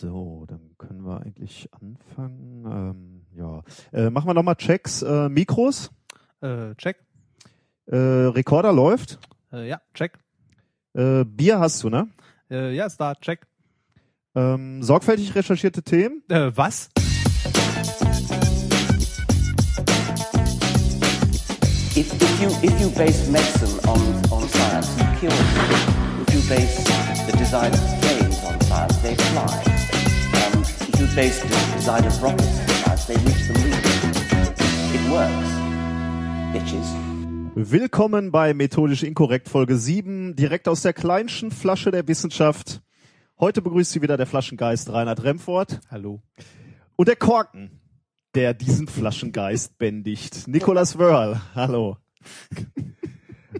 So, dann können wir eigentlich anfangen. Ähm, ja, äh, machen wir nochmal Checks. Äh, Mikros, Äh, check. äh, Rekorder läuft. Äh, ja, check. Äh, Bier hast du, ne? Äh, ja, ist da, check. Ähm, sorgfältig recherchierte Themen. Äh, was? If, if you if you base medicine on, on science, you cure people. If you base the design of science, they fly. Um, if you base the design of rockets science, they reach the moon. It works, bitches. Willkommen bei Methodisch Inkorrekt Folge 7, direkt aus der kleinsten Flasche der Wissenschaft. Heute begrüßt Sie wieder der Flaschengeist Reinhard Remfort Hallo. und der Korken, der diesen Flaschengeist bändigt. Nikolas Wörl, hallo.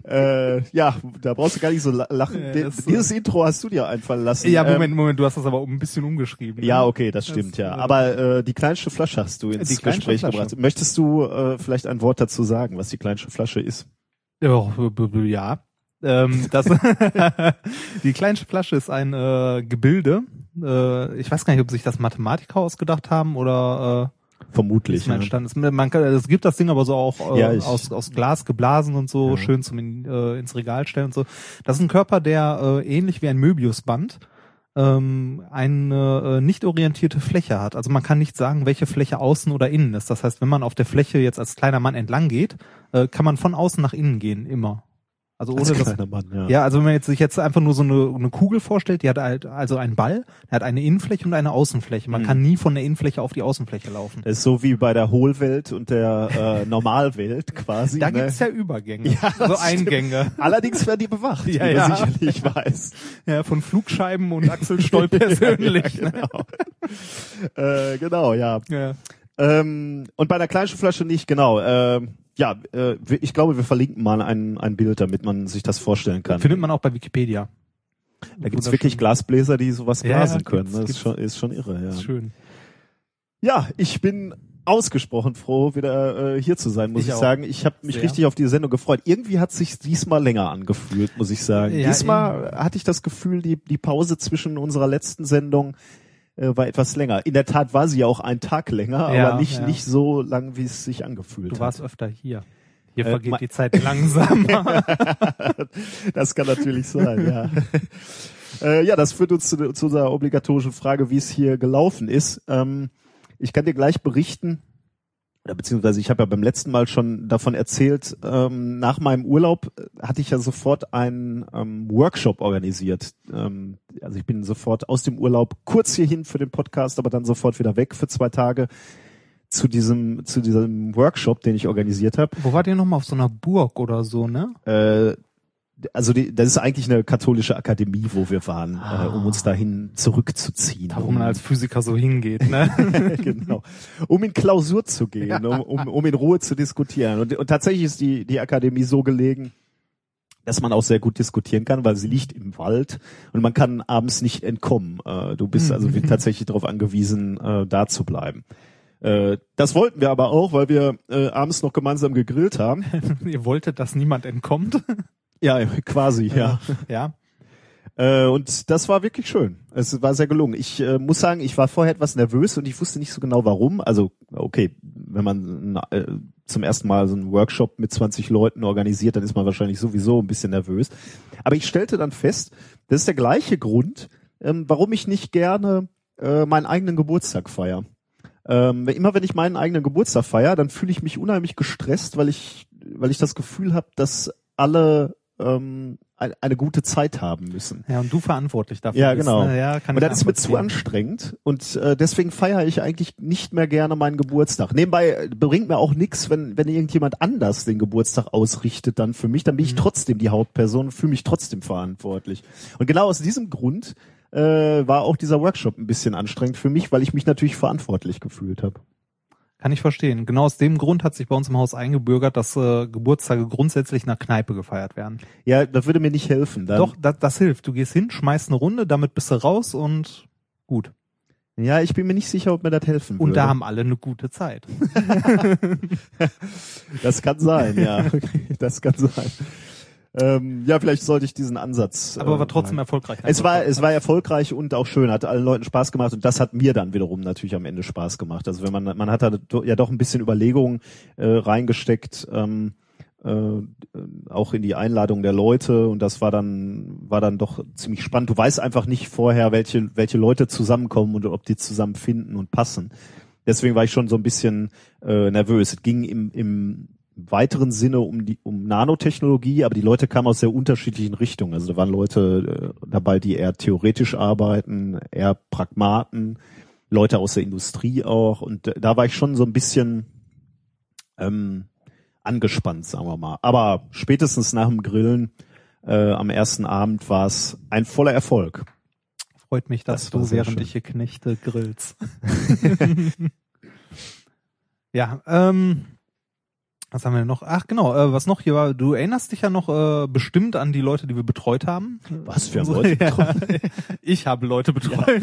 äh, ja, da brauchst du gar nicht so la- lachen. Ja, das, Dieses Intro hast du dir einfallen lassen. Ja, Ähm, Moment, Moment, du hast das aber ein bisschen umgeschrieben. ne? Ja, okay, das stimmt, ja. äh, Aber äh, die kleinste Flasche hast du ins Gespräch gebracht. Möchtest du äh, vielleicht ein Wort dazu sagen, was die kleinste Flasche ist? Ja. Ähm, das die kleinste Flasche ist ein äh, Gebilde. Äh, ich weiß gar nicht, ob sich das Mathematiker ausgedacht haben oder äh, Vermutlich. ist mal ja. ist. Man kann, es gibt das Ding aber so auch äh, Ja, aus, aus Glas geblasen und so, Ja. schön zum äh, ins Regal stellen und so. Das ist ein Körper, der äh, ähnlich wie ein Möbiusband ähm, eine äh, nicht orientierte Fläche hat. Also man kann nicht sagen, welche Fläche außen oder innen ist. Das heißt, wenn man auf der Fläche jetzt als kleiner Mann entlang geht, äh, kann man von außen nach innen gehen, immer. Also ohne Als kleiner Mann, ja. ja, also wenn man jetzt sich jetzt einfach nur so eine, eine Kugel vorstellt, die hat halt also einen Ball, der hat eine Innenfläche und eine Außenfläche. Man Mhm. kann nie von der Innenfläche auf die Außenfläche laufen. Das ist so wie bei der Hohlwelt und der äh, Normalwelt quasi. Da ne? gibt's ja Übergänge, Ja, so das Eingänge. Allerdings werden die bewacht, Ja, wie ja. du sicherlich weiß. Ja, von Flugscheiben und Axel Stoll persönlich. Ja, genau. äh, genau, ja. ja. Ähm, und bei der kleinsten Flasche nicht, genau. Ähm, ja, äh, ich glaube, wir verlinken mal ein, ein Bild, damit man sich das vorstellen kann. Findet man auch bei Wikipedia. da gibt's wirklich Glasbläser, die sowas blasen ja, können. Das ist schon, ist schon irre, ja. Schön. Ja, ich bin ausgesprochen froh, wieder äh, hier zu sein, muss Ich ich, sagen. Ich habe mich Sehr. richtig auf die Sendung gefreut. Irgendwie hat sich diesmal länger angefühlt, muss ich sagen. Ja, diesmal hatte ich das Gefühl, die, die Pause zwischen unserer letzten Sendung äh, war etwas länger. In der Tat war sie ja auch einen Tag länger, Ja, aber nicht, ja. nicht so lang, wie es sich angefühlt Du hat. warst öfter hier. Hier Äh, vergeht ma- die Zeit langsamer. Das kann natürlich sein, ja. äh, ja, das führt uns zu, zu unserer obligatorischen Frage, wie es hier gelaufen ist. Ähm, ich kann dir gleich berichten, oder beziehungsweise ich habe ja beim letzten Mal schon davon erzählt, ähm, nach meinem Urlaub äh, hatte ich ja sofort einen ähm, Workshop organisiert. Ähm, also ich bin sofort aus dem Urlaub kurz hierhin für den Podcast, aber dann sofort wieder weg für zwei Tage zu diesem zu diesem Workshop, den ich organisiert habe. Wo wart ihr nochmal auf so einer Burg oder so, ne? Äh, also die, das ist eigentlich eine katholische Akademie, wo wir waren, Ah. äh, um uns dahin zurückzuziehen. Da, wo man als Physiker so hingeht, ne? genau. Um in Klausur zu gehen, um, um, um in Ruhe zu diskutieren. Und, und tatsächlich ist die, die Akademie so gelegen, dass man auch sehr gut diskutieren kann, weil sie liegt im Wald und man kann abends nicht entkommen. Äh, du bist also Mhm. tatsächlich darauf angewiesen, äh, da zu bleiben. Äh, das wollten wir aber auch, weil wir äh, abends noch gemeinsam gegrillt haben. ihr wolltet, dass niemand entkommt. Ja, quasi, ja. Ja. Äh, und das war wirklich schön. Es war sehr gelungen. Ich äh, muss sagen, ich war vorher etwas nervös und ich wusste nicht so genau warum. Also, okay, wenn man äh, zum ersten Mal so einen Workshop mit 20 Leuten organisiert, dann ist man wahrscheinlich sowieso ein bisschen nervös. Aber ich stellte dann fest, das ist der gleiche Grund, ähm, warum ich nicht gerne äh, meinen eigenen Geburtstag feiere. Ähm, immer wenn ich meinen eigenen Geburtstag feiere, dann fühle ich mich unheimlich gestresst, weil ich, weil ich das Gefühl habe, dass alle ähm, ein- eine gute Zeit haben müssen. Ja, und du verantwortlich dafür Ja, bist, genau. Ne? Ja, kann und das ist mir zu anstrengend und äh, deswegen feiere ich eigentlich nicht mehr gerne meinen Geburtstag. Nebenbei äh, bringt mir auch nichts, wenn wenn irgendjemand anders den Geburtstag ausrichtet dann für mich, dann bin ich Mhm. trotzdem die Hauptperson, fühle mich trotzdem verantwortlich. Und genau aus diesem Grund äh, war auch dieser Workshop ein bisschen anstrengend für mich, weil ich mich natürlich verantwortlich gefühlt habe. Kann ich verstehen. Genau aus dem Grund hat sich bei uns im Haus eingebürgert, dass äh, Geburtstage grundsätzlich in der Kneipe gefeiert werden. Ja, das würde mir nicht helfen. Dann, Doch, das, das hilft. Du gehst hin, schmeißt eine Runde, damit bist du raus und gut. Ja, ich bin mir nicht sicher, ob mir das helfen Und würde. da haben alle eine gute Zeit. Das kann sein, ja. Das kann sein. Ähm, ja, vielleicht sollte ich diesen Ansatz. Aber äh, war trotzdem wagen. erfolgreich. Es war, es war erfolgreich und auch schön, hat allen Leuten Spaß gemacht und das hat mir dann wiederum natürlich am Ende Spaß gemacht. Also wenn man, man hat da ja doch ein bisschen Überlegungen äh, reingesteckt, ähm, äh, auch in die Einladung der Leute und das war dann, war dann doch ziemlich spannend. Du weißt einfach nicht vorher, welche, welche Leute zusammenkommen und ob die zusammen finden und passen. Deswegen war ich schon so ein bisschen äh, nervös. Es ging im, im weiteren Sinne um die um Nanotechnologie, aber die Leute kamen aus sehr unterschiedlichen Richtungen. Also da waren Leute äh, dabei, die eher theoretisch arbeiten, eher Pragmaten, Leute aus der Industrie auch. Und äh, da war ich schon so ein bisschen ähm, angespannt, sagen wir mal. Aber spätestens nach dem Grillen äh, am ersten Abend war es ein voller Erfolg. Freut mich, dass Das du sehr während schön. ich hier Knechte grillst. ja, ähm, was haben wir noch? Ach genau, äh, was noch hier war, du erinnerst dich ja noch äh, bestimmt an die Leute, die wir betreut haben. Was für Leute? ja, ich habe Leute betreut.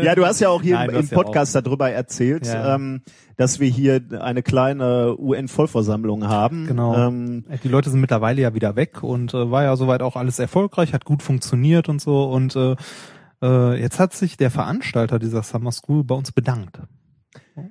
Ja, du hast ja auch hier Nein, im, im hast ja Podcast darüber erzählt, Ja. ähm, dass wir hier eine kleine UN-Vollversammlung haben. Genau. Ähm, Die Leute sind mittlerweile ja wieder weg und äh, war ja soweit auch alles erfolgreich, hat gut funktioniert und so. Und äh, äh, jetzt hat sich der Veranstalter dieser Summer School bei uns bedankt.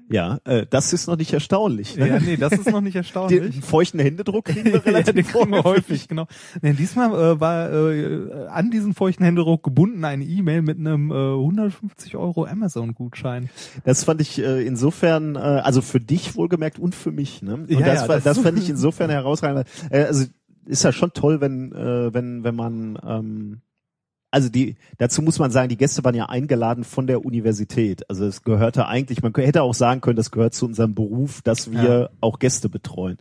Ja, äh, das ist noch nicht erstaunlich. Ne? Ja, nee, das ist noch nicht Den erstaunlich. feuchten Händedruck kriegen wir ja, relativ den kriegen wir häufig. genau. Nee, diesmal äh, war äh, an diesen feuchten Händedruck gebunden eine E-Mail mit einem äh, 150 Euro Amazon-Gutschein. Das fand ich äh, insofern, äh, also für dich wohlgemerkt und für mich. Ne? Und Ja, das, ja, das- das fand ich insofern herausragend. Äh, also ist ja schon toll, wenn äh, wenn wenn man ähm, also die dazu muss man sagen, die Gäste waren ja eingeladen von der Universität. Also es gehörte eigentlich, man hätte auch sagen können, das gehört zu unserem Beruf, dass wir Ja. auch Gäste betreuen,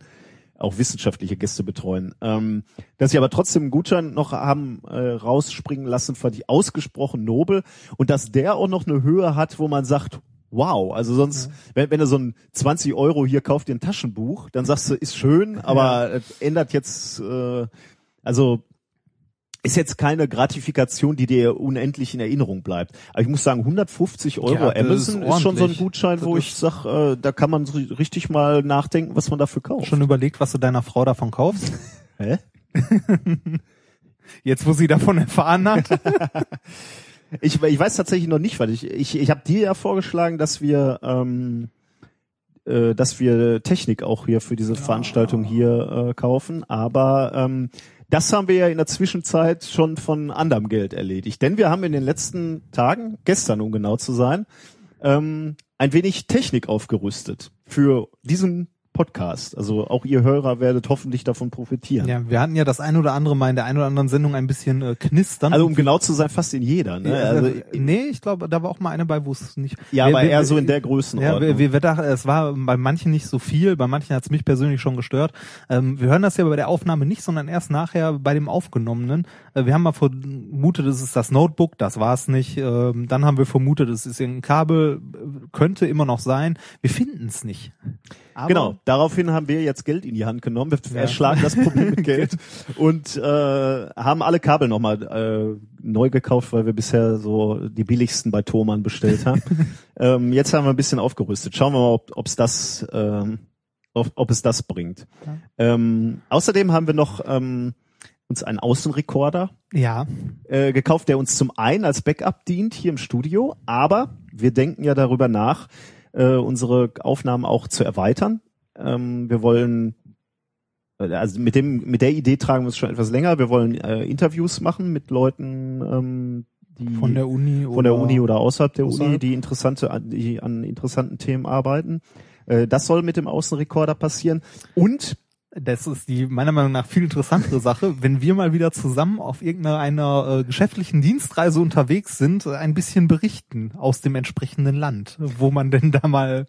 auch wissenschaftliche Gäste betreuen. Ähm, dass sie aber trotzdem einen Gutschein noch haben äh, rausspringen lassen, fand ich ausgesprochen nobel und dass der auch noch eine Höhe hat, wo man sagt, wow, also sonst, wenn, wenn du so ein 20 Euro hier kauft, dir ein Taschenbuch, dann sagst du, ist schön, aber es ändert jetzt, äh, also ist jetzt keine Gratifikation, die dir unendlich in Erinnerung bleibt. Aber ich muss sagen, 150 Euro Ja, Amazon ist ist, schon so ein. Gutschein, wo ich sag, äh, da kann man so richtig mal nachdenken, was man dafür kauft. Schon überlegt, was du deiner Frau davon kaufst? Hä? Jetzt, wo sie davon erfahren hat? Ich, ich weiß tatsächlich noch nicht, weil ich ich, ich habe dir ja vorgeschlagen, dass wir ähm, äh, dass wir Technik auch hier für diese Veranstaltung hier äh, kaufen, aber ähm, das haben wir ja in der Zwischenzeit schon von anderem Geld erledigt, denn wir haben in den letzten Tagen, gestern um genau zu sein, ähm, ein wenig Technik aufgerüstet für diesen Podcast. Also auch ihr Hörer werdet hoffentlich davon profitieren. ja, wir hatten ja das ein oder andere Mal in der ein oder anderen Sendung ein bisschen äh, knistern. Also um genau zu sein, fast in jeder. Ne? Ja, Also, nee, ich glaube, da war auch mal eine bei, wo es nicht. ja, aber eher so in der Größenordnung. Ja, wir, wir, wir dachten, es war bei manchen nicht so viel, bei manchen hat es mich persönlich schon gestört. Ähm, wir hören das ja bei der Aufnahme nicht, sondern erst nachher bei dem Aufgenommenen. Äh, wir haben mal vermutet, es ist das Notebook, das war es nicht. Ähm, dann haben wir vermutet, es ist irgendein Kabel, äh, könnte immer noch sein. Wir finden es nicht. Aber Genau, daraufhin haben wir jetzt Geld in die Hand genommen. Wir Ja. erschlagen das Problem mit Geld und äh, haben alle Kabel nochmal äh, neu gekauft, weil wir bisher so die billigsten bei Thomann bestellt haben. ähm, jetzt haben wir ein bisschen aufgerüstet. Schauen wir mal, ob ob's das, ähm, ob, ob es das bringt. Ähm, außerdem haben wir noch ähm, uns einen Außenrekorder Ja, äh, gekauft, der uns zum einen als Backup dient hier im Studio, aber wir denken ja darüber nach, äh, unsere Aufnahmen auch zu erweitern. Ähm, wir wollen also mit dem mit der Idee tragen wir uns schon etwas länger. Wir wollen äh, Interviews machen mit Leuten, ähm, die von der Uni von der Uni oder außerhalb der Uni, außerhalb. die interessante an- die an interessanten Themen arbeiten. Äh, das soll mit dem Außenrekorder passieren und Das ist die meiner Meinung nach viel interessantere Sache, wenn wir mal wieder zusammen auf irgendeiner äh, geschäftlichen Dienstreise unterwegs sind, äh, ein bisschen berichten aus dem entsprechenden Land, wo man denn da mal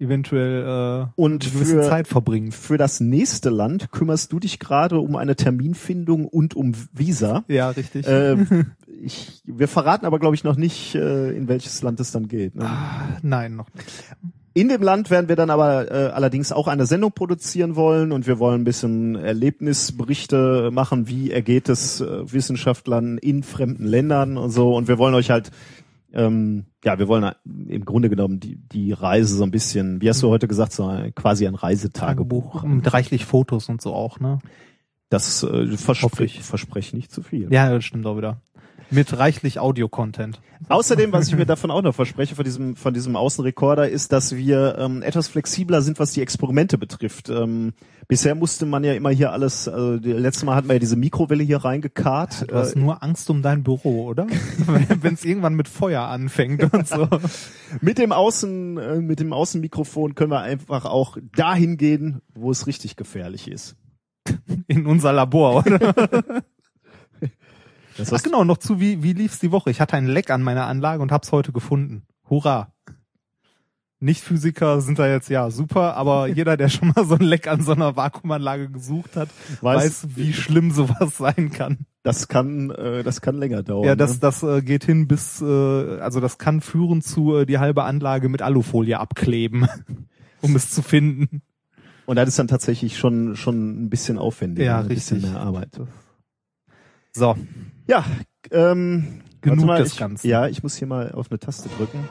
eventuell äh, Und eine gewisse für- Zeit verbringt. für das nächste Land kümmerst du dich gerade um eine Terminfindung und um Visa. Ja, richtig. Äh, ich, wir verraten aber, glaube ich, noch nicht, äh, in welches Land es dann geht. Ne? Ah, Nein, noch nicht. In dem Land werden wir dann aber äh, allerdings auch eine Sendung produzieren wollen und wir wollen ein bisschen Erlebnisberichte machen, wie ergeht es äh, Wissenschaftlern in fremden Ländern und so. Und wir wollen euch halt, ähm, ja, wir wollen im Grunde genommen die, die Reise so ein bisschen, wie hast du heute gesagt, so ein, quasi ein Reisetagebuch. Tagebuch mit reichlich Fotos und so auch, ne? Das äh, Hoffe verspreche ich. versprech nicht zu viel. Ja, das stimmt auch wieder. Mit reichlich Audio-Content. Außerdem, was ich mir davon auch noch verspreche, von diesem, von diesem Außenrekorder, ist, dass wir ähm, etwas flexibler sind, was die Experimente betrifft. Ähm, bisher musste man ja immer hier alles, also letztes Mal hatten wir ja diese Mikrowelle hier reingekarrt. Du hast Äh, nur Angst um dein Büro, oder? Wenn es irgendwann mit Feuer anfängt und so. mit dem Außen, äh, mit dem Außenmikrofon können wir einfach auch dahin gehen, wo es richtig gefährlich ist. In unser Labor, oder? Das Ach genau, noch zu, wie, wie lief's die Woche? Ich hatte ein Leck an meiner Anlage und hab's heute gefunden. Hurra. Nicht-Physiker sind da jetzt ja super, aber jeder, der schon mal so ein Leck an so einer Vakuumanlage gesucht hat, Weiß- weiß, wie schlimm sowas sein kann. das kann, äh, das kann länger dauern. Ja, das, ne? das äh, geht hin bis, äh, also das kann führen zu äh, die halbe Anlage mit Alufolie abkleben, um es zu finden. Und das ist dann tatsächlich schon, schon ein bisschen aufwendiger, Ja, ein bisschen richtig. mehr Arbeit. So, Ja, ähm, Genug mal, des ich, Ganzen. Ja, ich muss hier mal auf eine Taste drücken.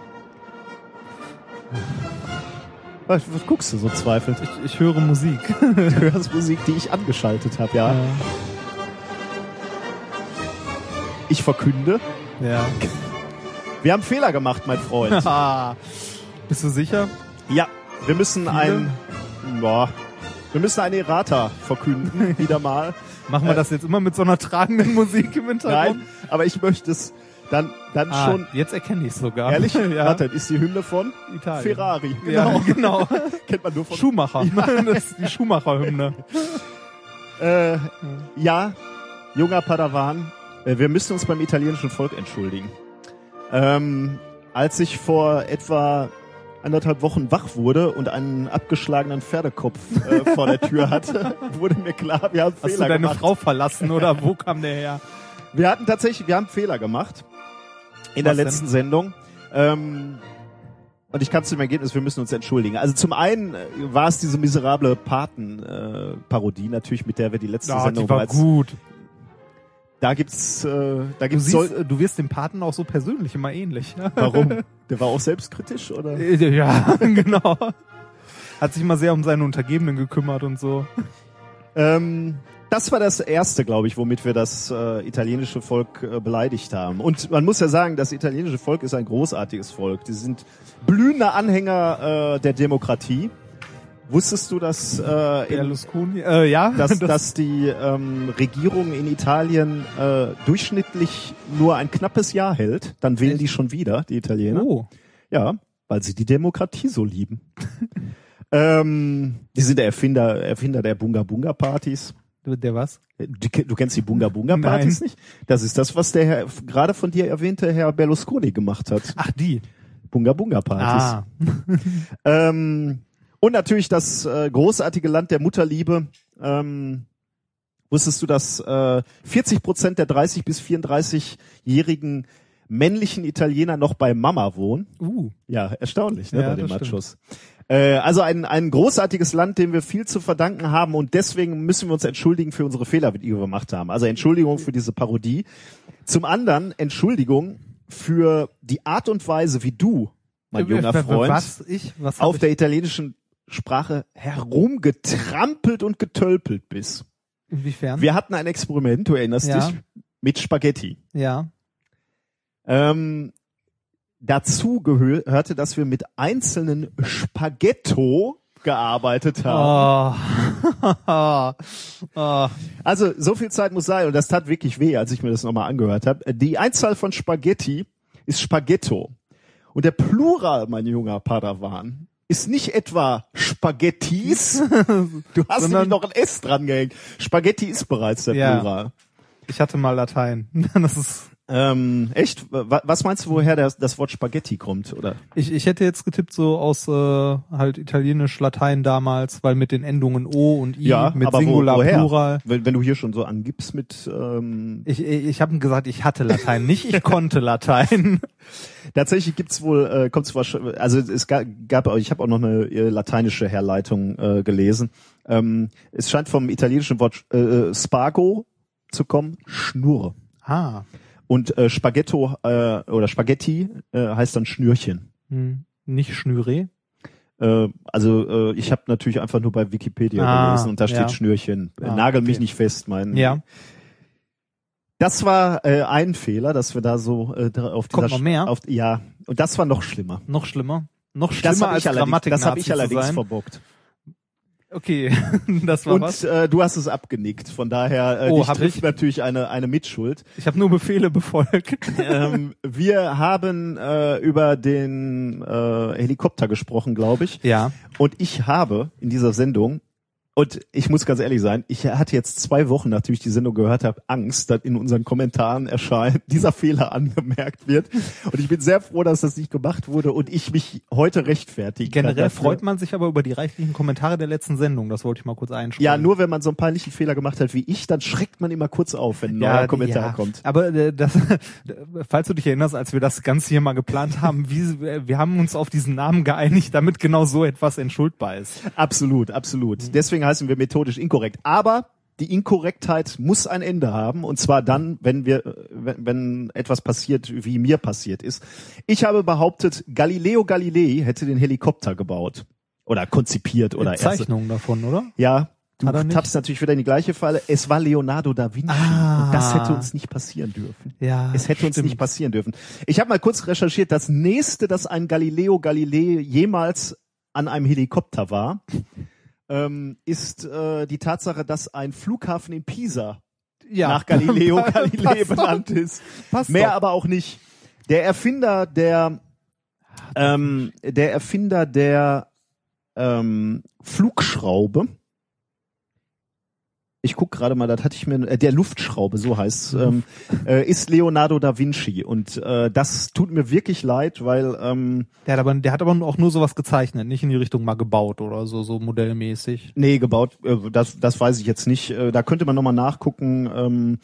Was, was guckst du so zweifelnd? ich, ich höre Musik. Du hörst Musik, die ich angeschaltet habe, ja. Ich verkünde, ja. wir haben Fehler gemacht, mein Freund. Bist du sicher? ja, wir müssen Viele? ein, boah, wir müssen eine Errata verkünden, wieder mal. Machen wir Äh, das jetzt immer mit so einer tragenden Musik im Hintergrund? Nein, aber ich möchte es dann, dann Ah, schon, jetzt erkenne ich sogar. ehrlich, ja. warte, das ist die Hymne von Italien. Ferrari. Ja, genau. Kennt man nur von Schumacher. Das ist die Schumacher-Hymne. Äh, ja, junger Padawan, äh, wir müssen uns beim italienischen Volk entschuldigen. Ähm, als ich vor etwa anderthalb Wochen wach wurde und einen abgeschlagenen Pferdekopf äh, vor der Tür hatte, wurde mir klar, wir haben Hast Fehler du deine gemacht. Frau verlassen oder wo kam der her? Wir hatten tatsächlich, wir haben Fehler gemacht in Was der letzten Sendung. Ähm, und ich kam zu dem Ergebnis, wir müssen uns entschuldigen. Also zum einen äh, war es diese miserable Paten-Parodie natürlich, mit der wir die letzte Ja, Sendung die war bereits gut. Da gibt's, äh, da Du, gibt's siehst, soll, äh, du wirst dem Paten auch so persönlich immer ähnlich. ne? warum? Der war auch selbstkritisch oder? Äh, Ja, genau. Hat sich immer sehr um seine Untergebenen gekümmert und so. Ähm, das war das erste, glaube ich, womit wir das äh, italienische Volk äh, beleidigt haben. Und man muss ja sagen, das italienische Volk ist ein großartiges Volk. Die sind blühende Anhänger äh, der Demokratie. Wusstest du, dass, äh, Berlusconi, äh, ja. dass, dass die ähm, Regierung in Italien äh, durchschnittlich nur ein knappes Jahr hält? Dann wählen Echt? die schon wieder, die Italiener. oh. Ja, weil sie die Demokratie so lieben. ähm, die sind der Erfinder, Erfinder der Bunga Bunga Partys. Der was? Du, du kennst die Bunga Bunga Partys nicht? Das ist das, was der Herr, gerade von dir erwähnte Herr Berlusconi gemacht hat. Ach, die. Bunga Bunga Partys. Ah. Ähm, und natürlich das äh, großartige Land der Mutterliebe. Ähm, wusstest du, dass äh, 40 Prozent der 30 bis 34-jährigen männlichen Italiener noch bei Mama wohnen? Uh. Ja, erstaunlich, ne, Ja, bei den Machos. Äh, also ein, ein großartiges Land, dem wir viel zu verdanken haben und deswegen müssen wir uns entschuldigen für unsere Fehler, die wir gemacht haben. Also Entschuldigung für diese Parodie. Zum anderen Entschuldigung für die Art und Weise, wie du, mein junger Freund, Was? Ich? Was auf ich? der italienischen Sprache herumgetrampelt und getölpelt bist. Inwiefern? Wir hatten ein Experiment, du erinnerst Ja. dich, mit Spaghetti. ja. Ähm, dazu gehörte, dass wir mit einzelnen Spaghetto gearbeitet haben. Oh. oh. Also so viel Zeit muss sein und das tat wirklich weh, als ich mir das nochmal angehört habe. Die Einzahl von Spaghetti ist Spaghetto. Und der Plural, mein junger Padawan, ist nicht etwa Spaghettis. Du hast nämlich noch ein S dran gehängt. Spaghetti ist bereits der Ja. Plural. Ich hatte mal Latein. Das ist. Ähm, echt? Wa- Was meinst du, woher das, das Wort Spaghetti kommt? Oder? Ich, ich hätte jetzt getippt so aus äh, halt italienisch Latein damals, weil mit den Endungen o und i Ja, mit wo- Singular woher? Plural. Wenn, wenn du hier schon so angibst mit ähm, Ich, ich, habe gesagt, ich hatte Latein, nicht ich konnte Latein. tatsächlich gibt's wohl äh, kommt's wahrscheinlich also es gab, gab ich habe auch noch eine äh, lateinische Herleitung äh, gelesen. Ähm, es scheint vom italienischen Wort äh, Spago zu kommen, Schnur. Ah. Und äh, Spaghetto äh, oder Spaghetti äh, heißt dann Schnürchen. Hm. Nicht Schnüre. Äh, also äh, ich habe natürlich einfach nur bei Wikipedia Ah, gelesen und da steht ja. Schnürchen. Äh, Ah, Nagel mich okay. nicht fest, mein. Ja. Das war äh, ein Fehler, dass wir da so äh, auf Kommt dieser noch mehr? Auf, ja, und das war noch schlimmer. Noch schlimmer. Noch schlimmer habe als Grammatik das hab ich allerdings verbockt. Okay, das war Und was. äh, du hast es abgenickt. Von daher äh, Oh, trifft ich? natürlich eine eine Mitschuld. Ich habe nur Befehle befolgt. ähm, wir haben äh, über den äh, Helikopter gesprochen, glaube ich. ja. Und ich habe in dieser Sendung, und ich muss ganz ehrlich sein, ich hatte jetzt zwei Wochen, nachdem ich die Sendung gehört habe, Angst, dass in unseren Kommentaren erscheint, dieser Fehler angemerkt wird. Und ich bin sehr froh, dass das nicht gemacht wurde und ich mich heute rechtfertigen kann. Generell freut man sich aber über die reichlichen Kommentare der letzten Sendung. Das wollte ich mal kurz einschreiben. Ja, nur wenn man so einen peinlichen Fehler gemacht hat wie ich, dann schreckt man immer kurz auf, wenn ein neuer Kommentar ja. kommt. Aber äh, das, falls du dich erinnerst, als wir das Ganze hier mal geplant haben, wie, wir haben uns auf diesen Namen geeinigt, damit genau so etwas entschuldbar ist. Absolut, absolut. Deswegen heißen wir methodisch inkorrekt. Aber die Inkorrektheit muss ein Ende haben und zwar dann, wenn wir, wenn, wenn etwas passiert, wie mir passiert ist. Ich habe behauptet, Galileo Galilei hätte den Helikopter gebaut oder konzipiert oder erst. Zeichnungen davon, oder? Ja, du tappst natürlich wieder in die gleiche Falle. Es war Leonardo da Vinci Ah. und das hätte uns nicht passieren dürfen. Ja. Es hätte uns stimmt. nicht passieren dürfen. Ich habe mal kurz recherchiert, das nächste, das ein Galileo Galilei jemals an einem Helikopter war, ähm, ist äh, die Tatsache, dass ein Flughafen in Pisa ja. nach Galileo Galilei doch. benannt ist. Passt Mehr doch. aber auch nicht. Der Erfinder der ähm, der Erfinder der ähm, Flugschraube. Ich guck gerade mal, das hatte ich mir äh, der Luftschraube, so heißt ähm, äh, ist Leonardo da Vinci und äh, das tut mir wirklich leid, weil ähm, Der hat aber, der hat aber auch nur sowas gezeichnet, nicht in die Richtung mal gebaut oder so, so modellmäßig. nee gebaut, äh, das das weiß ich jetzt nicht. Äh, da könnte man noch mal nachgucken. Ähm,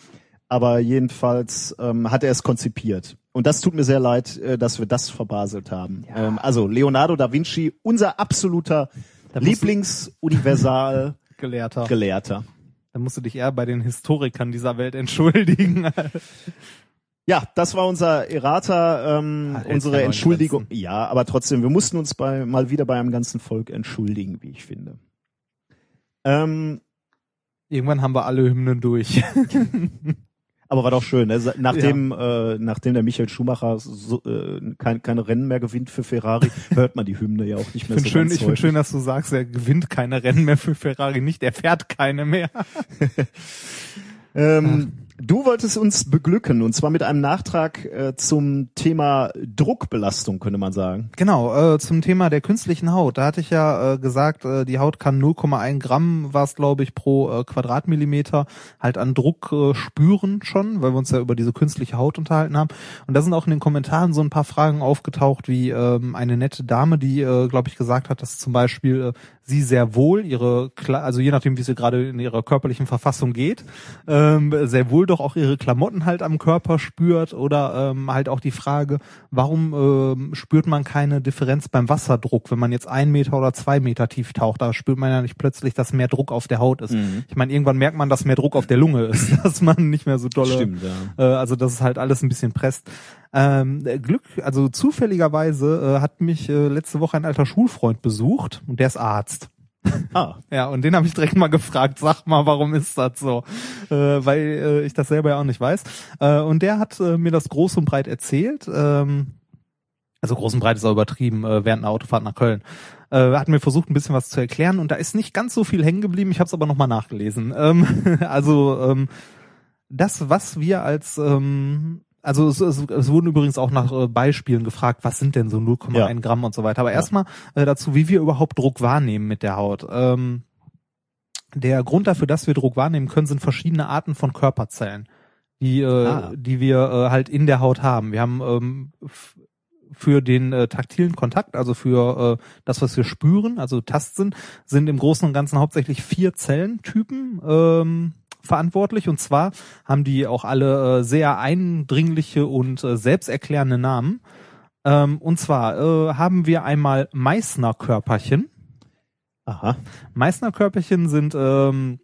aber jedenfalls ähm, hat er es konzipiert. Und das tut mir sehr leid, äh, dass wir das verbaselt haben. Ähm, also Leonardo da Vinci, unser absoluter Lieblingsuniversal Gelehrter. Gelehrter. Da musst du dich eher bei den Historikern dieser Welt entschuldigen. Ja, das war unser Errata, ähm, hält unsere Entschuldigung. Ja, aber trotzdem, wir mussten uns bei, mal wieder bei einem ganzen Volk entschuldigen, wie ich finde. Ähm, Irgendwann haben wir alle Hymnen durch. aber war doch schön, ne? Nachdem, äh, nachdem der Michael Schumacher so, äh, kein, keine Rennen mehr gewinnt für Ferrari, hört man die Hymne ja auch nicht Ich mehr finde so schön, ich finde schön, dass du sagst, er gewinnt keine Rennen mehr für Ferrari nicht, er fährt keine mehr. Ähm, du wolltest uns beglücken und zwar mit einem Nachtrag äh, zum Thema Druckbelastung, könnte man sagen. Genau, äh, zum Thema der künstlichen Haut. Da hatte ich ja äh, gesagt, äh, die Haut kann 0,1 Gramm, war es glaube ich, pro äh, Quadratmillimeter halt an Druck äh, spüren schon, weil wir uns ja über diese künstliche Haut unterhalten haben. Und da sind auch in den Kommentaren so ein paar Fragen aufgetaucht, wie ähm, eine nette Dame, die, äh, glaube ich, gesagt hat, dass zum Beispiel äh, sie sehr wohl ihre, also je nachdem, wie sie gerade in ihrer körperlichen Verfassung geht, ähm, sehr wohl doch auch ihre Klamotten halt am Körper spürt oder ähm, halt auch die Frage, warum ähm, spürt man keine Differenz beim Wasserdruck, wenn man jetzt ein Meter oder zwei Meter tief taucht, da spürt man ja nicht plötzlich, dass mehr Druck auf der Haut ist. Mhm. Ich meine, irgendwann merkt man, dass mehr Druck auf der Lunge ist, dass man nicht mehr so dolle Stimmt, ja. äh, also das ist halt alles ein bisschen presst. Ähm, äh, Glück, also zufälligerweise äh, hat mich äh, letzte Woche ein alter Schulfreund besucht und der ist Arzt. Ah, Ja, und den habe ich direkt mal gefragt, sag mal, warum ist das so? Äh, weil äh, ich das selber ja auch nicht weiß. Äh, und der hat äh, mir das groß und breit erzählt. Ähm, also groß und breit ist auch übertrieben, äh, während einer Autofahrt nach Köln. Äh, hat mir versucht, ein bisschen was zu erklären und da ist nicht ganz so viel hängen geblieben. Ich habe es aber nochmal nachgelesen. Ähm, also ähm, das, was wir als ähm, also es, es, es wurden übrigens auch nach äh, Beispielen gefragt, was sind denn so 0,1 Ja. Gramm und so weiter. Aber Ja. erstmal äh, dazu, wie wir überhaupt Druck wahrnehmen mit der Haut. Ähm, der Grund dafür, dass wir Druck wahrnehmen können, sind verschiedene Arten von Körperzellen, die, äh, Ah. die wir äh, halt in der Haut haben. Wir haben ähm, für den äh, taktilen Kontakt, also für äh, das, was wir spüren, also Tastsinn, sind im Großen und Ganzen hauptsächlich vier Zellentypen ähm, verantwortlich. Und zwar haben die auch alle äh, sehr eindringliche und äh, selbsterklärende Namen. Ähm, und zwar äh, haben wir einmal Meißner-Körperchen. aha. Meißner-Körperchen sind ähm,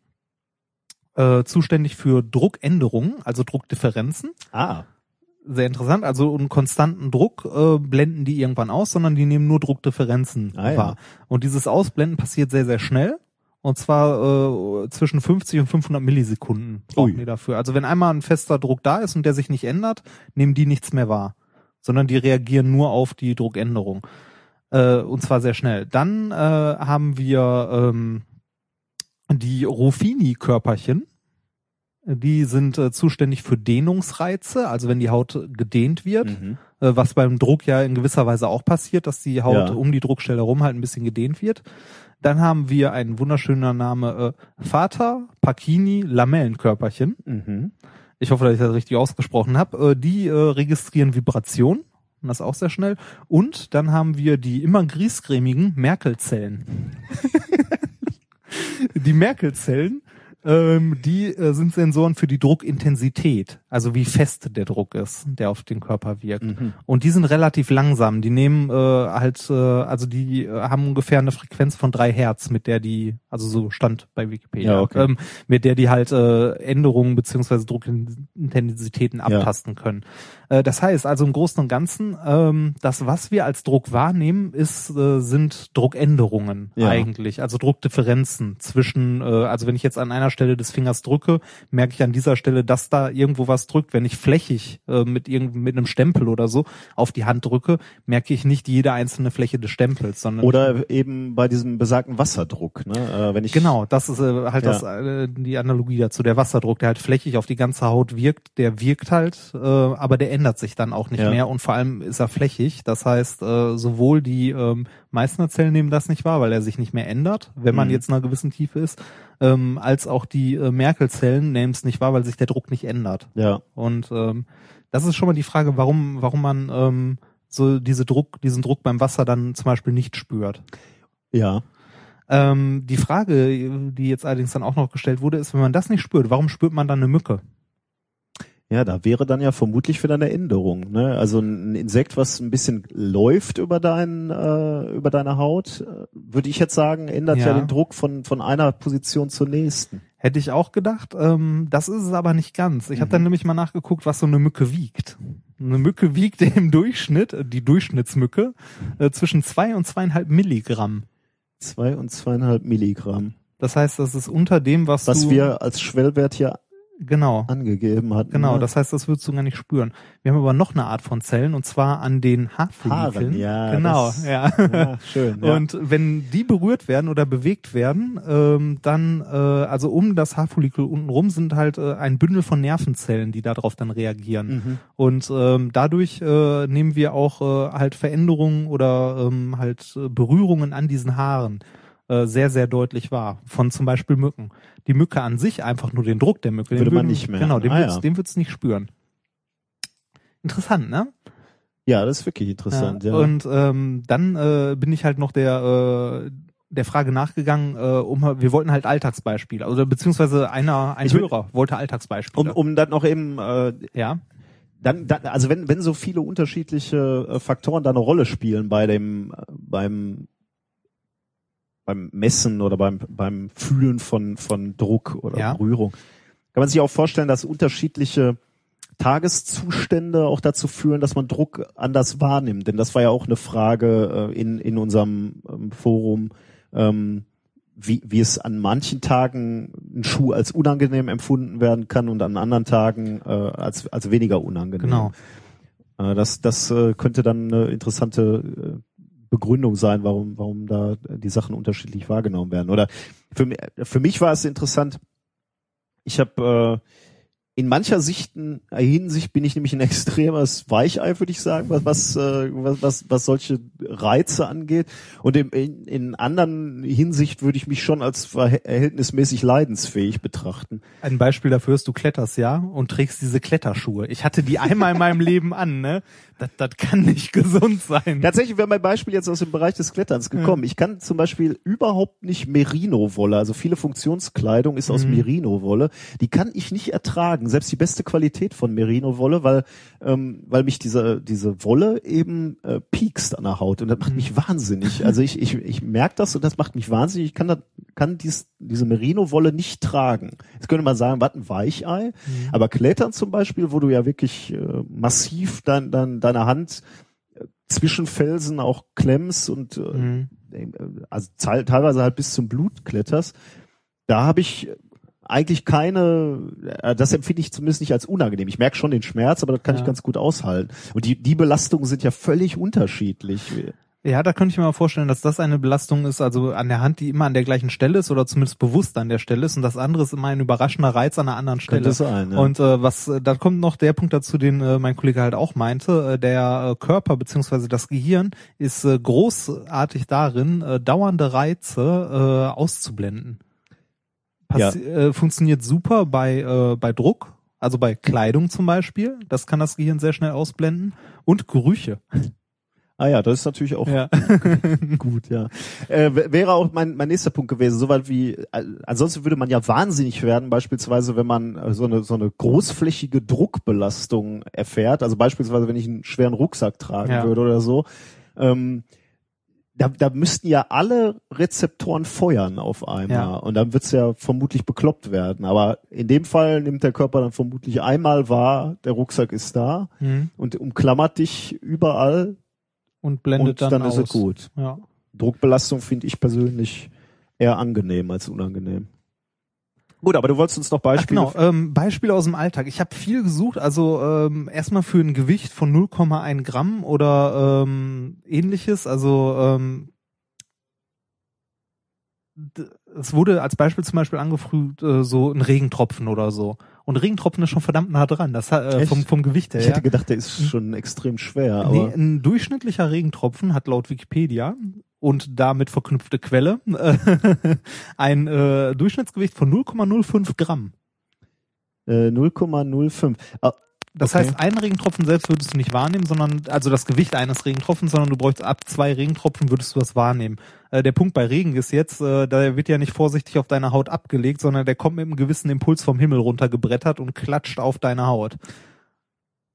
äh, zuständig für Druckänderungen, also Druckdifferenzen. Ah, sehr interessant. Also einen konstanten Druck äh, blenden die irgendwann aus, sondern die nehmen nur Druckdifferenzen Ah, ja. wahr. Und dieses Ausblenden passiert sehr, sehr schnell. Und zwar äh, zwischen 50 und 500 Millisekunden brauchen Ui. die dafür. Also wenn einmal ein fester Druck da ist und der sich nicht ändert, nehmen die nichts mehr wahr, sondern die reagieren nur auf die Druckänderung. Äh, und zwar sehr schnell. Dann äh, haben wir ähm, die Ruffini-Körperchen. Die sind äh, zuständig für Dehnungsreize, also wenn die Haut gedehnt wird, Mhm. äh, was beim Druck ja in gewisser Weise auch passiert, dass die Haut Ja. um die Druckstelle herum halt ein bisschen gedehnt wird. Dann haben wir ein wunderschöner Name äh, Vater Pacini Lamellenkörperchen. Mhm. Ich hoffe, dass ich das richtig ausgesprochen habe. Äh, die äh, registrieren Vibration. Und das auch sehr schnell. Und dann haben wir die immer griesgrämigen Merkelzellen. die Merkelzellen, ähm, die äh, sind Sensoren für die Druckintensität, also wie fest der Druck ist, der auf den Körper wirkt. Mhm. Und die sind relativ langsam. Die nehmen äh, halt, äh, also die äh, haben ungefähr eine Frequenz von drei Hertz, mit der die, also so stand bei Wikipedia, Ja, okay. ähm, mit der die halt äh, Änderungen beziehungsweise Druckintensitäten abtasten können. Äh, das heißt also im Großen und Ganzen, ähm, das, was wir als Druck wahrnehmen, ist, äh, sind Druckänderungen Ja. eigentlich, also Druckdifferenzen zwischen, äh, also wenn ich jetzt an einer Stelle des Fingers drücke, merke ich an dieser Stelle, dass da irgendwo was drückt. Wenn ich flächig äh, mit irgend mit einem Stempel oder so auf die Hand drücke, merke ich nicht jede einzelne Fläche des Stempels, sondern Oder eben bei diesem besagten Wasserdruck, ne? Äh, wenn ich Genau, das ist äh, halt Ja. das, äh, die Analogie dazu. Der Wasserdruck, der halt flächig auf die ganze Haut wirkt, der wirkt halt, äh, aber der ändert sich dann auch nicht Ja. mehr und vor allem ist er flächig. Das heißt, äh, sowohl die ähm, Meißner Zellen nehmen das nicht wahr, weil er sich nicht mehr ändert, wenn man Mhm. jetzt in einer gewissen Tiefe ist, ähm, als auch die äh, Merkel-Zellen nehmen es nicht wahr, weil sich der Druck nicht ändert. ja, Und ähm, das ist schon mal die Frage, warum, warum man ähm, so diese Druck, diesen Druck beim Wasser dann zum Beispiel nicht spürt. ja, Ähm, die Frage, die jetzt allerdings dann auch noch gestellt wurde, ist, wenn man das nicht spürt, warum spürt man dann eine Mücke? Ja, da wäre dann ja vermutlich wieder eine Änderung, ne? Also ein Insekt, was ein bisschen läuft über dein, äh, über deine Haut, äh, würde ich jetzt sagen, ändert ja. Ja. den Druck von von einer Position zur nächsten. Hätte ich auch gedacht. Ähm, das ist es aber nicht ganz. Ich habe dann nämlich mal nachgeguckt, was so eine Mücke wiegt. Eine Mücke wiegt im Durchschnitt, äh, die Durchschnittsmücke, äh, zwischen zwei und zweieinhalb Milligramm. Zwei und zweieinhalb Milligramm, Das heißt, das ist unter dem, was, was du wir als Schwellwert hier genau angegeben hatten. Genau, ne? das heißt, das würdest du gar nicht spüren. Wir haben aber noch eine Art von Zellen und zwar an den Haarfollikeln. Ja, Genau, das- ja. ja, schön. Ja. Und wenn die berührt werden oder bewegt werden, ähm, dann, äh, also um das Haarfollikel unten rum sind halt äh, ein Bündel von Nervenzellen, die darauf dann reagieren. Mhm. Und ähm, dadurch äh, nehmen wir auch äh, halt Veränderungen oder ähm, halt äh, Berührungen an diesen Haaren äh, sehr, sehr deutlich wahr. Von zum Beispiel Mücken. Die Mücke an sich, einfach nur den Druck der Mücke, den Würde man würden- nicht merken. Genau, den Ah, würdest, ja. den du nicht spüren. Interessant, ne? ja, das ist wirklich interessant. Ja, Und ähm, dann äh, bin ich halt noch der äh, der Frage nachgegangen, äh, um wir wollten halt Alltagsbeispiele, also beziehungsweise einer ein Ich Hörer wollte Alltagsbeispiele. um, um dann noch eben äh, ja, dann, dann also wenn wenn so viele unterschiedliche äh, Faktoren da eine Rolle spielen bei dem äh, beim beim Messen oder beim beim Fühlen von von Druck oder Ja. Berührung kann man sich auch vorstellen, dass unterschiedliche Tageszustände auch dazu führen, dass man Druck anders wahrnimmt. Denn das war ja auch eine Frage äh, in in unserem ähm, Forum. Ähm, wie, wie es an manchen Tagen ein Schuh als unangenehm empfunden werden kann und an anderen Tagen äh, als, als weniger unangenehm. genau. Äh, das das äh, könnte dann eine interessante äh, Begründung sein, warum, warum da die Sachen unterschiedlich wahrgenommen werden. Oder für, für mich war es interessant, ich habe äh, in mancher Sichten, äh, Hinsicht bin ich nämlich ein extremes Weichei, würde ich sagen, was, was, äh, was, was, solche Reize angeht. Und in, in, anderen Hinsicht würde ich mich schon als verhältnismäßig leidensfähig betrachten. Ein Beispiel dafür ist, du kletterst ja und trägst diese Kletterschuhe. Ich hatte die einmal in meinem Leben an, ne? Das, das kann nicht gesund sein. Tatsächlich wäre mein Beispiel jetzt aus dem Bereich des Kletterns gekommen. Ich kann zum Beispiel überhaupt nicht Merino-Wolle, also viele Funktionskleidung ist aus Mhm. Merino-Wolle, die kann ich nicht ertragen. Tragen, selbst die beste Qualität von Merino-Wolle, weil, ähm, weil mich diese, diese Wolle eben äh, piekst an der Haut und das macht Mhm. mich wahnsinnig. Also ich, ich, ich merke das und das macht mich wahnsinnig. Ich kann, das, kann dies, diese Merino-Wolle nicht tragen. Jetzt könnte man sagen, was ein Weichei, Mhm. aber Klettern zum Beispiel, wo du ja wirklich äh, massiv dein, dein, deine Hand äh, zwischen Felsen auch klemmst und äh, Mhm. also teil- teilweise halt bis zum Blut kletterst, da habe ich eigentlich keine, äh, das empfinde ich zumindest nicht als unangenehm. Ich merke schon den Schmerz, aber das kann Ja. ich ganz gut aushalten. Und die, die Belastungen sind ja völlig unterschiedlich. Ja, da könnte ich mir mal vorstellen, dass das eine Belastung ist, also an der Hand, die immer an der gleichen Stelle ist oder zumindest bewusst an der Stelle ist und das andere ist immer ein überraschender Reiz an einer anderen Stelle. Könnte sein, ja. Und äh, was, äh, da kommt noch der Punkt dazu, den äh, mein Kollege halt auch meinte, äh, der äh, Körper beziehungsweise das Gehirn ist äh, großartig darin, äh, dauernde Reize äh, auszublenden. Passi äh, funktioniert super bei, äh, bei Druck, also bei Kleidung zum Beispiel. Das kann das Gehirn sehr schnell ausblenden. Und Gerüche. Ah ja, das ist natürlich auch Ja. gut, ja. Äh, wäre auch mein, mein nächster Punkt gewesen, soweit wie, äh, ansonsten würde man ja wahnsinnig werden, beispielsweise, wenn man äh, so eine, so eine großflächige Druckbelastung erfährt, also beispielsweise, wenn ich einen schweren Rucksack tragen Ja. würde oder so, ähm, da, da müssten ja alle Rezeptoren feuern auf einmal Ja. und dann wird's ja vermutlich bekloppt werden. Aber in dem Fall nimmt der Körper dann vermutlich einmal wahr, der Rucksack ist da Mhm. und umklammert dich überall Und blendet und dann, dann, aus. ist es gut. Ja. Druckbelastung finde ich persönlich eher angenehm als unangenehm. Gut, aber du wolltest uns noch Ach, Beispiele. genau, ähm, Beispiele aus dem Alltag. Ich habe viel gesucht, also ähm, erstmal für ein Gewicht von 0,1 Gramm oder ähm, ähnliches. Also ähm, es wurde als Beispiel zum Beispiel angefügt, äh, so ein Regentropfen oder so. Und Regentropfen ist schon verdammt nah dran, das hat, äh, vom, vom Gewicht her. ich hätte gedacht, der ist schon extrem schwer, Nee, aber ein durchschnittlicher Regentropfen hat laut Wikipedia und damit verknüpfte Quelle ein äh, Durchschnittsgewicht von 0,05 Gramm. äh, 0,05. Ah, Das Okay. heißt, einen Regentropfen selbst würdest du nicht wahrnehmen, sondern also das Gewicht eines Regentropfens, sondern du bräuchst ab zwei Regentropfen würdest du das wahrnehmen. Äh, der Punkt bei Regen ist jetzt, äh, da wird ja nicht vorsichtig auf deine Haut abgelegt, sondern der kommt mit einem gewissen Impuls vom Himmel runtergebrettert und klatscht auf deine Haut.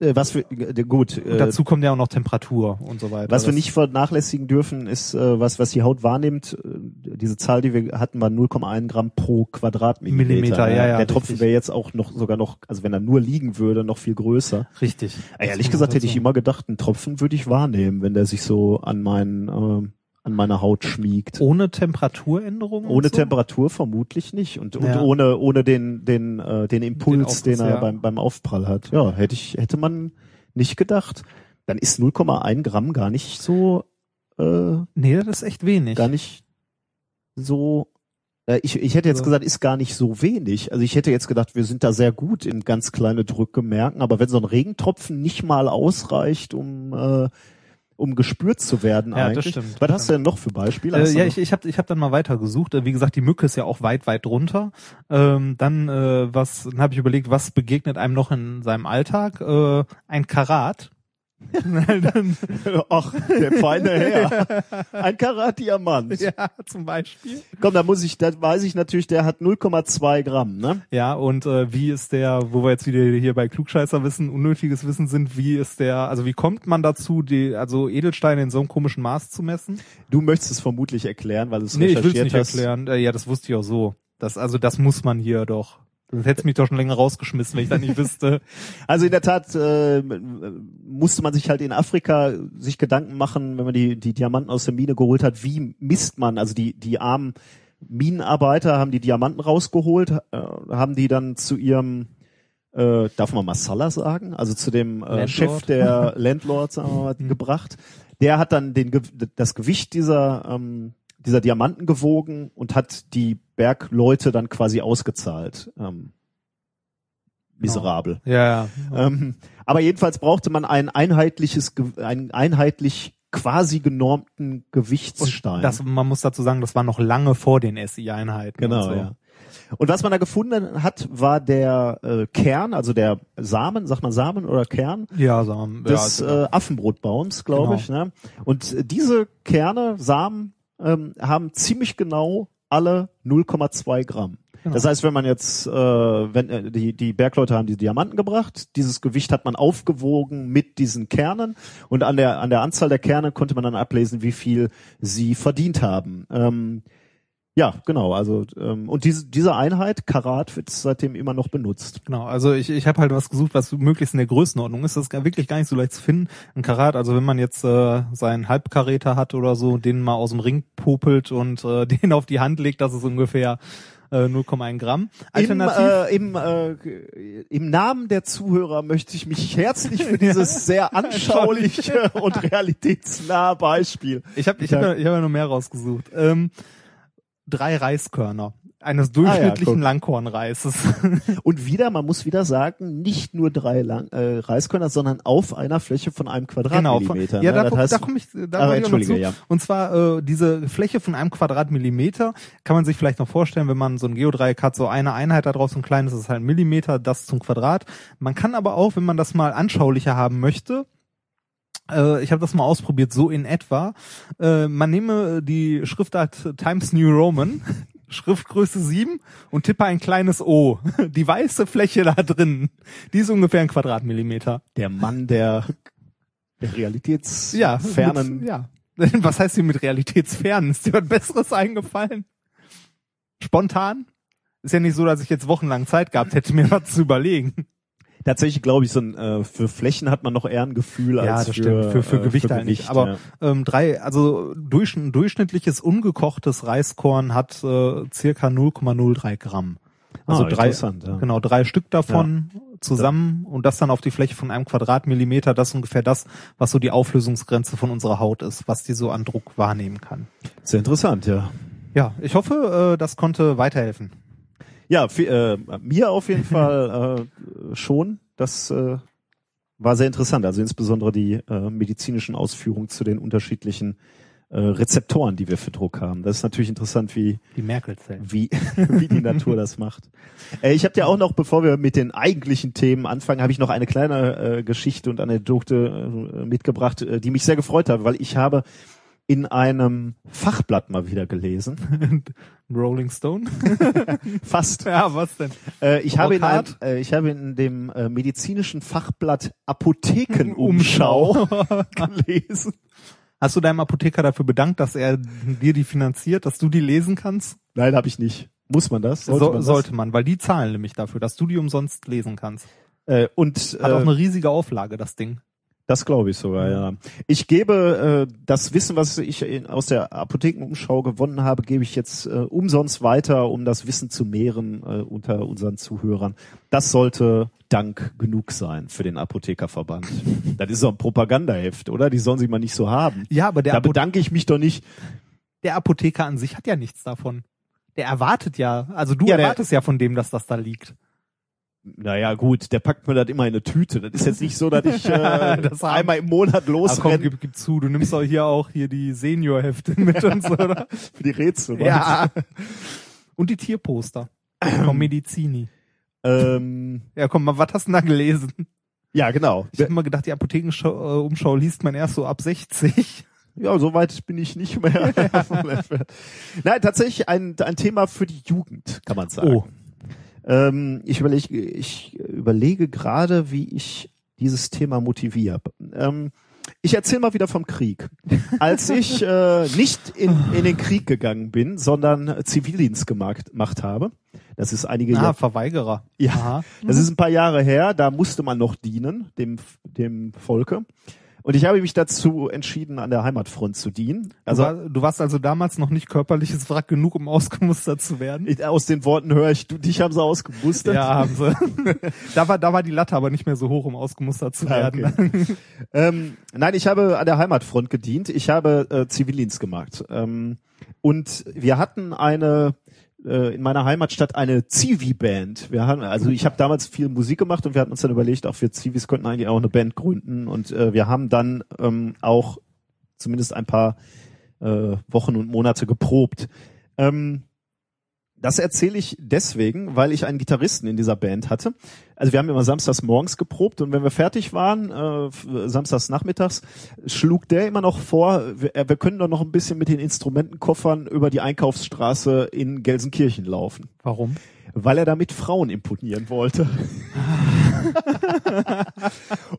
Äh, was wir äh, gut, Und äh, dazu kommt ja auch noch Temperatur und so weiter. was wir nicht vernachlässigen dürfen, ist äh, was was die Haut wahrnimmt. Äh, diese Zahl, die wir hatten, war 0,1 Gramm pro Quadratmillimeter. Millimeter, ja, ja, Der Tropfen wäre jetzt auch noch sogar noch, also wenn er nur liegen würde, noch viel größer. Richtig. Äh, Ehrlich gesagt hätte ich dazu. immer gedacht, einen Tropfen würde ich wahrnehmen, wenn der sich so an meinen ähm, an meiner Haut schmiegt. Ohne Temperaturänderung? Ohne so? Temperatur vermutlich nicht und, und Ja. ohne ohne den den äh, den Impuls, den, Aufguss, er ja. beim beim Aufprall hat. Ja, hätte ich hätte man nicht gedacht. Dann ist 0,1 Gramm gar nicht so äh, Nee, das ist echt wenig. gar nicht so. Äh, ich ich hätte jetzt So. gesagt, ist gar nicht so wenig. Also ich hätte jetzt gedacht, wir sind da sehr gut in ganz kleine Drücke merken. Aber wenn so ein Regentropfen nicht mal ausreicht, um äh, um gespürt zu werden Ja, das eigentlich. stimmt, Was das hast du denn noch für Beispiele? Äh, ja, ich, ich habe ich hab dann mal weiter gesucht. Äh, Wie gesagt, die Mücke ist ja auch weit, weit drunter. Ähm, dann äh, was, dann habe ich überlegt, was begegnet einem noch in seinem Alltag? Äh, ein Karat. Dann- Ach, der feine Herr. Ein Karat-Diamant. ja, zum Beispiel. Komm, da muss ich, da weiß ich natürlich, der hat 0,2 Gramm, ne? Ja, und äh, wie ist der, wo wir jetzt wieder hier bei Klugscheißer Wissen, unnötiges Wissen sind, wie ist der, also wie kommt man dazu, die, also Edelsteine in so einem komischen Maß zu messen? Du möchtest es vermutlich erklären, weil du es Nee, ich will es recherchiert nicht hast. erklären. Äh, ja, das wusste ich auch so. Das, also das muss man hier doch. Das hätte mich doch schon länger rausgeschmissen, wenn ich das nicht wüsste. Also in der Tat äh, musste man sich halt in Afrika sich Gedanken machen, wenn man die, die Diamanten aus der Mine geholt hat, wie misst man, also die, die armen Minenarbeiter haben die Diamanten rausgeholt, äh, haben die dann zu ihrem, äh, darf man Masala sagen, also zu dem äh, Landlord. Chef der Landlords sagen wir mal, gebracht. Der hat dann den, das Gewicht dieser, ähm, dieser Diamanten gewogen und hat die Bergleute dann quasi ausgezahlt. Ähm, miserabel. Ja, ja. Ähm, aber jedenfalls brauchte man ein einheitliches, einen einheitlich quasi genormten Gewichtsstein. Das, man muss dazu sagen, das war noch lange vor den SI-Einheiten. genau, und so. ja. Und was man da gefunden hat, war der äh, Kern, also der Samen, sagt man Samen oder Kern, Ja, sagen wir. des ja, also- äh, Affenbrotbaums, glaube Genau. ich. Ne? Und diese Kerne, Samen, ähm, haben ziemlich genau alle 0,2 Gramm. Genau. Das heißt, wenn man jetzt, äh, wenn äh, die, die Bergleute haben die Diamanten gebracht, dieses Gewicht hat man aufgewogen mit diesen Kernen und an der, an der Anzahl der Kerne konnte man dann ablesen, wie viel sie verdient haben. Ähm, ja, genau. Also ähm, und diese diese Einheit Karat wird seitdem immer noch benutzt. Genau, also ich, ich habe halt was gesucht, was möglichst in der Größenordnung ist. Das ist wirklich gar nicht so leicht zu finden. Ein Karat, also wenn man jetzt äh, seinen Halbkaräter hat oder so, den mal aus dem Ring popelt und äh, den auf die Hand legt, das ist ungefähr äh, 0,1 Gramm. Im, Alternativ, äh, im, äh, Im Namen der Zuhörer möchte ich mich herzlich für dieses sehr anschauliche und realitätsnahe Beispiel. ich habe ich hab, ja- ich hab ja noch mehr rausgesucht. Ähm, drei Reiskörner eines durchschnittlichen guck. Langkornreises. Und wieder, man muss wieder sagen, nicht nur drei Lang äh, Reiskörner, sondern auf einer Fläche von einem Genau, Quadratmillimeter. von, ja, ne? da, heißt, da komme ich, da Ah, wollte ich noch zu. ja. Und zwar äh, diese Fläche von einem Quadratmillimeter kann man sich vielleicht noch vorstellen, wenn man so ein Geodreieck hat, so eine Einheit da drauf, so ein kleines ist halt ein Millimeter, das zum Quadrat. Man kann aber auch, wenn man das mal anschaulicher haben möchte, ich habe das mal ausprobiert, so in etwa, äh, man nehme die Schriftart Times New Roman, Schriftgröße 7 und tippe ein kleines O. Die weiße Fläche da drin, die ist ungefähr ein Quadratmillimeter. der Mann der, der realitätsfernen. Mit, ja. Was heißt hier mit realitätsfern? Ist dir was Besseres eingefallen? Spontan? Ist ja nicht so, dass ich jetzt wochenlang Zeit gehabt hätte, mir was zu überlegen. Tatsächlich glaube ich, so ein, äh, für Flächen hat man noch eher ein Gefühl Ja, als das für, stimmt. Für, für äh, Gewicht für nicht. Gewicht, Aber ja. ähm, drei, also durch, durchschnittliches ungekochtes Reiskorn hat äh, circa 0,03 Gramm. Also Ah, drei, interessant, ja. genau, drei Stück davon zusammen und das dann auf die Fläche von einem Quadratmillimeter. Das ist ungefähr das, was so die Auflösungsgrenze von unserer Haut ist, was die so an Druck wahrnehmen kann. Sehr interessant, ja. Ja, ich hoffe, äh, das konnte weiterhelfen. Ja, äh, mir auf jeden Fall äh, schon. Das äh, war sehr interessant. Also insbesondere die äh, medizinischen Ausführungen zu den unterschiedlichen äh, Rezeptoren, die wir für Druck haben. Das ist natürlich interessant, wie Die Merkel-Zellen. wie, wie die Natur das macht. Äh, ich habe dir auch noch, bevor wir mit den eigentlichen Themen anfangen, habe ich noch eine kleine äh, Geschichte und Anekdote äh, mitgebracht, äh, die mich sehr gefreut hat, weil ich habe in einem Fachblatt mal wieder gelesen. Rolling Stone? Fast. ja, was denn? Äh, ich, habe in einem, äh, ich habe in dem äh, medizinischen Fachblatt Apothekenumschau gelesen. Hast du deinem Apotheker dafür bedankt, dass er dir die finanziert, dass du die lesen kannst? Nein, habe ich nicht. Muss man das? Sollte, Sollte so, man das? sollte man, weil die zahlen nämlich dafür, dass du die umsonst lesen kannst. Äh, und Hat auch äh, eine riesige Auflage, das Ding. Das glaube ich sogar, ja. Ich gebe äh, das Wissen, was ich in, aus der Apothekenumschau gewonnen habe, gebe ich jetzt äh, umsonst weiter, um das Wissen zu mehren äh, unter unseren Zuhörern. Das sollte Dank genug sein für den Apothekerverband. das ist doch ein Propagandaheft, oder? Die sollen sie mal nicht so haben. Ja, aber der, Da bedanke ich mich doch nicht. der Apotheker an sich hat ja nichts davon. Der erwartet ja, also du Ja, erwartest ja von dem, dass das da liegt. Naja, gut, der packt mir das immer in eine Tüte. Das ist jetzt nicht so, dass ich äh, Das einmal im Monat Ah, komm, losrenne gib, gib zu, du nimmst doch hier auch hier die Senior-Hefte mit und so, oder? für die Rätsel. Ja. Und die Tierposter. Vom Medizini. Ähm, Ja, komm mal, was hast du denn da gelesen? ja, genau. Ich habe immer gedacht, die Apothekenumschau Umschau liest man erst so ab 60. Ja, so weit bin ich nicht mehr. Nein, tatsächlich ein, ein Thema für die Jugend, kann man sagen. Oh. Ähm, ich überlege, ich überlege gerade, wie ich dieses Thema motiviere. Ähm, ich erzähle mal wieder vom Krieg. Als ich äh, nicht in, in den Krieg gegangen bin, sondern Zivildienst gemacht, gemacht habe, das ist einige Ah, Jahre, Verweigerer. ja, Aha. das ist ein paar Jahre her, da musste man noch dienen, dem, dem Volke. Und ich habe mich dazu entschieden, an der Heimatfront zu dienen. Also, du, war, du warst also damals noch nicht körperliches Wrack genug, um ausgemustert zu werden? ich, aus den Worten höre ich, du, dich haben sie ausgemustert. Ja, haben sie. da war, da war die Latte aber nicht mehr so hoch, um ausgemustert zu Ah, werden. Ähm, nein, ich habe an der Heimatfront gedient. Ich habe äh, Zivildienst gemacht. Ähm, und wir hatten eine äh, in meiner Heimatstadt eine Zivi-Band. Wir haben, also ich habe damals viel Musik gemacht und wir hatten uns dann überlegt, auch wir Zivis könnten eigentlich auch eine Band gründen. Und äh, wir haben dann ähm, auch zumindest ein paar äh, Wochen und Monate geprobt. Ähm, Das erzähle ich deswegen, weil ich einen Gitarristen in dieser Band hatte. Also wir haben immer samstags morgens geprobt und wenn wir fertig waren, äh, samstags nachmittags, schlug der immer noch vor, wir, äh, wir können doch noch ein bisschen mit den Instrumentenkoffern über die Einkaufsstraße in Gelsenkirchen laufen. Warum? Weil er damit Frauen imponieren wollte.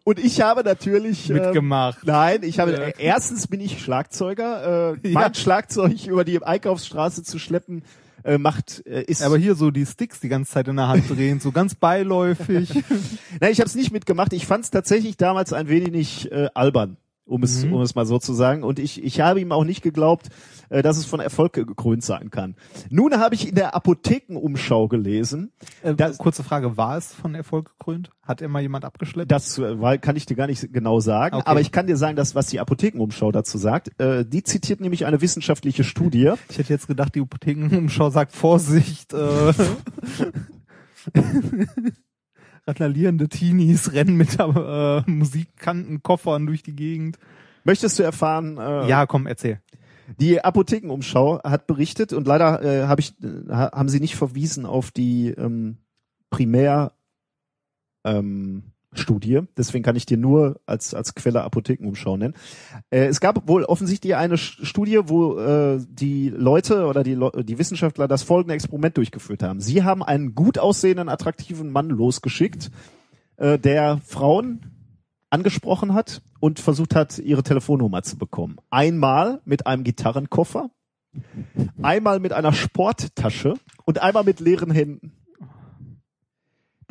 und ich habe natürlich äh, Mitgemacht. Nein, ich habe Ja. äh, erstens bin ich Schlagzeuger. Äh, Ja. Mein Schlagzeug über die Einkaufsstraße zu schleppen äh, macht äh, ist. Aber hier so die Sticks die ganze Zeit in der Hand drehen, so ganz beiläufig. Nein, ich habe es nicht mitgemacht. Ich fand es tatsächlich damals ein wenig äh, albern, um es Mhm. um es mal so zu sagen. Und ich ich habe ihm auch nicht geglaubt, äh, dass es von Erfolg gekrönt sein kann. Nun habe ich in der Apothekenumschau gelesen. Äh, kurze Frage, war es von Erfolg gekrönt? Hat immer jemand abgeschleppt? Das äh, weil, kann ich dir gar nicht genau sagen, Okay. aber ich kann dir sagen, dass was die Apothekenumschau dazu sagt. Äh, die zitiert nämlich eine wissenschaftliche Studie. Ich hätte jetzt gedacht, die Apothekenumschau sagt Vorsicht, äh, randalierende Teenies rennen mit äh, Musikkantenkoffern durch die Gegend. Möchtest du erfahren? Äh, Ja, komm, erzähl. Die Apothekenumschau hat berichtet und leider äh, hab ich, äh, ha- haben sie nicht verwiesen auf die ähm, Primär ähm, Studie. Deswegen kann ich dir nur als als Quelle Apothekenumschau nennen. Äh, es gab wohl offensichtlich eine Studie, wo äh, die Leute oder die, Leu- die Wissenschaftler das folgende Experiment durchgeführt haben. Sie haben einen gut aussehenden, attraktiven Mann losgeschickt, äh, der Frauen angesprochen hat und versucht hat, ihre Telefonnummer zu bekommen. Einmal mit einem Gitarrenkoffer, einmal mit einer Sporttasche und einmal mit leeren Händen.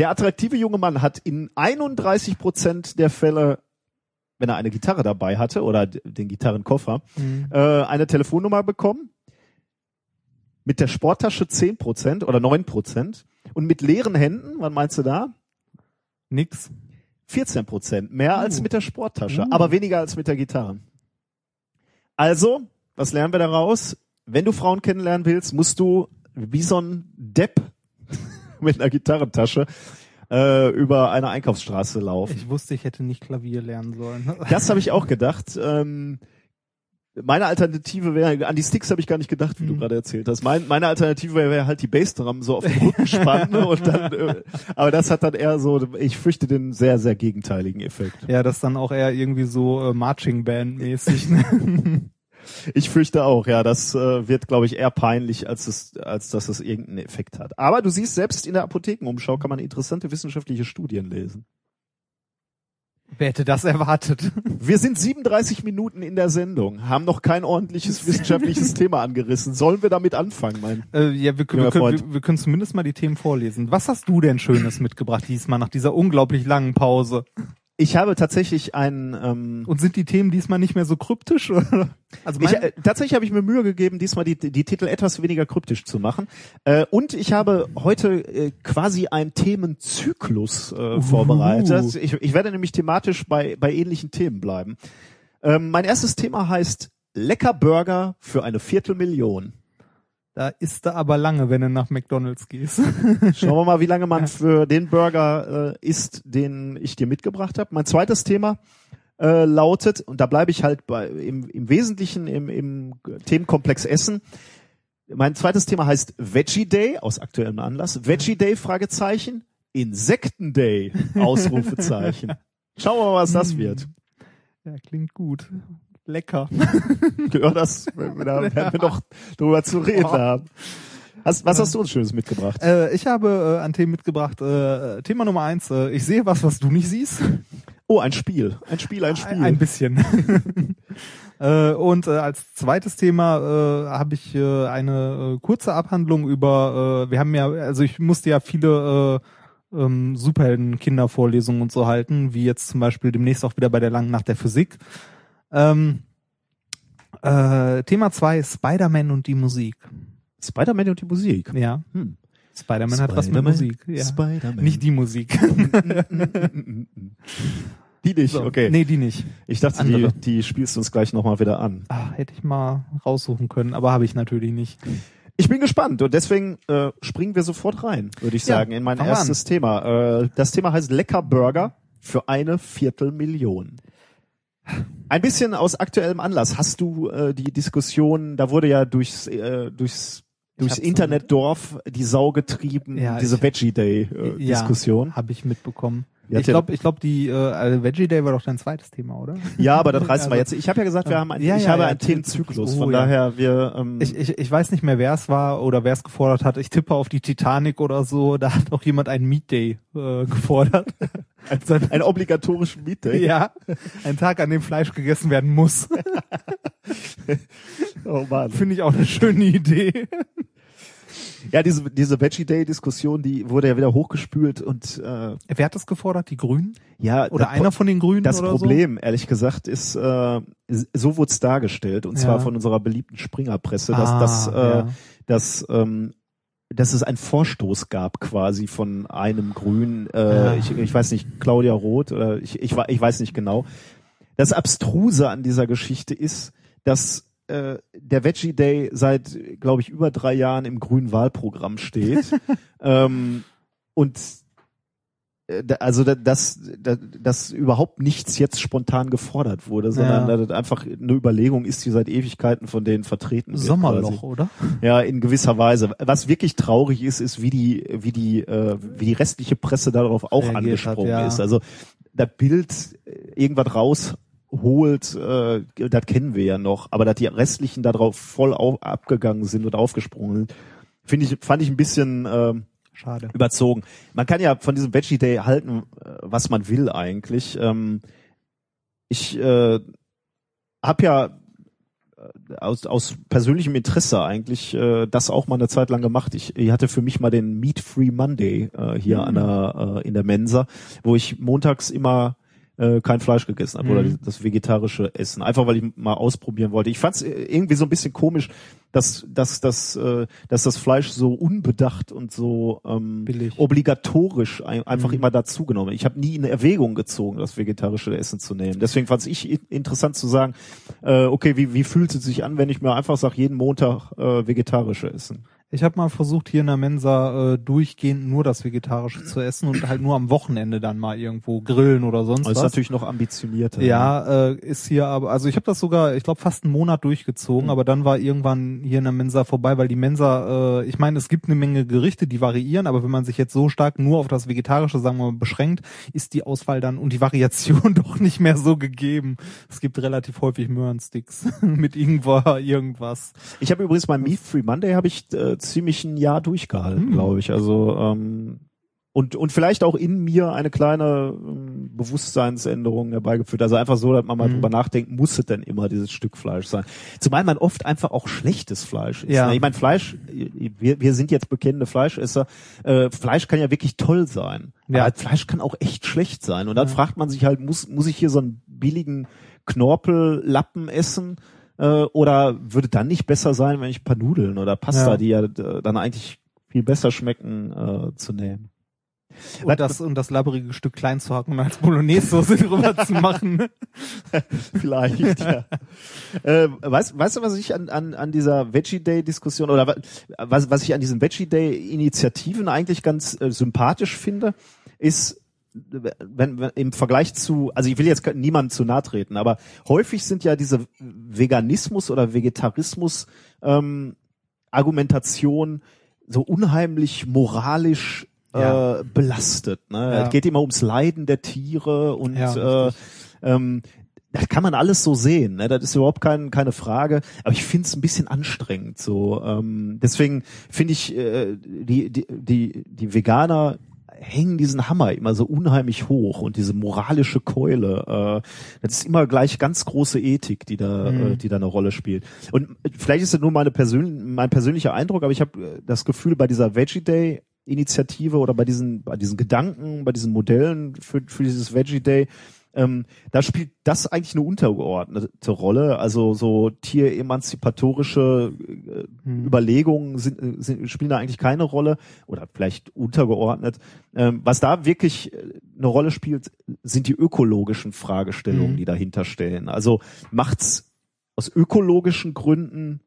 Der attraktive junge Mann hat in 31 Prozent der Fälle, wenn er eine Gitarre dabei hatte oder den Gitarrenkoffer, Hm. äh, eine Telefonnummer bekommen. Mit der Sporttasche 10 Prozent oder 9 Prozent. Und mit leeren Händen, was meinst du da? Nix. 14 Prozent, mehr als Uh. mit der Sporttasche, Uh. aber weniger als mit der Gitarre. Also, was lernen wir daraus? Wenn du Frauen kennenlernen willst, musst du wie so ein Depp mit einer Gitarrentasche äh, über eine Einkaufsstraße laufen. Ich wusste, ich hätte nicht Klavier lernen sollen. Das habe ich auch gedacht. Ähm, meine Alternative wäre, an die Sticks habe ich gar nicht gedacht, wie du Mhm. gerade erzählt hast. Mein, meine Alternative wäre wär halt die Bassdrum so auf den Rücken spannen ne, und dann, äh, aber das hat dann eher so, ich fürchte den sehr, sehr gegenteiligen Effekt. Ja, das dann auch eher irgendwie so äh, Marching Band mäßig. Ne? Ich fürchte auch, ja, das äh, wird, glaube ich, eher peinlich, als es, als dass es irgendeinen Effekt hat. Aber du siehst, selbst in der Apothekenumschau kann man interessante wissenschaftliche Studien lesen. Wer hätte das erwartet? Wir sind 37 Minuten in der Sendung, haben noch kein ordentliches wissenschaftliches Thema angerissen. Sollen wir damit anfangen, mein? Äh, ja, wir, wir, können, wir, wir können zumindest mal die Themen vorlesen. Was hast du denn Schönes mitgebracht diesmal nach dieser unglaublich langen Pause? Ich habe tatsächlich einen, ähm, Und sind die Themen diesmal nicht mehr so kryptisch? Oder? Also ich, äh, tatsächlich habe ich mir Mühe gegeben, diesmal die, die Titel etwas weniger kryptisch zu machen. Äh, und ich habe heute äh, quasi einen Themenzyklus äh, vorbereitet. Ich, ich werde nämlich thematisch bei, bei ähnlichen Themen bleiben. Ähm, mein erstes Thema heißt Lecker Burger für eine Viertelmillion. Da isst du aber lange, wenn du nach McDonalds gehst. Schauen wir mal, wie lange man für den Burger äh, isst, den ich dir mitgebracht habe. Mein zweites Thema äh, lautet, und da bleibe ich halt bei, im, im Wesentlichen im, im Themenkomplex Essen. Mein zweites Thema heißt Veggie Day, aus aktuellem Anlass. Veggie Day, Fragezeichen. Insekten Day, Ausrufezeichen. Schauen wir mal, was das wird. Ja, klingt gut. Lecker. Ja, das werden wir, da werden wir noch drüber zu reden Oh. haben. Hast, was hast du uns Schönes mitgebracht? Äh, ich habe äh, ein Thema mitgebracht. Äh, Thema Nummer eins. Äh, ich sehe was, was du nicht siehst. Oh, ein Spiel. Ein Spiel, ein Spiel. Ein, ein bisschen. äh, und äh, als zweites Thema äh, habe ich äh, eine äh, kurze Abhandlung über, äh, wir haben ja, also ich musste ja viele äh, ähm, Superhelden-Kindervorlesungen und so halten, wie jetzt zum Beispiel demnächst auch wieder bei der langen Nacht der Physik. Ähm, äh, Thema zwei Spider-Man und die Musik. Spider-Man und die Musik. Ja, Hm. Spider-Man hat was mit Musik. Ja. Spider-Man. Nicht die Musik. die nicht, So, okay. Nee, die nicht. Ich dachte, die, andere. die spielst du uns gleich nochmal wieder an. Ah, hätte ich mal raussuchen können, aber habe ich natürlich nicht. Ich bin gespannt und deswegen äh, springen wir sofort rein, würde ich Ja, sagen, in mein erstes Thema. Äh, das Thema heißt Lecker Burger für eine Viertelmillion. Ein bisschen aus aktuellem Anlass. Hast du äh, die Diskussion, da wurde ja durchs, äh, durchs durchs Internetdorf die Sau getrieben, Ja, diese Veggie Day äh, Ja, Diskussion. Habe ich mitbekommen. Ich glaube, ich glaube, die äh, also Veggie Day war doch dein zweites Thema, oder? Ja, aber das reißen wir Also- jetzt. Ich habe ja gesagt, wir haben ein, Ja, ich ja, habe ja, einen Themenzyklus. oh, Von daher, wir ähm, Ich, ich, ich weiß nicht mehr, wer es war oder wer es gefordert hat. Ich tippe auf die Titanic oder so. Da hat auch jemand einen Meat Day äh, gefordert. Also, einen obligatorischen Meet Day. ja, ein Tag, an dem Fleisch gegessen werden muss. Oh Mann. Finde ich auch eine schöne Idee. Ja, diese diese Veggie Day Diskussion, die wurde ja wieder hochgespült und äh, Wer hat das gefordert? Die Grünen? ja, Oder das, einer von den Grünen das Problem, ehrlich gesagt, ist äh, so wurde es dargestellt und Ja. zwar von unserer beliebten Springerpresse, dass Ah, das äh, ja. dass ähm, dass es einen Vorstoß gab quasi von einem Grünen, äh, Ja. ich, ich weiß nicht, Claudia Roth oder ich, ich, wa- ich weiß nicht genau. Das Abstruse an dieser Geschichte ist, dass äh, der Veggie Day seit, glaube ich, über drei Jahren im grünen Wahlprogramm steht. ähm, und äh, also da- dass, da- dass überhaupt nichts jetzt spontan gefordert wurde, sondern Ja. dass das einfach eine Überlegung ist, die seit Ewigkeiten von denen vertreten wird. Sommerloch, quasi. oder? Ja, in gewisser Weise. Was wirklich traurig ist, ist, wie die, wie die, äh, wie die restliche Presse darauf auch Reagiert angesprungen hat, ja. ist. Also das Bild irgendwas rausholt, äh, das kennen wir ja noch, aber dass die restlichen darauf voll auf, abgegangen sind und aufgesprungen sind, finde ich, fand ich ein bisschen ähm, Schade. überzogen. Man kann ja von diesem Veggie Day halten, äh, was man will eigentlich. Ähm, ich äh, habe ja äh, aus, aus persönlichem Interesse eigentlich äh, das auch mal eine Zeit lang gemacht. Ich, ich hatte für mich mal den Meat Free Monday äh, hier Mhm. an der, äh, in der Mensa, wo ich montags immer äh, kein Fleisch gegessen habe Mhm. oder das vegetarische Essen. Einfach weil ich mal ausprobieren wollte. Ich fand es irgendwie so ein bisschen komisch, dass, dass, dass, äh, dass das Fleisch so unbedacht und so ähm, Billig. obligatorisch ein, einfach Mhm. immer dazugenommen. Ich habe nie in Erwägung gezogen, das vegetarische Essen zu nehmen. Deswegen fand ich interessant zu sagen, äh, okay, wie, wie fühlt es sich an, wenn ich mir einfach sage, jeden Montag äh, vegetarische Essen? Ich habe mal versucht, hier in der Mensa äh, durchgehend nur das Vegetarische zu essen und halt nur am Wochenende dann mal irgendwo grillen oder sonst Das ist was. natürlich noch ambitionierter. Ja, äh, ist hier aber, also ich habe das sogar, ich glaube, fast einen Monat durchgezogen, Mhm. aber dann war irgendwann hier in der Mensa vorbei, weil die Mensa, äh, ich meine, es gibt eine Menge Gerichte, die variieren, aber wenn man sich jetzt so stark nur auf das Vegetarische, sagen wir mal, beschränkt, ist die Auswahl dann und die Variation doch nicht mehr so gegeben. Es gibt relativ häufig Möhrensticks mit Ingwer, irgendwas. Ich habe übrigens beim Meat Free Monday habe ich äh, ziemlich ein Jahr durchgehalten, Hm. glaube ich. Also ähm, und und vielleicht auch in mir eine kleine ähm, Bewusstseinsänderung herbeigeführt. Also einfach so, dass man mal Mhm. drüber nachdenkt, muss es denn immer dieses Stück Fleisch sein? Zumal man oft einfach auch schlechtes Fleisch isst. Ja. ne? Ich meine, Fleisch, wir, wir sind jetzt bekennende Fleischesser. Äh, Fleisch kann ja wirklich toll sein. Ja. Aber Fleisch kann auch echt schlecht sein. Und dann Ja. fragt man sich halt, muss, muss ich hier so einen billigen Knorpellappen essen? Äh, oder würde dann nicht besser sein, wenn ich ein paar Nudeln oder Pasta, Ja. die ja äh, dann eigentlich viel besser schmecken, äh, zu nehmen? Und das, und das labbrige Stück klein zu hacken und als Bolognese-Soße drüber zu machen. Vielleicht, ja. äh, weißt, weißt du, was ich an, an, an dieser Veggie Day Diskussion oder wa- was, was ich an diesen Veggie Day Initiativen eigentlich ganz äh, sympathisch finde, ist, wenn, wenn im Vergleich zu, also ich will jetzt niemandem zu nahe treten, aber häufig sind ja diese Veganismus oder Vegetarismus ähm, Argumentation so unheimlich moralisch Ja. äh, belastet. Ne? Ja. Es geht immer ums Leiden der Tiere und Ja, äh, ähm, das kann man alles so sehen, ne? das ist überhaupt kein, keine Frage, aber ich finde es ein bisschen anstrengend. So, ähm, deswegen finde ich äh, die, die, die, die Veganer hängen diesen Hammer immer so unheimlich hoch und diese moralische Keule, äh, das ist immer gleich ganz große Ethik, die da, Mhm. äh, die da eine Rolle spielt. Und vielleicht ist es nur meine persön mein persönlicher Eindruck, aber ich habe äh, das Gefühl, bei dieser Veggie Day Initiative oder bei diesen, bei diesen Gedanken, bei diesen Modellen für, für dieses Veggie Day, ähm, da spielt das eigentlich eine untergeordnete Rolle. Also so tieremanzipatorische äh, Hm. Überlegungen sind, sind, spielen da eigentlich keine Rolle oder vielleicht untergeordnet. Ähm, was da wirklich äh, eine Rolle spielt, sind die ökologischen Fragestellungen, Mhm. die dahinter stehen. Also macht's aus ökologischen Gründen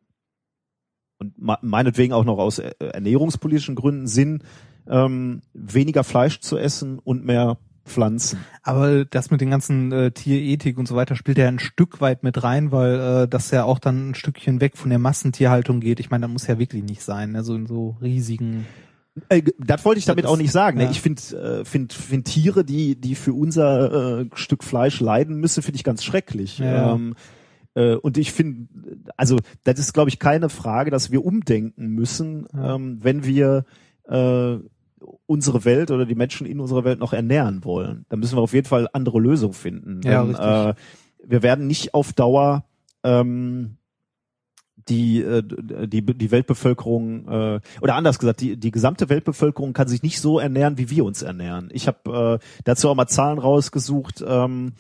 und meinetwegen auch noch aus äh, ernährungspolitischen Gründen Sinn, ähm, weniger Fleisch zu essen und mehr Pflanzen. Aber das mit den ganzen äh, Tierethik und so weiter spielt ja ein Stück weit mit rein, weil äh, das ja auch dann ein Stückchen weg von der Massentierhaltung geht. Ich meine, das muss ja wirklich nicht sein, ne? so in so riesigen. Äh, das wollte ich damit Das auch nicht sagen. Ne? ja. Ich finde äh, find, find Tiere, die, die für unser äh, Stück Fleisch leiden müssen, finde ich ganz schrecklich. Ja. Ähm, äh, und ich finde, also das ist, glaube ich, keine Frage, dass wir umdenken müssen, Ja. ähm, wenn wir äh, unsere Welt oder die Menschen in unserer Welt noch ernähren wollen. Da müssen wir auf jeden Fall andere Lösungen finden. Ja, Denn, richtig. äh, wir werden nicht auf Dauer ähm, die, äh, die, die Weltbevölkerung, äh, oder anders gesagt, die, die gesamte Weltbevölkerung kann sich nicht so ernähren, wie wir uns ernähren. Ich habe äh, dazu auch mal Zahlen rausgesucht. Ähm,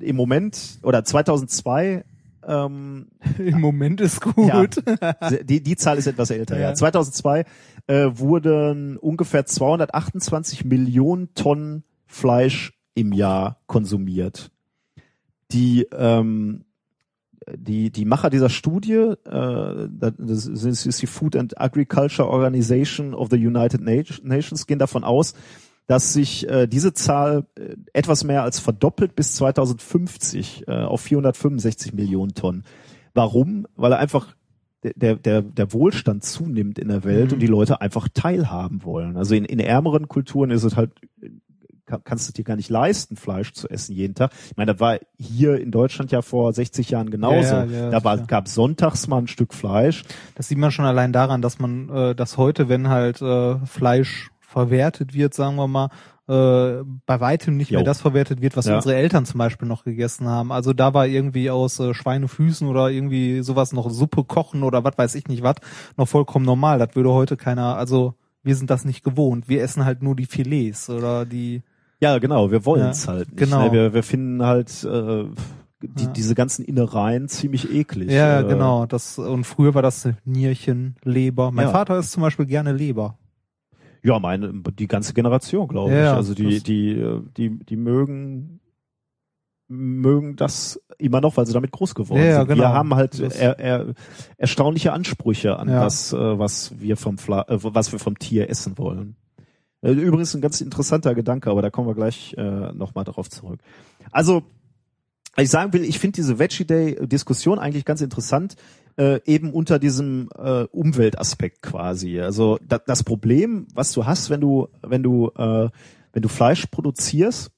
Im Moment, oder 2002, ähm, Im Moment ist gut. die, die Zahl ist etwas älter, ja. Ja. 2002 äh, wurden ungefähr 228 Millionen Tonnen Fleisch im Jahr konsumiert. Die ähm, die, die Macher dieser Studie, äh, das ist die Food and Agriculture Organization of the United Nat- Nations, gehen davon aus, dass sich äh, diese Zahl äh, etwas mehr als verdoppelt bis 2050 äh, auf 465 Millionen Tonnen. Warum? Weil er einfach der, der, der Wohlstand zunimmt in der Welt Mhm. und die Leute einfach teilhaben wollen. Also in, in ärmeren Kulturen ist es halt, kann, kannst du dir gar nicht leisten, Fleisch zu essen jeden Tag. Ich meine, das war hier in Deutschland ja vor 60 Jahren genauso. Ja, ja, ja, da war, gab sonntags mal ein Stück Fleisch. Das sieht man schon allein daran, dass man, äh, dass heute, wenn halt äh, Fleisch verwertet wird, sagen wir mal, äh, bei weitem nicht Jo. mehr das verwertet wird, was Ja. unsere Eltern zum Beispiel noch gegessen haben. Also da war irgendwie aus äh, Schweinefüßen oder irgendwie sowas noch Suppe kochen oder was weiß ich nicht was, noch vollkommen normal. Das würde heute keiner, also wir sind das nicht gewohnt. Wir essen halt nur die Filets oder die Ja, genau, wir wollen es Ja, halt nicht. genau. Ne? Wir, wir finden halt äh, die, Ja. diese ganzen Innereien ziemlich eklig. Ja, äh, genau. Das und früher war das Nierchen, Leber. Mein Ja. Vater isst zum Beispiel gerne Leber. Ja, meine, die ganze Generation, glaube Ja, ich. Also die, die, äh, die, die mögen, mögen das immer noch, weil sie damit groß geworden Ja, sind. Wir genau. haben halt er, er, erstaunliche Ansprüche an Ja. das, äh, was wir vom Fla äh, was wir vom Tier essen wollen. Äh, Übrigens ein ganz interessanter Gedanke, aber da kommen wir gleich äh, nochmal darauf zurück. Also, ich sagen will, ich finde diese Veggie Day Diskussion eigentlich ganz interessant, äh, eben unter diesem äh, Umweltaspekt quasi. Also da, das Problem, was du hast, wenn du wenn du äh, wenn du Fleisch produzierst,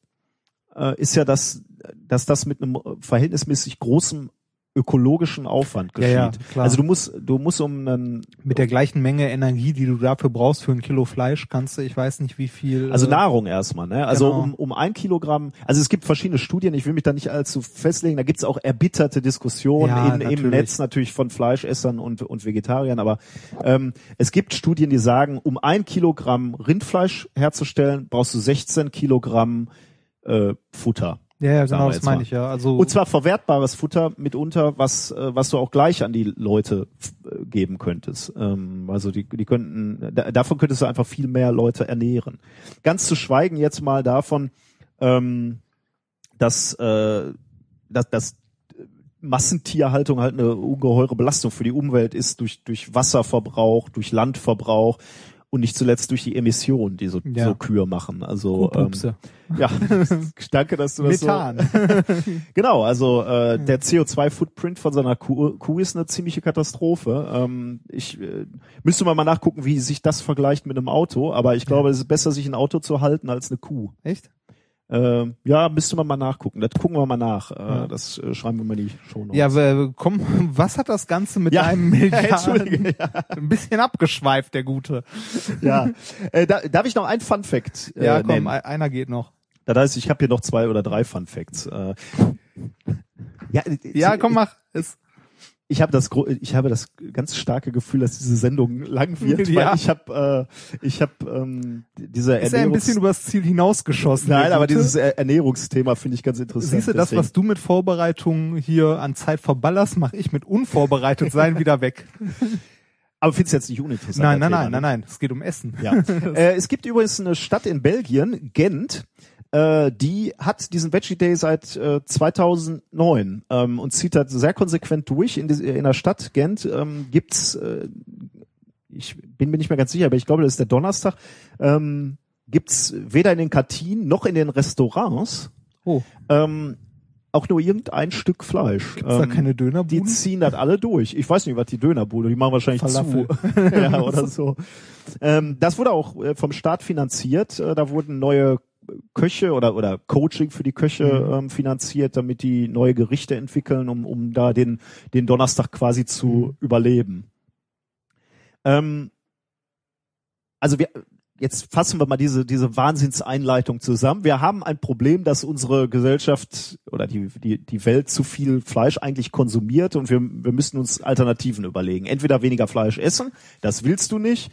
äh, ist ja, dass dass das mit einem verhältnismäßig großen ökologischen Aufwand Ja, geschieht. ja, klar. Also du musst du musst um einen Mit der gleichen Menge Energie, die du dafür brauchst für ein Kilo Fleisch, kannst du, ich weiß nicht wie viel. Also äh, Nahrung erstmal, ne? Also Genau. um, um ein Kilogramm, also es gibt verschiedene Studien, ich will mich da nicht allzu festlegen, da gibt's auch erbitterte Diskussionen Ja, in, im. Netz natürlich von Fleischessern und, und Vegetariern, aber ähm, es gibt Studien, die sagen, um ein Kilogramm Rindfleisch herzustellen, brauchst du 16 Kilogramm äh, Futter. Ja, ja, genau, das meine mal. ich ja. Also Und zwar verwertbares Futter mitunter, was, äh, was du auch gleich an die Leute äh, geben könntest. Ähm, also die, die könnten, da, davon könntest du einfach viel mehr Leute ernähren. Ganz zu schweigen jetzt mal davon, ähm, dass, äh, dass, dass Massentierhaltung halt eine ungeheure Belastung für die Umwelt ist durch, durch Wasserverbrauch, durch Landverbrauch und nicht zuletzt durch die Emissionen, die so, Ja. so Kühe machen. Also ähm, ja, danke, dass du das so Methan. Genau, also äh, der CO2-Footprint von seiner Kuh, Kuh ist eine ziemliche Katastrophe. Ähm, ich äh, müsste mal mal nachgucken, wie sich das vergleicht mit einem Auto, aber ich glaube, es ist besser, sich ein Auto zu halten als eine Kuh. Echt? Äh, ja, müsste man mal nachgucken. Das gucken wir mal nach. Äh. Das äh, schreiben wir mal die Show Notes. Ja, komm, was hat das Ganze mit Ja, deinem Milliarden? Entschuldige, ja. Ein bisschen abgeschweift, der Gute. ja. Äh, da, darf ich noch ein Fun Fact äh, Ja, komm, nennen? ein- einer geht noch. Das heißt, ich habe hier noch zwei oder drei Fun Facts. Ja, äh, Ja, komm, mach. Es, ich habe das ich habe das ganz starke Gefühl, dass diese Sendung lang wird, Ja. weil ich habe äh, ich habe ähm, diese ist er ein bisschen Ernährungs übers Ziel hinausgeschossen. Nein, aber dieses Er- Ernährungsthema finde ich ganz interessant. Siehst du, das, was du mit Vorbereitung hier an Zeit verballerst, mache ich mit unvorbereitet sein wieder weg. aber findest du jetzt nicht uninteressant? Nein, nein, Thema, nein, ne? nein, nein. Es geht um Essen. Ja. äh, es gibt übrigens eine Stadt in Belgien, Gent, äh, die hat diesen Veggie Day seit äh, 2009 ähm, und zieht das sehr konsequent durch. In, die, in der Stadt Gent ähm, gibt's, äh, ich bin mir nicht mehr ganz sicher, aber ich glaube, das ist der Donnerstag, ähm, gibt's weder in den Kantinen noch in den Restaurants Oh, ähm, auch nur irgendein Stück Fleisch. gibt's da Ähm, keine die Dönerbuden? ziehen das alle durch. Ich weiß nicht, was die Dönerbude, die machen wahrscheinlich Falafel. zu. ja, oder so. Ähm, das wurde auch äh, vom Staat finanziert. Äh, da wurden neue Köche oder, oder Coaching für die Köche Mhm. ähm, finanziert, damit die neue Gerichte entwickeln, um, um da den, den Donnerstag quasi zu Mhm. überleben. Ähm, also wir, jetzt fassen wir mal diese, diese Wahnsinnseinleitung zusammen. Wir haben ein Problem, dass unsere Gesellschaft oder die, die, die Welt zu viel Fleisch eigentlich konsumiert und wir, wir müssen uns Alternativen überlegen. Entweder weniger Fleisch essen, das willst du nicht,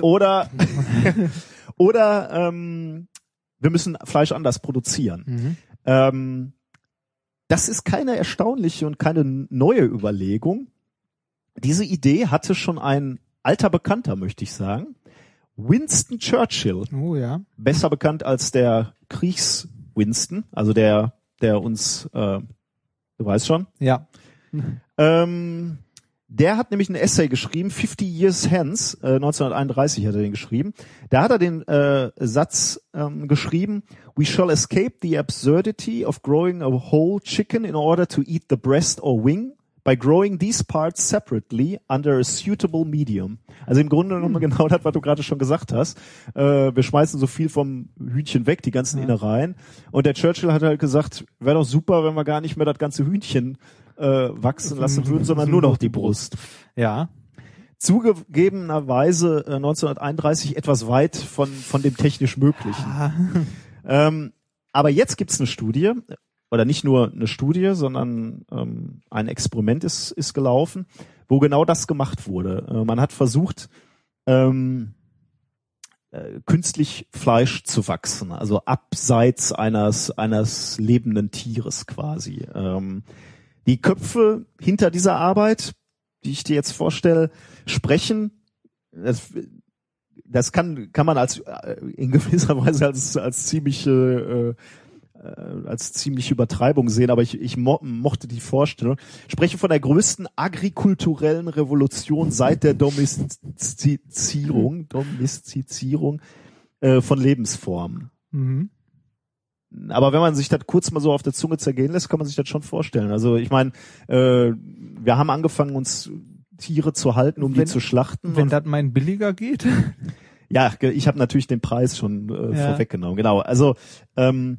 oder, oder ähm, wir müssen Fleisch anders produzieren. Mhm. Ähm, das ist keine erstaunliche und keine neue Überlegung. Diese Idee hatte schon ein alter Bekannter, möchte ich sagen. Winston Churchill, Oh ja. besser bekannt als der Kriegs-Winston, also der, der uns, äh, du weißt schon, Ja. ähm, der hat nämlich ein Essay geschrieben, 50 Years Hence, äh, 1931 hat er den geschrieben. Da hat er den äh, Satz ähm, geschrieben, We shall escape the absurdity of growing a whole chicken in order to eat the breast or wing by growing these parts separately under a suitable medium. Also im Grunde genommen genau das, was du gerade schon gesagt hast. Äh, wir schmeißen so viel vom Hühnchen weg, die ganzen Ja. Innereien. Und der Churchill hat halt gesagt, wäre doch super, wenn wir gar nicht mehr das ganze Hühnchen äh, wachsen lassen würden, sondern nur noch die Brust. Ja. Zugegebenerweise äh, 1931 etwas weit von, von dem technisch Möglichen. Ah. Ähm, aber jetzt gibt's eine Studie, oder nicht nur eine Studie, sondern ähm, ein Experiment ist, ist gelaufen, wo genau das gemacht wurde. Äh, man hat versucht, ähm, äh, künstlich Fleisch zu wachsen, also abseits eines, eines lebenden Tieres quasi. Ähm, die Köpfe hinter dieser Arbeit, die ich dir jetzt vorstelle, sprechen. Das, das kann, kann man als äh, in gewisser Weise als, als ziemliche äh, äh, als ziemliche Übertreibung sehen, aber ich, ich mo mochte die Vorstellung. Ich spreche von der größten agrikulturellen Revolution seit der Domestizierung, Domestizierung äh, von Lebensformen. Mhm. Aber wenn man sich das kurz mal so auf der Zunge zergehen lässt, kann man sich das schon vorstellen. Also ich meine, äh, wir haben angefangen, uns Tiere zu halten, um Wenn- die zu schlachten. Wenn das mein billiger geht. ja, ich habe natürlich den Preis schon äh, Ja. vorweggenommen. Genau. Also ähm,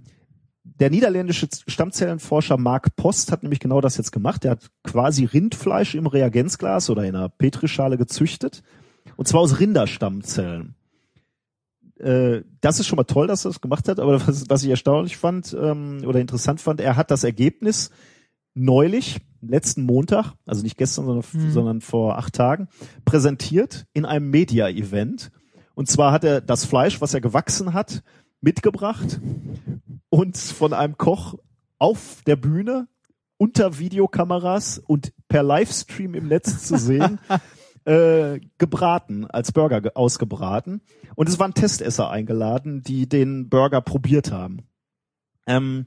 der niederländische Stammzellenforscher Mark Post hat nämlich genau das jetzt gemacht. Er hat quasi Rindfleisch im Reagenzglas oder in einer Petrischale gezüchtet. Und zwar aus Rinderstammzellen. Äh, das ist schon mal toll, dass er das gemacht hat, aber was, was ich erstaunlich fand ähm, oder interessant fand, er hat das Ergebnis neulich, letzten Montag, also nicht gestern, sondern, Mhm. sondern vor acht Tagen, präsentiert in einem Media-Event. Und zwar hat er das Fleisch, was er gewachsen hat, mitgebracht und von einem Koch auf der Bühne unter Videokameras und per Livestream im Netz zu sehen, äh, gebraten, als Burger ge- ausgebraten. Und es waren Testesser eingeladen, die den Burger probiert haben. Ähm,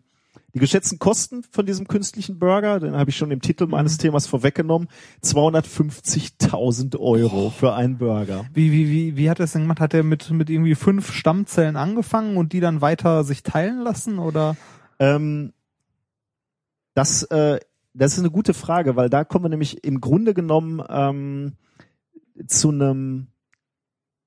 die geschätzten Kosten von diesem künstlichen Burger, den habe ich schon im Titel meines Themas vorweggenommen, 250.000 Euro für einen Burger. Wie, wie, wie, wie hat er es denn gemacht? Hat er mit, mit irgendwie fünf Stammzellen angefangen und die dann weiter sich teilen lassen oder? Ähm, das, äh, das ist eine gute Frage, weil da kommen wir nämlich im Grunde genommen ähm, zu einem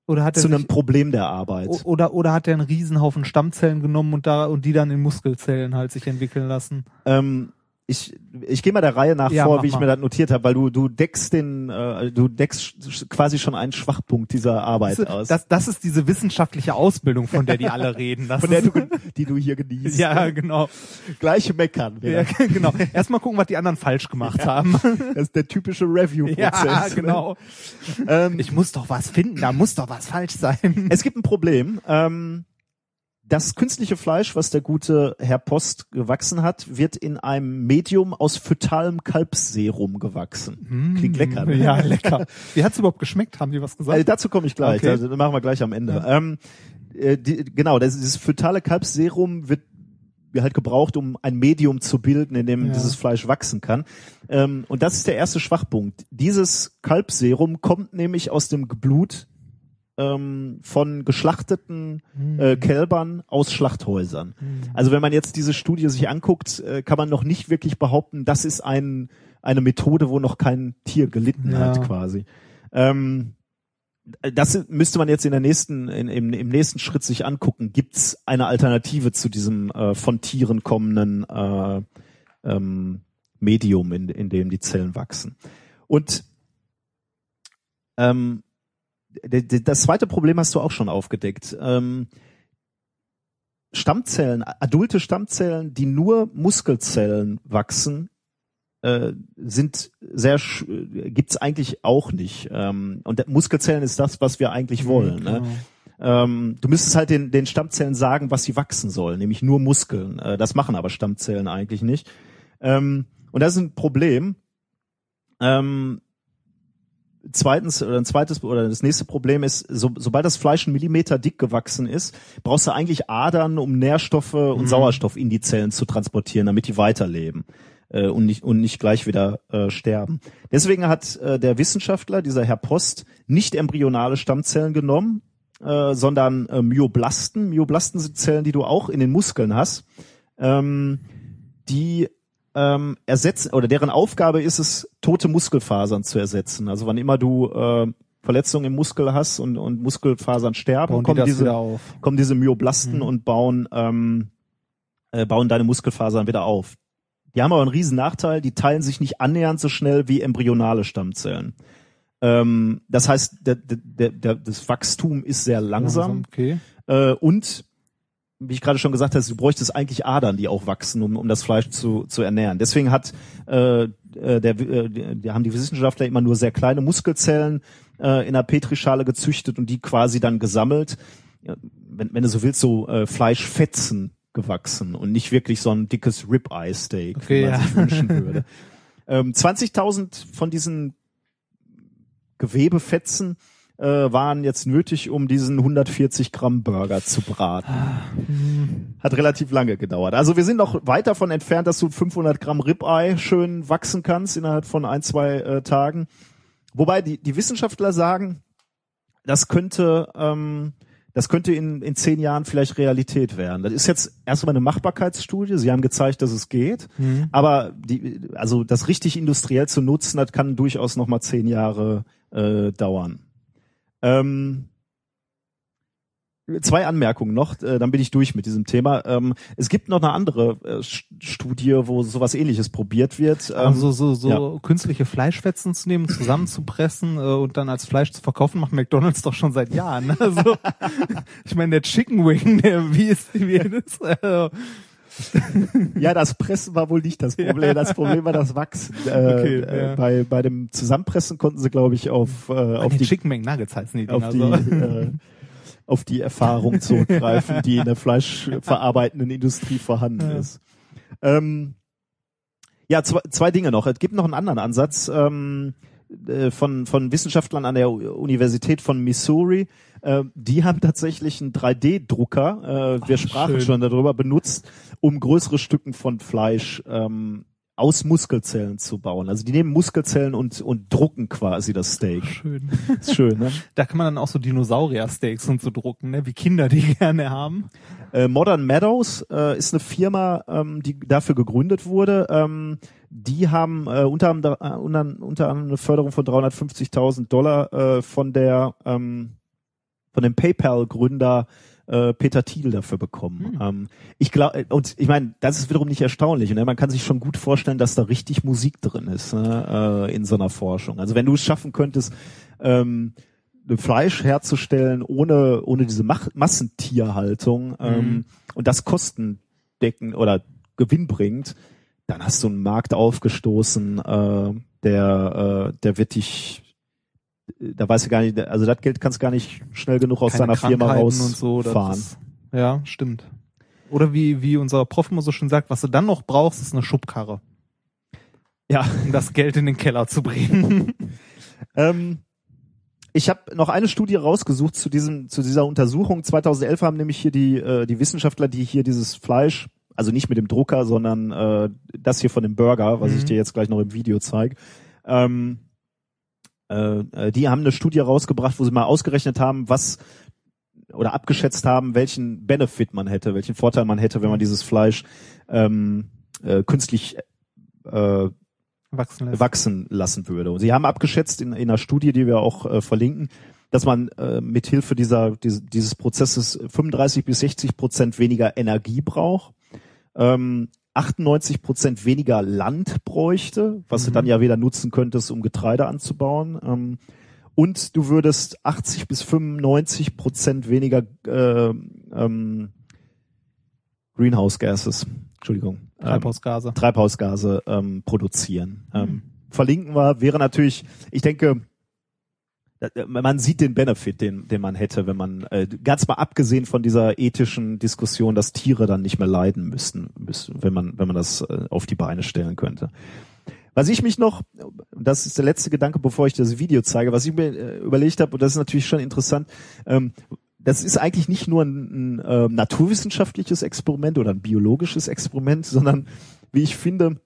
Oder hat er zu einem sich, Problem der Arbeit. oder, oder hat er einen Riesenhaufen Stammzellen genommen und da, und die dann in Muskelzellen halt sich entwickeln lassen? Ähm, ich ich gehe mal der Reihe nach Ja, vor, wie ich mal. mir das notiert habe, weil du du deckst den äh, du deckst quasi schon einen Schwachpunkt dieser Arbeit Das, aus, das, das ist diese wissenschaftliche Ausbildung, von der die alle reden. Das von der du die du hier genießt. ja, genau. Gleiche Meckern. Ja, genau. Erstmal gucken, was die anderen falsch gemacht haben. Das ist der typische Review-Prozess. Ja, ne? genau. Ähm, Ich muss doch was finden, da muss doch was falsch sein. Es gibt ein Problem. Ähm, das künstliche Fleisch, was der gute Herr Post gewachsen hat, wird in einem Medium aus fötalem Kalbsserum gewachsen. Klingt lecker. Ne? Ja, lecker. Wie hat's überhaupt geschmeckt? Haben die was gesagt? Also dazu komme ich gleich. Okay. Das machen wir gleich am Ende. Ähm, äh, die, genau, das, dieses fötale Kalbsserum wird halt gebraucht, um ein Medium zu bilden, in dem Ja. dieses Fleisch wachsen kann. Ähm, und das ist der erste Schwachpunkt. Dieses Kalbsserum kommt nämlich aus dem Blut ähm, von geschlachteten äh, Kälbern aus Schlachthäusern. Also wenn man jetzt diese Studie sich anguckt, äh, kann man noch nicht wirklich behaupten, das ist ein, eine Methode, wo noch kein Tier gelitten Ja. hat quasi. Ähm, das müsste man jetzt in der nächsten, in, im, im nächsten Schritt sich angucken. Gibt es eine Alternative zu diesem äh, von Tieren kommenden äh, ähm, Medium, in, in dem die Zellen wachsen? Und ähm, das zweite Problem hast du auch schon aufgedeckt. Ähm, Stammzellen, adulte Stammzellen, die nur Muskelzellen wachsen, äh, sind sehr gibt's eigentlich auch nicht. Ähm, und Muskelzellen ist das, was wir eigentlich wollen. Ne? Genau. Ähm, du müsstest halt den, den Stammzellen sagen, was sie wachsen sollen, nämlich nur Muskeln. Äh, das machen aber Stammzellen eigentlich nicht. Ähm, und das ist ein Problem. Ähm, zweitens oder ein zweites oder das nächste Problem ist, so, sobald das Fleisch einen Millimeter dick gewachsen ist, brauchst du eigentlich Adern, um Nährstoffe und Mhm. Sauerstoff in die Zellen zu transportieren, damit die weiterleben äh, und nicht und nicht gleich wieder äh, sterben. Deswegen hat äh, der Wissenschaftler, dieser Herr Post, nicht embryonale Stammzellen genommen, äh, sondern äh, Myoblasten. Myoblasten sind Zellen, die du auch in den Muskeln hast, ähm, die ähm, ersetzen oder deren Aufgabe ist es, tote Muskelfasern zu ersetzen. Also wann immer du äh, Verletzungen im Muskel hast und, und Muskelfasern sterben, Bauen die kommen das diese kommen diese Myoblasten Mhm. und bauen ähm, äh, bauen deine Muskelfasern wieder auf. Die haben aber einen riesen Nachteil, die teilen sich nicht annähernd so schnell wie embryonale Stammzellen. Ähm, das heißt, der, der, der, das Wachstum ist sehr langsam, Okay. äh, und wie ich gerade schon gesagt habe, du bräuchtest eigentlich Adern, die auch wachsen, um, um das Fleisch zu, zu ernähren. Deswegen hat äh, äh, der, äh, die, haben die Wissenschaftler immer nur sehr kleine Muskelzellen äh, in einer Petrischale gezüchtet und die quasi dann gesammelt. Wenn, wenn du so willst, so äh, Fleischfetzen gewachsen und nicht wirklich so ein dickes Ribeye-Steak, Okay, wie man ja. sich wünschen würde. Ähm, 20.000 von diesen Gewebefetzen äh, waren jetzt nötig, um diesen 140 Gramm Burger zu braten. Hat relativ lange gedauert. Also wir sind noch weit davon entfernt, dass du 500 Gramm Ribeye schön wachsen kannst innerhalb von ein, zwei äh, Tagen. Wobei die, die Wissenschaftler sagen, das könnte, ähm, das könnte in, in zehn Jahren vielleicht Realität werden. Das ist jetzt erstmal eine Machbarkeitsstudie. Sie haben gezeigt, dass es geht. Mhm. Aber die, also das richtig industriell zu nutzen, das kann durchaus noch mal zehn Jahre äh, dauern. Ähm, zwei Anmerkungen noch, äh, dann bin ich durch mit diesem Thema. Ähm, es gibt noch eine andere äh, Studie, wo sowas ähnliches probiert wird. Also so, so ja. künstliche Fleischfetzen zu nehmen, zusammenzupressen äh, und dann als Fleisch zu verkaufen, macht McDonalds doch schon seit Jahren. Also, ich meine, der Chicken Wing, der, wie ist wie das? Ja, das Pressen war wohl nicht das Problem. Das Problem war das Wachsen. Äh, Okay, äh, ja. bei, bei dem Zusammenpressen konnten sie, glaube ich, auf, äh, auf die Chicken Wing Nuggets heißen die auf die, so. äh, auf die Erfahrung zurückgreifen, die in der fleischverarbeitenden Industrie vorhanden Ja. ist. Ähm, ja, zwei, zwei Dinge noch. Es gibt noch einen anderen Ansatz ähm, äh, von, von Wissenschaftlern an der Universität von Missouri. Äh, die haben tatsächlich einen 3D-Drucker, äh, wir Ach, sprachen schön. schon darüber, benutzt, um größere Stücken von Fleisch ähm, aus Muskelzellen zu bauen. Also die nehmen Muskelzellen und, und drucken quasi das Steak. Schön. Ist schön, ne? Da kann man dann auch so Dinosaurier-Steaks und so drucken, ne? wie Kinder die gerne haben. Äh, Modern Meadows äh, ist eine Firma, ähm, die dafür gegründet wurde. Ähm, die haben äh, unter, anderem, äh, unter, unter anderem eine Förderung von 350.000 Dollar äh, von der ähm, von dem PayPal-Gründer äh, Peter Thiel dafür bekommen. Hm. Ähm, ich glaube, und ich meine, das ist wiederum nicht erstaunlich. Ne? Man kann sich schon gut vorstellen, dass da richtig Musik drin ist ne? äh, in so einer Forschung. Also wenn du es schaffen könntest, ähm, Fleisch herzustellen ohne ohne diese Mach Massentierhaltung ähm, Mhm. und das kostendecken oder Gewinn bringt, dann hast du einen Markt aufgestoßen, äh, der äh, der wird dich da weiß ich gar nicht, also das Geld kannst du gar nicht schnell genug aus Keine deiner Firma rausfahren. und so. ja, stimmt. Oder wie, wie unser Prof immer so schön sagt, was du dann noch brauchst, ist eine Schubkarre, ja, um das Geld in den Keller zu bringen. Ähm, ich habe noch eine Studie rausgesucht zu diesem zu dieser Untersuchung. 2011 haben nämlich hier die äh, die Wissenschaftler, die hier dieses Fleisch, also nicht mit dem Drucker, sondern äh, das hier von dem Burger, was Mhm. ich dir jetzt gleich noch im Video zeige, ähm, äh, die haben eine Studie rausgebracht, wo sie mal ausgerechnet haben, was oder abgeschätzt haben, welchen Benefit man hätte, welchen Vorteil man hätte, wenn man dieses Fleisch ähm, äh, künstlich äh, Wachsen lässt. wachsen lassen würde. Und sie haben abgeschätzt in, in einer Studie, die wir auch äh, verlinken, dass man äh, mit Hilfe dieser diese, dieses Prozesses 35 bis 60 Prozent weniger Energie braucht, ähm, 98 Prozent weniger Land bräuchte, was du Mhm. dann ja wieder nutzen könntest, um Getreide anzubauen. Ähm, und du würdest 80 bis 95 Prozent weniger äh, ähm, Greenhouse Gases, Entschuldigung, ähm, Treibhausgase. Treibhausgase ähm, produzieren. Mhm. Ähm, verlinken wir, wäre natürlich, ich denke, man sieht den Benefit, den, den man hätte, wenn man, äh, ganz mal abgesehen von dieser ethischen Diskussion, dass Tiere dann nicht mehr leiden müssten, müssten wenn man, wenn man das äh, auf die Beine stellen könnte. Was ich mich noch, das ist der letzte Gedanke, bevor ich das Video zeige, was ich mir äh, überlegt habe, und das ist natürlich schon interessant, ähm, das ist eigentlich nicht nur ein, ein ähm, naturwissenschaftliches Experiment oder ein biologisches Experiment, sondern wie ich finde,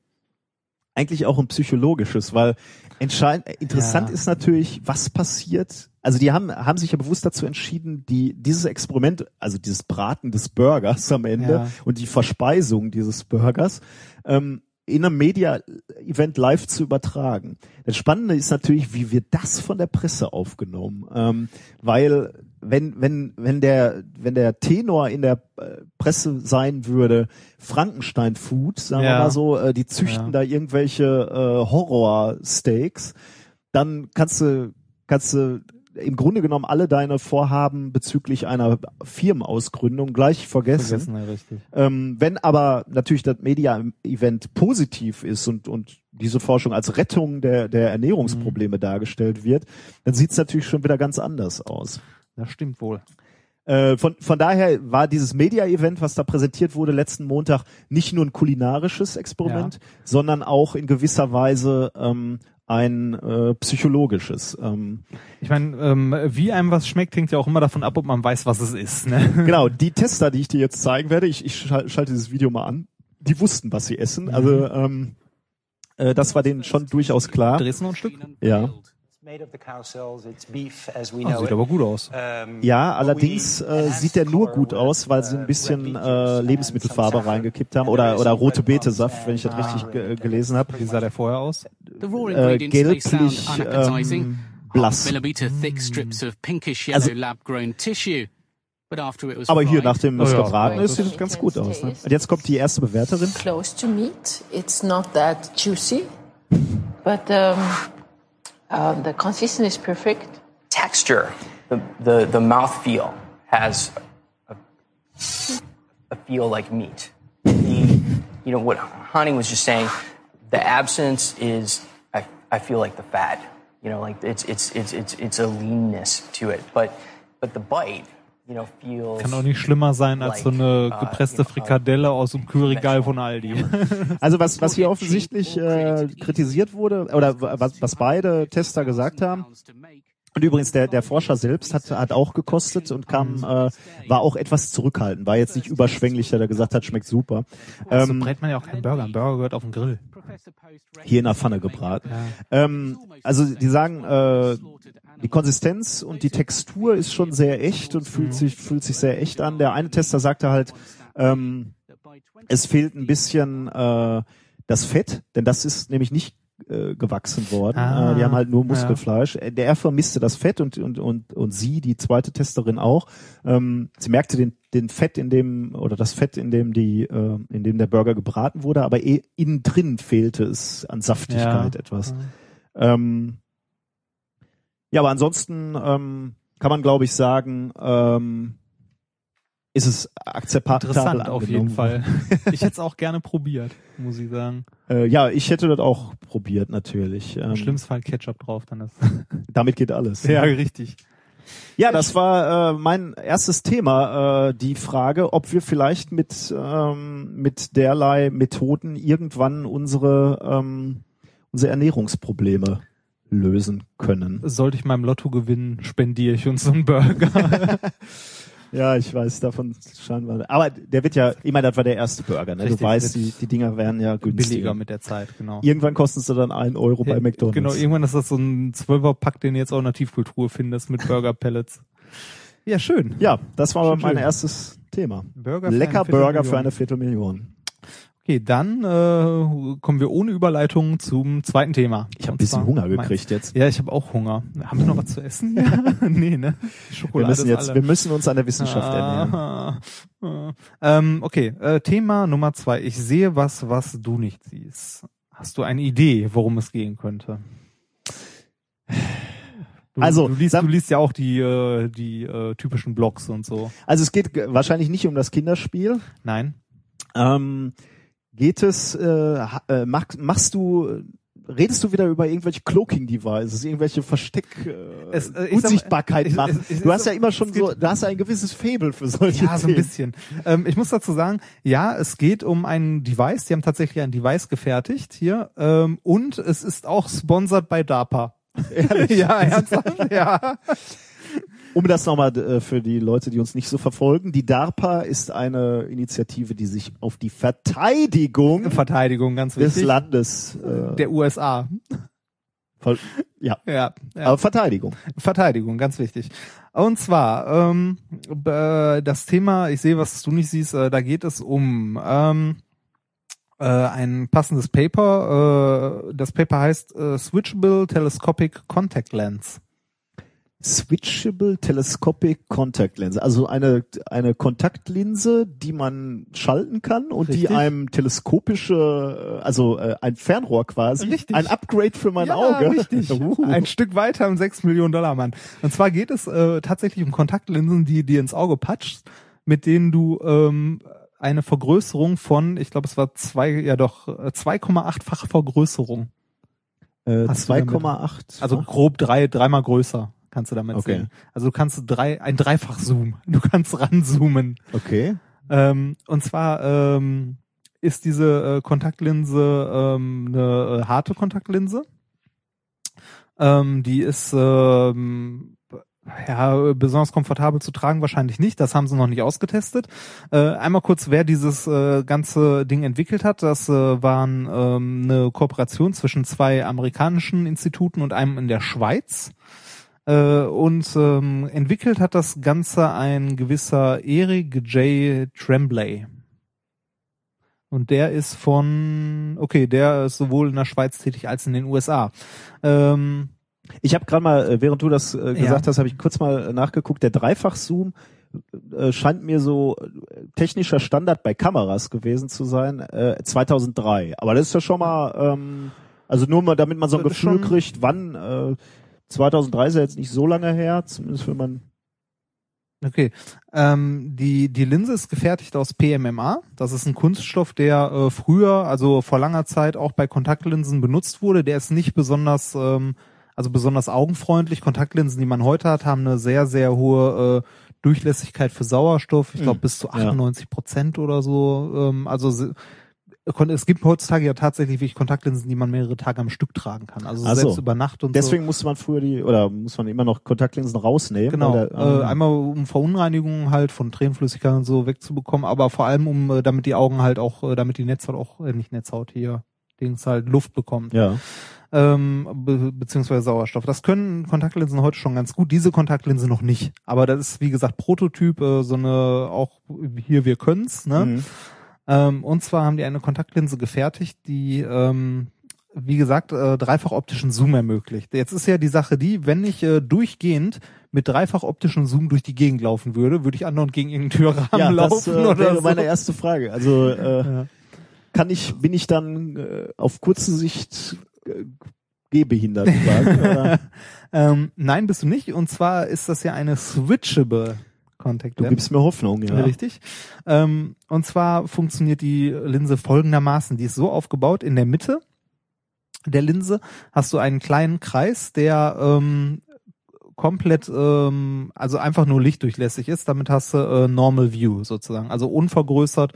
eigentlich auch ein psychologisches, weil entscheidend, interessant Ja. ist natürlich, was passiert. Also die haben, haben sich ja bewusst dazu entschieden, die, dieses Experiment, also dieses Braten des Burgers am Ende Ja. und die Verspeisung dieses Burgers, ähm, in einem Media-Event live zu übertragen. Das Spannende ist natürlich, wie wird das von der Presse aufgenommen? Ähm, weil wenn wenn wenn der wenn der Tenor in der äh, Presse sein würde, Frankenstein Food, sagen wir Ja. mal so, äh, die züchten Ja. da irgendwelche äh, Horror-Steaks, dann kannst du kannst du im Grunde genommen alle deine Vorhaben bezüglich einer Firmenausgründung gleich vergessen. Vergessen, ja. Ähm, wenn aber natürlich das Media-Event positiv ist und, und diese Forschung als Rettung der, der Ernährungsprobleme dargestellt wird, dann sieht es natürlich schon wieder ganz anders aus. Das stimmt wohl. Äh, von, von daher war dieses Media-Event, was da präsentiert wurde letzten Montag, nicht nur ein kulinarisches Experiment, sondern auch in gewisser Weise ähm, ein äh, psychologisches. Ähm, Ich meine, ähm, wie einem was schmeckt, hängt ja auch immer davon ab, ob man weiß, was es ist. Ne? genau, die Tester, die ich dir jetzt zeigen werde, ich, ich schal- schalte dieses Video mal an, die wussten, was sie essen. Also ähm, äh, das war denen schon durchaus klar. Noch ein Stück? Ja. It's made of the cow cells. It's beef as we Oh, know sieht aber gut aus. Um, Ja, allerdings äh, sieht der nur gut aus, weil sie uh, ein bisschen äh, Lebensmittelfarbe reingekippt haben oder oder rote Betesaft, wenn ich das richtig ge ginger. gelesen habe. Wie sah der vorher aus? Äh, gelblich ähm, blass. Also- Aber hier, nachdem es Oh ja. gebraten ist, sieht es ganz gut aus. Ne? Und jetzt kommt die erste Bewerterin. close to meat. It's not that juicy, but um, um, the consistency is perfect. texture, the, the, the mouth feel has a, a feel like meat. The, you know, what Honey was just saying, the absence is, I, I feel like the fat. You know, like it's, it's, it's, it's, it's a leanness to it. But, but the bite. Kann auch nicht schlimmer sein als so eine uh, gepresste Frikadelle aus dem Kühlregal von Aldi. Also was, was hier offensichtlich äh, kritisiert wurde, oder was, was beide Tester gesagt haben, und übrigens der, der Forscher selbst hat, hat auch gekostet und kam, äh, war auch etwas zurückhaltend, war jetzt nicht überschwänglich, der gesagt hat, schmeckt super. so Ähm, brät man ja auch keinen Burger. Ein Burger gehört auf den Grill. hier in der Pfanne gebraten. Ähm, also die sagen, äh, die Konsistenz und die Textur ist schon sehr echt und fühlt sich fühlt sich sehr echt an. Der eine Tester sagte halt, ähm, es fehlt ein bisschen äh, das Fett, denn das ist nämlich nicht äh, gewachsen worden. Ah, äh, die haben halt nur ja. Muskelfleisch. Äh, Der er vermisste das Fett und und und und sie, die zweite Testerin auch. Ähm, sie merkte den den Fett in dem oder das Fett in dem die äh, in dem der Burger gebraten wurde, aber eh, innen drin fehlte es an Saftigkeit Ja. etwas. Ähm, ja, aber ansonsten ähm, kann man, glaube ich, sagen, ähm, ist es akzeptabel Interessant auf jeden angenommen. Fall. Ich hätte es auch gerne probiert, muss ich sagen. Äh, ja, ich hätte das auch probiert, natürlich. Ähm, Im schlimmsten Fall Ketchup drauf, dann ist. Damit geht alles. ja, richtig. Ja, das war äh, mein erstes Thema, äh, die Frage, ob wir vielleicht mit ähm, mit derlei Methoden irgendwann unsere ähm, unsere Ernährungsprobleme lösen können. Sollte ich meinem Lotto gewinnen, spendiere ich uns so einen Burger. Ja, ich weiß davon scheinbar. Aber der wird ja, ich meine, das war der erste Burger. Ne? Richtig, du weißt, die, die Dinger werden ja günstiger. Billiger mit der Zeit, genau. Irgendwann kosten sie dann ein Euro bei McDonalds. Genau, irgendwann ist das so ein Zwölferpack, den du jetzt auch in der Tiefkultur findest mit Burger Pellets. Ja, schön. Ja, das war Schön, mein schön. erstes Thema. Burger für Lecker Burger für eine Viertelmillion. Okay, dann äh, kommen wir ohne Überleitung zum zweiten Thema. Ich habe ein bisschen Hunger mein- gekriegt jetzt. Ja, ich habe auch Hunger. Haben wir noch was zu essen? Ja. nee, ne? Die Wir Schokolade müssen jetzt, alle. wir müssen uns an der Wissenschaft ernähren. Ah, ah. ähm, okay, äh, Thema Nummer zwei. Ich sehe was, was du nicht siehst. Hast du eine Idee, worum es gehen könnte? Du, Also, du liest, du liest ja auch die äh, die äh, typischen Blogs und so. Also es geht wahrscheinlich nicht um das Kinderspiel. Nein. Ähm, geht es, äh, äh, mach, machst du, redest du wieder über irgendwelche Cloaking Devices, irgendwelche Versteck, äh, Es, äh, sag Unsichtbarkeit es- machen? es- es du hast ja immer schon so, du hast ja ein gewisses Fable für solche Ja, so ein bisschen. Ähm, ich muss dazu sagen, ja, es geht um ein Device. Die haben tatsächlich ein Device gefertigt hier. Ähm, und es ist auch sponsored bei DARPA. ja, ernsthaft? ja. Um das nochmal äh, für die Leute, die uns nicht so verfolgen, die DARPA ist eine Initiative, die sich auf die Verteidigung Verteidigung, ganz des wichtig. Landes äh, Der USA. voll, ja, Ja, ja. aber Verteidigung. Verteidigung, ganz wichtig. Und zwar, ähm, b- das Thema, ich sehe, was du nicht siehst, äh, da geht es um ähm, äh, ein passendes Paper. Äh, das Paper heißt äh, Switchable Telescopic Contact Lens. Switchable Telescopic Contact Lens, also eine eine Kontaktlinse, die man schalten kann und die Richtig. einem teleskopische, äh, also äh, ein Fernrohr quasi, Richtig. ein Upgrade für mein ja, Auge. richtig. Uh. Ein Stück weiter im 6 Millionen Dollar Mann. Und zwar geht es äh, tatsächlich um Kontaktlinsen, die dir ins Auge patschst, mit denen du ähm, eine Vergrößerung von, ich glaube, es war zwei, ja doch, äh, 2,8-fache Vergrößerung. äh, Hast du damit- 2,8. Also grob drei, dreimal größer kannst du damit Okay. sehen. Also du kannst drei, ein Dreifach-Zoom. Du kannst ranzoomen. okay. Ähm, und zwar ähm, ist diese äh, Kontaktlinse ähm, eine äh, harte Kontaktlinse. Ähm, die ist ähm, ja besonders komfortabel zu tragen wahrscheinlich nicht. Das haben sie noch nicht ausgetestet. Äh, einmal kurz, wer dieses äh, ganze Ding entwickelt hat. Das äh, waren ähm, eine Kooperation zwischen zwei amerikanischen Instituten und einem in der Schweiz. Äh, und ähm, entwickelt hat das Ganze ein gewisser Eric J. Tremblay. Und der ist von, okay, der ist sowohl in der Schweiz tätig als in den USA. Ähm, Ich habe gerade mal, äh, während du das äh, gesagt Ja. hast, habe ich kurz mal nachgeguckt. Der Dreifach-Zoom äh, scheint mir so äh, technischer Standard bei Kameras gewesen zu sein, äh, 2003. Aber das ist ja schon mal, ähm, also nur mal, damit man so ein Das Gefühl kriegt, wann, äh, 2003 ist ja jetzt nicht so lange her, zumindest wenn man, Okay. Ähm, die, die Linse ist gefertigt aus PMMA. Das ist ein Kunststoff, der äh, früher, also vor langer Zeit auch bei Kontaktlinsen benutzt wurde. Der ist nicht besonders, ähm, also besonders augenfreundlich. Kontaktlinsen, die man heute hat, haben eine sehr, sehr hohe äh, Durchlässigkeit für Sauerstoff. Ich glaube Hm. bis zu Ja. 98 Prozent oder so. Ähm, also es gibt heutzutage ja tatsächlich wirklich Kontaktlinsen, die man mehrere Tage am Stück tragen kann. Also so. selbst über Nacht und so. deswegen musste man früher die, oder muss man immer noch Kontaktlinsen rausnehmen. Genau, weil der, ähm, äh, einmal um Verunreinigungen halt von Tränenflüssigkeit und so wegzubekommen, aber vor allem um, äh, damit die Augen halt auch, äh, damit die Netzhaut auch, äh, nicht Netzhaut hier, Dings halt Luft bekommt, ja. ähm, be beziehungsweise Sauerstoff. Das können Kontaktlinsen heute schon ganz gut, diese Kontaktlinse noch nicht. Aber das ist wie gesagt Prototyp, äh, so eine auch hier wir können's, ne? Mhm. Ähm, und zwar haben die eine Kontaktlinse gefertigt, die, ähm, wie gesagt, äh, dreifach optischen Zoom ermöglicht. Jetzt ist ja die Sache die, wenn ich äh, durchgehend mit dreifach optischen Zoom durch die Gegend laufen würde, würde ich andauernd gegen irgendeinen Türrahmen Ja, das laufen äh, oder wäre so. meine erste Frage. Also äh, Ja. kann ich, bin ich dann äh, auf kurze Sicht äh, gehbehindert quasi? ähm, nein, bist du nicht. Und zwar ist das ja eine switchable Contact Du Lens. gibst mir Hoffnung, ja. Richtig. Ähm, und zwar funktioniert die Linse folgendermaßen. Die ist so aufgebaut, in der Mitte der Linse hast du einen kleinen Kreis, der ähm, komplett, ähm, also einfach nur lichtdurchlässig ist. Damit hast du äh, Normal View sozusagen. Also unvergrößert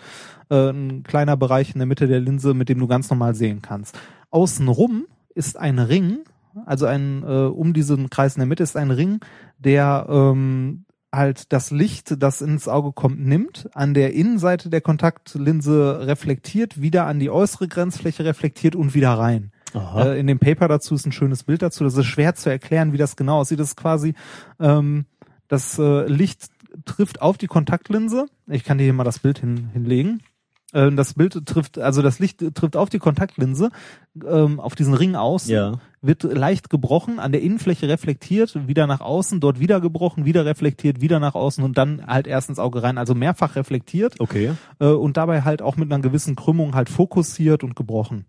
äh, ein kleiner Bereich in der Mitte der Linse, mit dem du ganz normal sehen kannst. Außenrum ist ein Ring, also ein äh, um diesen Kreis in der Mitte ist ein Ring, der ähm, halt das Licht, das ins Auge kommt, nimmt, an der Innenseite der Kontaktlinse reflektiert, wieder an die äußere Grenzfläche reflektiert und wieder rein. Äh, in dem Paper dazu ist ein schönes Bild dazu. Das ist schwer zu erklären, wie das genau aussieht. Das ist quasi ähm, das äh, Licht trifft auf die Kontaktlinse. Ich kann dir hier mal das Bild hin, hinlegen. Ähm, das Bild trifft, also das Licht trifft auf die Kontaktlinse, ähm, auf diesen Ring aus, Ja. wird leicht gebrochen, an der Innenfläche reflektiert, wieder nach außen, dort wieder gebrochen, wieder reflektiert, wieder nach außen und dann halt erst ins Auge rein. Also mehrfach reflektiert Okay. äh, und dabei halt auch mit einer gewissen Krümmung halt fokussiert und gebrochen.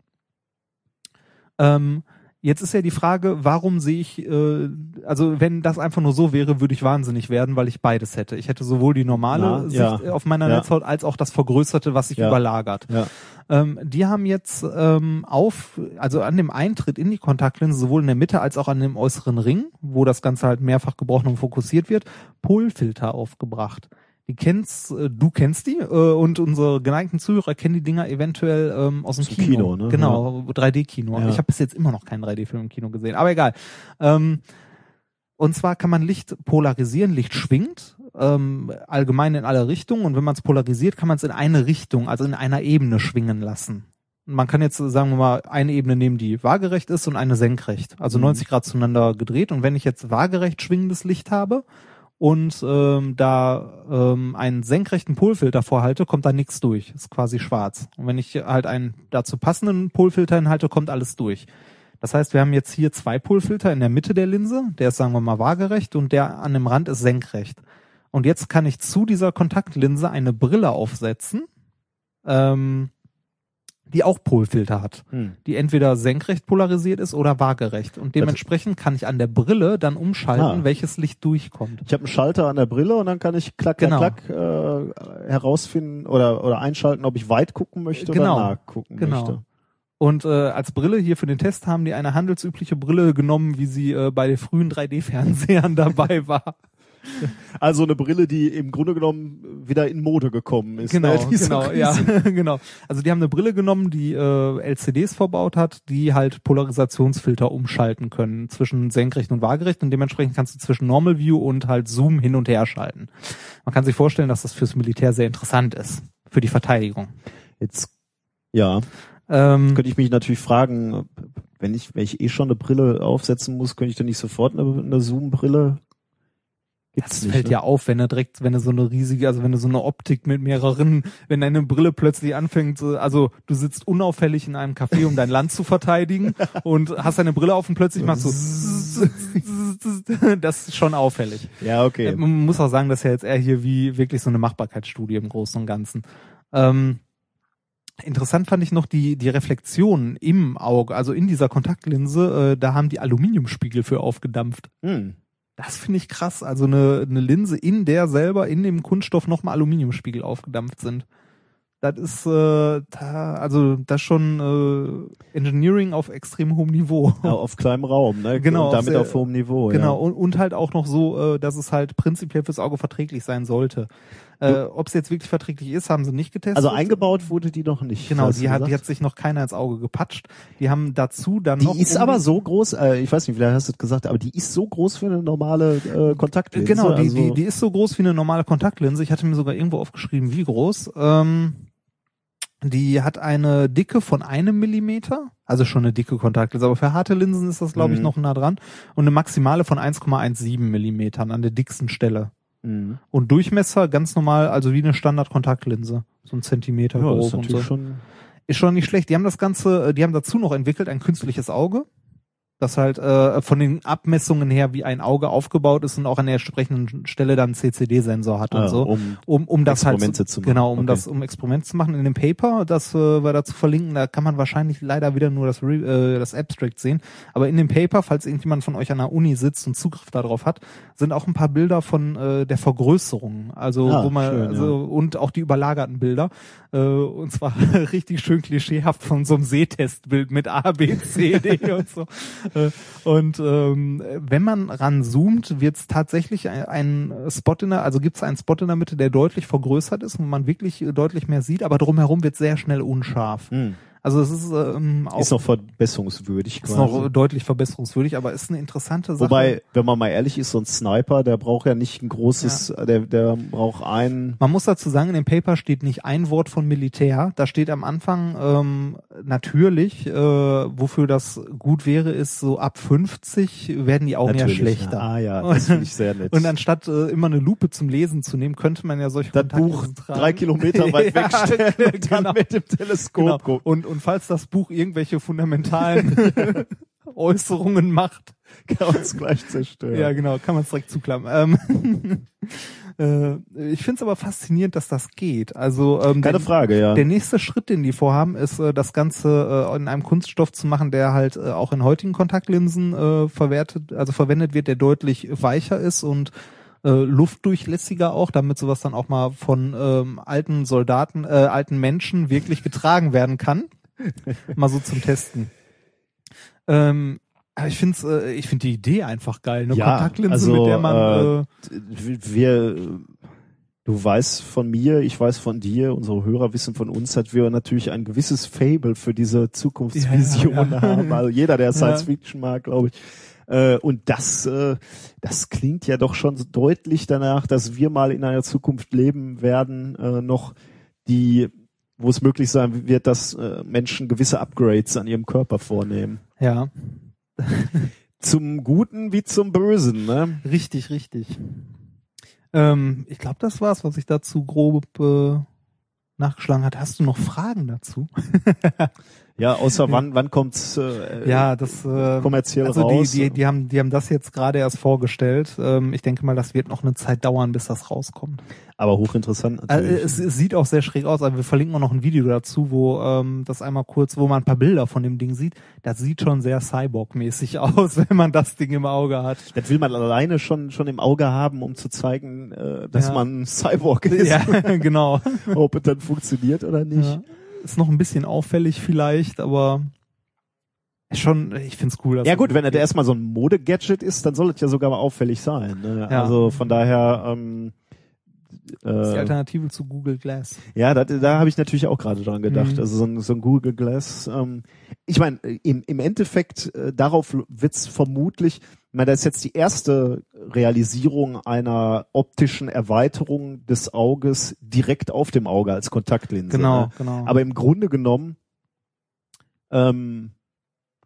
Ähm, jetzt ist ja die Frage, warum sehe ich, äh, also wenn das einfach nur so wäre, würde ich wahnsinnig werden, weil ich beides hätte. Ich hätte sowohl die normale Na, Sicht ja. auf meiner Ja. Netzhaut als auch das vergrößerte, was sich Ja. überlagert. Ja. Ähm, die haben jetzt ähm, auf, also an dem Eintritt in die Kontaktlinse, sowohl in der Mitte als auch an dem äußeren Ring, wo das Ganze halt mehrfach gebrochen und fokussiert wird, Polfilter aufgebracht. Kennst, äh, du kennst die äh, und unsere geneigten Zuhörer kennen die Dinger eventuell ähm, aus dem Kino. Kino, ne? Genau, 3D-Kino. Ja. Ich habe bis jetzt immer noch keinen 3D-Film im Kino gesehen, aber egal. Ähm, und zwar kann man Licht polarisieren, Licht schwingt, ähm, allgemein in alle Richtungen. Und wenn man es polarisiert, kann man es in eine Richtung, also in einer Ebene schwingen lassen. Man kann jetzt, sagen wir mal, eine Ebene nehmen, die waagerecht ist und eine senkrecht. Also Mhm. 90 Grad zueinander gedreht. Und wenn ich jetzt waagerecht schwingendes Licht habe und ähm, da ähm, einen senkrechten Polfilter vorhalte, kommt da nichts durch. Ist quasi schwarz. Und wenn ich halt einen dazu passenden Polfilter hinhalte, kommt alles durch. Das heißt, wir haben jetzt hier zwei Polfilter in der Mitte der Linse, der ist, sagen wir mal, waagerecht und der an dem Rand ist senkrecht. Und jetzt kann ich zu dieser Kontaktlinse eine Brille aufsetzen, ähm, die auch Polfilter hat, Hm. die entweder senkrecht polarisiert ist oder waagerecht. Und dementsprechend kann ich an der Brille dann umschalten, Ah. welches Licht durchkommt. Ich habe einen Schalter an der Brille und dann kann ich klack, klack, Genau. klack äh, herausfinden oder, oder einschalten, ob ich weit gucken möchte Genau. oder nah gucken Genau. möchte. Und äh, als Brille hier für den Test haben die eine handelsübliche Brille genommen, wie sie äh, bei den frühen 3D-Fernsehern dabei war. Also eine Brille, die im Grunde genommen wieder in Mode gekommen ist. Genau, ne? Die so genau, ja, genau. Also die haben eine Brille genommen, die äh, LCDs verbaut hat, die halt Polarisationsfilter umschalten können zwischen senkrecht und waagerecht und dementsprechend kannst du zwischen Normal View und halt Zoom hin und her schalten. Man kann sich vorstellen, dass das fürs Militär sehr interessant ist, für die Verteidigung. Jetzt, ja, Ähm, könnte ich mich natürlich fragen, wenn ich, wenn ich eh schon eine Brille aufsetzen muss, könnte ich dann nicht sofort eine, eine Zoom-Brille? Das nicht, fällt ne? ja auf, wenn du direkt, wenn du so eine riesige, also wenn du so eine Optik mit mehreren, wenn deine Brille plötzlich anfängt, so- also du sitzt unauffällig in einem Café, um dein Land zu verteidigen und hast deine Brille auf und plötzlich machst du das ist schon auffällig. Ja, okay. Äh, Man muss auch sagen, das ist ja jetzt eher hier wie wirklich so eine Machbarkeitsstudie im Großen und Ganzen. Ähm, interessant fand ich noch die, die Reflexion im Auge, also in dieser Kontaktlinse, äh, da haben die Aluminiumspiegel für aufgedampft. Hm. Das finde ich krass. Also eine, eine Linse, in der selber in dem Kunststoff nochmal Aluminiumspiegel aufgedampft sind. Das ist äh, da, also das schon äh, Engineering auf extrem hohem Niveau. Ja, auf kleinem Raum, ne? Genau, Und damit sehr- auf hohem Niveau. Genau, Ja. und, und halt auch noch so, äh, dass es halt prinzipiell fürs Auge verträglich sein sollte. Äh, Ob es jetzt wirklich verträglich ist, haben sie nicht getestet. Also eingebaut wurde die noch nicht. Genau, die hat, die hat sich noch keiner ins Auge gepatscht. Die haben dazu dann Die noch. ist um- aber so groß, äh, ich weiß nicht, vielleicht hast du es gesagt, aber die ist so groß für eine normale äh, Kontaktlinse. Genau, die, also, die, die ist so groß wie eine normale Kontaktlinse. Ich hatte mir sogar irgendwo aufgeschrieben, wie groß. Ähm, die hat eine Dicke von einem Millimeter, also schon eine dicke Kontaktlinse, aber für harte Linsen ist das, glaube ich, Mhm. noch nah dran. Und eine Maximale von 1,17 Millimetern an der dicksten Stelle. Mhm. Und Durchmesser ganz normal, also wie eine Standard-Kontaktlinse. So ein Zentimeter Ja, das groß ist und natürlich so. schon. Ist schon nicht schlecht. Die haben das Ganze, äh, die haben dazu noch entwickelt ein künstliches Auge, das halt äh, von den Abmessungen her wie ein Auge aufgebaut ist und auch an der entsprechenden Stelle dann CCD-Sensor hat und Ah, so. um um, um das halt Experimente zu, zu machen. genau, um Okay. das um Experimente zu machen in dem Paper, das äh, wir dazu verlinken, da kann man wahrscheinlich leider wieder nur das Re äh, das Abstract sehen, aber in dem Paper, falls irgendjemand von euch an der Uni sitzt und Zugriff darauf hat, sind auch ein paar Bilder von äh, der Vergrößerung, also Ah, wo man schön, also, und auch die überlagerten Bilder äh, und zwar richtig schön klischeehaft von so einem Sehtestbild mit A B C D und so äh, und ähm, wenn man ranzoomt, wird es tatsächlich ein, ein Spot in der, also gibt es einen Spot in der Mitte, der deutlich vergrößert ist und man wirklich äh, deutlich mehr sieht, aber drumherum wird sehr schnell unscharf. Hm. Also es ist ähm, auch Ist noch verbesserungswürdig ist quasi. noch deutlich verbesserungswürdig, aber ist eine interessante Sache. Wobei, wenn man mal ehrlich ist, so ein Sniper, der braucht ja nicht ein großes, der, der braucht einen. Man muss dazu sagen, in dem Paper steht nicht ein Wort von Militär. Da steht am Anfang ähm, natürlich, äh, wofür das gut wäre, ist so ab 50 werden die Augen ja Natürlich, schlechter. Ja. Ah ja, das finde ich sehr nett. Und anstatt äh, immer eine Lupe zum Lesen zu nehmen, könnte man ja solche das Buch tragen. drei Kilometer weit Ja, wegstellen und dann genau. mit dem Teleskop Genau. gucken. Und, und falls das Buch irgendwelche fundamentalen Äußerungen macht, Kann man es gleich zerstören. ja genau, kann man es direkt zuklappen. Ähm, äh, ich finde es aber faszinierend, dass das geht. Also ähm, Keine der, Frage, ja. der nächste Schritt, den die vorhaben, ist äh, das Ganze äh, in einem Kunststoff zu machen, der halt äh, auch in heutigen Kontaktlinsen äh, verwertet, also verwendet wird, der deutlich weicher ist und äh, luftdurchlässiger auch, damit sowas dann auch mal von ähm, alten Soldaten, äh, alten Menschen wirklich getragen werden kann. Mal so zum Testen. Ähm, aber ich finde äh, ich finde die Idee einfach geil, eine Ja, Kontaktlinse, also, mit der man äh, wir, du weißt von mir, ich weiß von dir, unsere Hörer wissen von uns, dass wir natürlich ein gewisses Fable für diese Zukunftsvision Ja, ja. haben. Also jeder, der Science. Fiction mag, glaube ich. Äh, Und das, äh, das klingt ja doch schon so deutlich danach, dass wir mal in einer Zukunft leben werden, äh, noch die, wo es möglich sein wird, dass äh, Menschen gewisse Upgrades an ihrem Körper vornehmen. ja, Zum Guten wie zum Bösen, ne? Richtig, richtig. Ähm, ich glaube, das war's, was ich dazu grob äh, nachgeschlagen hat. Hast du noch Fragen dazu? Ja, außer wann, wann kommt's äh, ja, das äh, kommerziell also raus? die, die, die haben, die haben das jetzt gerade erst vorgestellt. Ähm, ich denke mal, das wird noch eine Zeit dauern, bis das rauskommt. Aber hochinteressant Also, natürlich. es, es sieht auch sehr schräg aus. Also wir verlinken auch noch ein Video dazu, wo ähm, das einmal kurz, wo man ein paar Bilder von dem Ding sieht. Das sieht schon sehr Cyborg-mäßig aus, wenn man das Ding im Auge hat. das will man alleine schon schon im Auge haben, um zu zeigen, äh, dass Ja. man Cyborg ist. Ja, genau. Ob es dann funktioniert oder nicht. Ja. Ist noch ein bisschen auffällig vielleicht, aber schon, ich find's cool. Ja es gut, wenn geht. das erstmal so ein Mode-Gadget ist, dann soll es ja sogar mal auffällig sein. Ne? Ja. Also von daher, ähm, Das ist die äh, Alternative zu Google Glass. ja, da, da habe ich natürlich auch gerade dran gedacht. Mhm. Also so ein, so ein Google Glass. Ähm, ich meine, im, im Endeffekt, äh, darauf wird's vermutlich, ich meine, das ist jetzt die erste Realisierung einer optischen Erweiterung des Auges direkt auf dem Auge als Kontaktlinse. Genau, Ne? genau. Aber im Grunde genommen, ähm,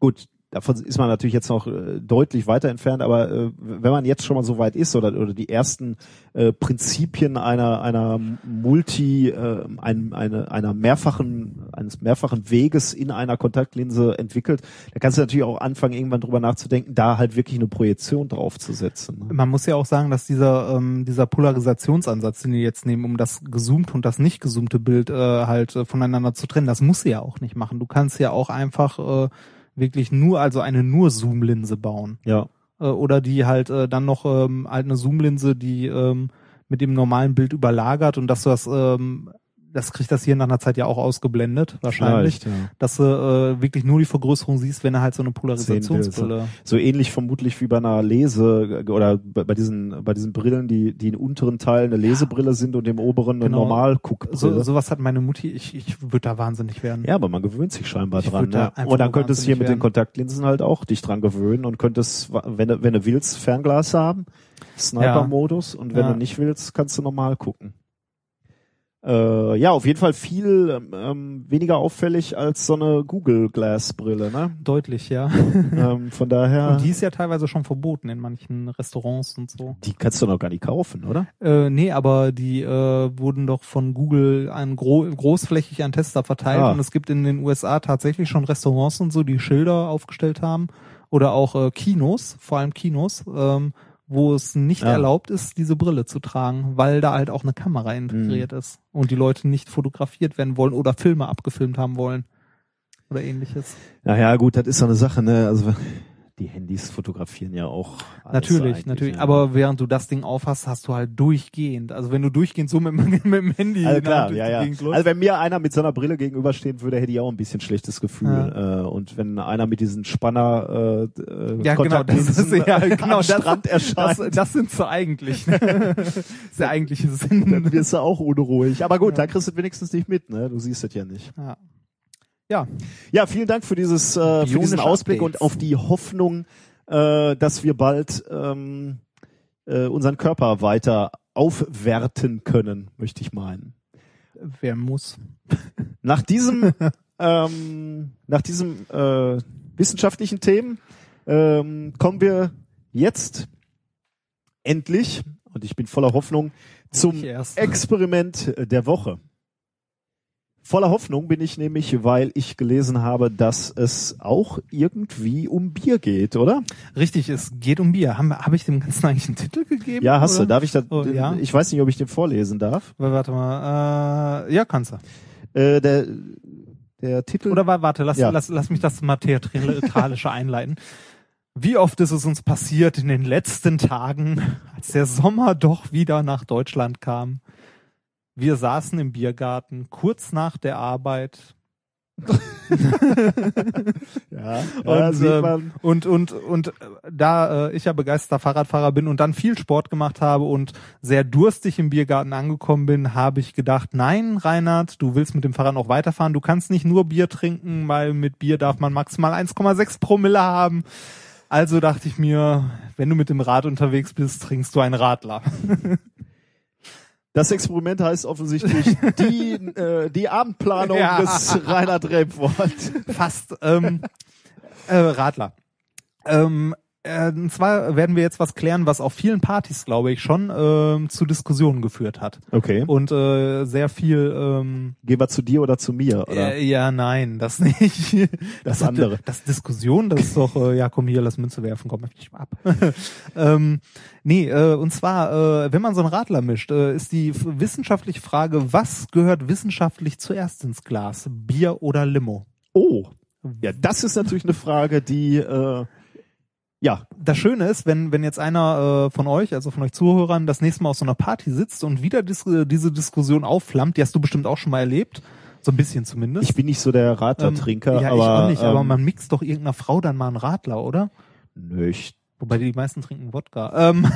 gut, davon ist man natürlich jetzt noch äh, deutlich weiter entfernt, aber äh, wenn man jetzt schon mal so weit ist oder, oder die ersten äh, Prinzipien einer einer Multi, äh, ein, eine, einer mehrfachen eines mehrfachen Weges in einer Kontaktlinse entwickelt, da kannst du natürlich auch anfangen, irgendwann drüber nachzudenken, da halt wirklich eine Projektion draufzusetzen. Ne? Man muss ja auch sagen, dass dieser ähm, dieser Polarisationsansatz, den die jetzt nehmen, um das gezoomte und das nicht gezoomte Bild äh, halt äh, voneinander zu trennen, das muss sie ja auch nicht machen. Du kannst ja auch einfach äh, wirklich nur, also eine nur Zoom-Linse bauen. Ja. Äh, oder die halt äh, dann noch ähm, halt eine Zoom-Linse, die ähm, mit dem normalen Bild überlagert und dass du das, ähm, das kriegt das hier nach einer Zeit ja auch ausgeblendet, wahrscheinlich. Ja. Dass du äh, wirklich nur die Vergrößerung siehst, wenn du halt so eine Polarisationsbrille. So ähnlich vermutlich wie bei einer Lese oder bei bei diesen bei diesen Brillen, die die im unteren Teil eine Lesebrille sind und im oberen eine Genau. Normalguckbrille. So, sowas hat meine Mutti, ich, ich würde da wahnsinnig werden. ja, aber man gewöhnt sich scheinbar Ich dran. da Ne? einfach Und dann könntest du hier mit den werden. Kontaktlinsen halt auch dich dran gewöhnen und könntest, wenn du, wenn du willst, Fernglas haben, Sniper-Modus und wenn Ja. du nicht willst, kannst du normal gucken. Äh, ja, auf jeden Fall viel ähm, weniger auffällig als so eine Google Glass Brille, ne? Deutlich, ja. ähm, von daher, Und die ist ja teilweise schon verboten in manchen Restaurants und so. die kannst du noch gar nicht kaufen, oder? Äh, nee, aber die äh, wurden doch von Google an gro großflächig an Tester verteilt Ah. und es gibt in den USA tatsächlich schon Restaurants und so, die Schilder aufgestellt haben oder auch äh, Kinos, vor allem Kinos, ähm, wo es nicht Ja. erlaubt ist, diese Brille zu tragen, weil da halt auch eine Kamera integriert Mhm. ist und die Leute nicht fotografiert werden wollen oder Filme abgefilmt haben wollen oder ähnliches. Naja, gut, das ist so eine Sache, ne? Also die Handys fotografieren ja auch. alles Natürlich, natürlich. ja. Aber während du das Ding aufhast, hast du halt durchgehend. Also wenn du durchgehend so mit, dem- mit dem Handy Also klar, ja, ja. Also wenn mir einer mit so einer Brille gegenüberstehen würde, hätte ich auch ein bisschen schlechtes Gefühl. Äh, und wenn einer mit diesen Spanner äh, ja, genau, das ist ja genau das, Strand erscheint, das, das sind so eigentlich. Ne? das ist der eigentliche Sinn. dann wirst du auch unruhig. Aber gut, da kriegst du wenigstens nicht mit, ne? Du siehst es ja nicht. Ja. Ja, Ja, vielen Dank für dieses äh, für diesen Ausblick Updates. und auf die Hoffnung, äh, dass wir bald ähm, äh, unseren Körper weiter aufwerten können, möchte ich meinen. wer muss? Nach diesem ähm, nach diesem äh, wissenschaftlichen Themen ähm, kommen wir jetzt endlich und ich bin voller Hoffnung zum. Experiment der Woche. Voller Hoffnung bin ich nämlich, weil ich gelesen habe, dass es auch irgendwie um Bier geht, oder? Richtig, es geht um Bier. Habe hab ich dem Ganzen eigentlich einen Titel gegeben? Ja, hast oder? du. Darf ich das? Oh, ja. Ich weiß nicht, ob ich den vorlesen darf. Warte mal. Äh, ja, kannst du. Äh, der, der Titel. Oder wa- warte, lass, Ja. lass, lass mich das mal theatralischer einleiten. Wie oft ist es uns passiert in den letzten Tagen, als der Sommer doch wieder nach Deutschland kam? Wir saßen im Biergarten kurz nach der Arbeit ja, und, ja, ähm, und und und äh, da äh, ich ja begeisterter Fahrradfahrer bin und dann viel Sport gemacht habe und sehr durstig im Biergarten angekommen bin, habe ich gedacht, nein, Reinhard, du willst mit dem Fahrrad noch weiterfahren, du kannst nicht nur Bier trinken, weil mit Bier darf man maximal 1,6 Promille haben. Also dachte ich mir, wenn du mit dem Rad unterwegs bist, trinkst du einen Radler. Das Experiment heißt offensichtlich die, äh, die Abendplanung Ja. des Reinhard Rebwort. Fast ähm, äh, Radler. Ähm, äh, und zwar werden wir jetzt was klären, was auf vielen Partys, glaube ich, schon ähm, zu Diskussionen geführt hat. Okay. Und äh, sehr viel ähm, Gehen wir zu dir oder zu mir? Oder? äh, ja, nein, das nicht. Das hat- andere. Das Diskussion, das ist doch, äh, ja komm hier, lass Münze werfen, komm, ich mal ab. ähm, nee, äh, und zwar, äh, wenn man so einen Radler mischt, äh, ist die wissenschaftliche Frage, was gehört wissenschaftlich zuerst ins Glas? Bier oder Limo? Oh. Ja, das ist natürlich eine Frage, die äh, ja, das Schöne ist, wenn, wenn jetzt einer äh, von euch, also von euch Zuhörern, das nächste Mal auf so einer Party sitzt und wieder dis diese Diskussion aufflammt, die hast du bestimmt auch schon mal erlebt, so ein bisschen zumindest. ich bin nicht so der Ähm, Radlertrinker, ja, aber ich auch nicht, aber ähm, man mixt doch irgendeiner Frau dann mal einen Radler, oder? nö, ich, Wobei die meisten trinken Wodka. Ähm,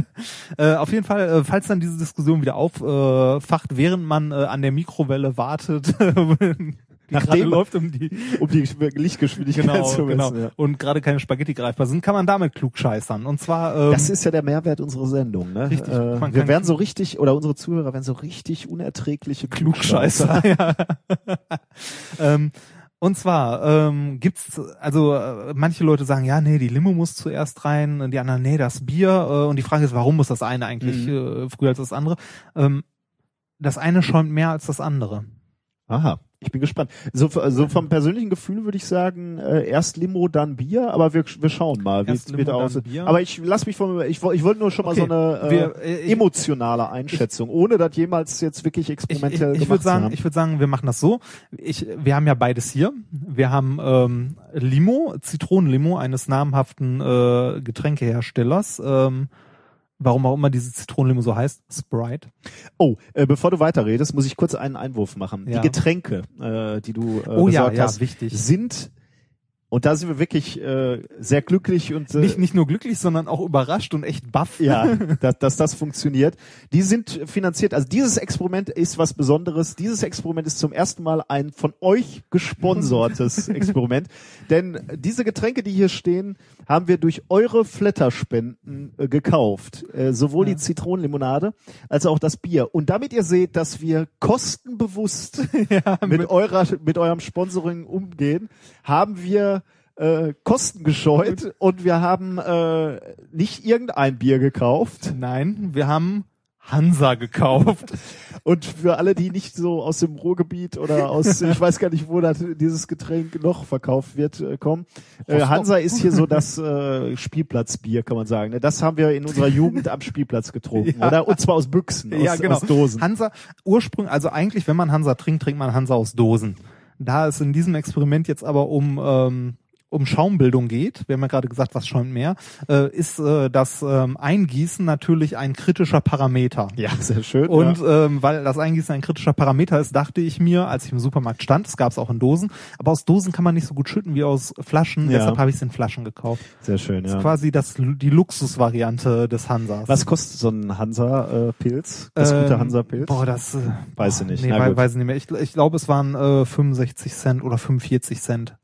äh, auf jeden Fall, äh, falls dann diese Diskussion wieder auffacht, während man äh, an der Mikrowelle wartet, Nachdem- gerade läuft um die um die Lichtgeschwindigkeit genau, zu messen. genau. Ja. und gerade keine Spaghetti greifbar sind, kann man damit klug scheißern. Und zwar ähm, Das ist ja der Mehrwert unserer Sendung, ne? Richtig, Äh, man wir werden so richtig, oder unsere Zuhörer werden so richtig unerträgliche Klugscheißer. ja. ähm, und zwar ähm, gibt's also äh, manche Leute sagen ja nee die Limo muss zuerst rein und die anderen nee das Bier äh, und die Frage ist warum muss das eine eigentlich äh, früher als das andere ähm, das eine schäumt mehr als das andere Aha, ich bin gespannt. So, so vom persönlichen Gefühl würde ich sagen, äh, erst Limo, dann Bier, aber wir, wir schauen mal, wie es wieder aussieht. Aber ich lass mich von, ich, ich wollte nur schon mal Okay, so eine äh, wir- äh, ich- emotionale Einschätzung, ohne das jemals jetzt wirklich ich, ich, experimentell ich gemacht würde zu sagen haben. ich würde sagen wir machen das so ich wir haben ja beides hier wir haben ähm, Limo Zitronenlimo eines namhaften äh, Getränkeherstellers ähm, warum auch immer diese Zitronenlimo so heißt Sprite Oh, äh, bevor du weiterredest, muss ich kurz einen Einwurf machen. Ja. Die Getränke, äh, die du äh, Oh ja, besorgt ja, hast, wichtig. sind und da sind wir wirklich äh, sehr glücklich und äh, nicht, nicht nur glücklich, sondern auch überrascht und echt baff. ja, dass, dass das funktioniert. Die sind finanziert, also dieses Experiment ist was Besonderes. Dieses Experiment ist zum ersten Mal ein von euch gesponsertes Experiment. Denn diese Getränke, die hier stehen, haben wir durch eure Flatterspenden äh, gekauft. Äh, sowohl die Zitronenlimonade als auch das Bier. Und damit ihr seht, dass wir kostenbewusst mit, eurer, mit eurem Sponsoring umgehen, haben wir äh, Kosten gescheut und wir haben äh, nicht irgendein Bier gekauft. Nein, wir haben Hansa gekauft. Und für alle, die nicht so aus dem Ruhrgebiet oder aus, ich weiß gar nicht, wo das, dieses Getränk noch verkauft wird, äh, kommen. Äh, Hansa ist hier so das äh, Spielplatzbier, kann man sagen. Das haben wir in unserer Jugend am Spielplatz getrunken, oder? Und zwar aus Büchsen, aus, ja, genau. aus Dosen. Hansa, ursprünglich, also eigentlich, wenn man Hansa trinkt, trinkt man Hansa aus Dosen. Da es in diesem Experiment jetzt aber um, ähm, um Schaumbildung geht, wir haben ja gerade gesagt, was schäumt mehr, äh, ist äh, das ähm, Eingießen natürlich ein kritischer Parameter. Ja, sehr schön. Und ja. ähm, weil das Eingießen ein kritischer Parameter ist, dachte ich mir, als ich im Supermarkt stand, das gab es auch in Dosen, aber aus Dosen kann man nicht so gut schütten wie aus Flaschen, Ja. deshalb habe ich es in Flaschen gekauft. sehr schön, Das ja. ist quasi das, die Luxusvariante des Hansas. Was kostet so ein Hansa-Pilz? das Ähm, gute Hansa-Pilz? Boah, das äh, Weiß ich nicht. Nee, Na weiß ich nicht mehr. Ich, ich glaube, es waren äh, 65 Cent oder 45 Cent.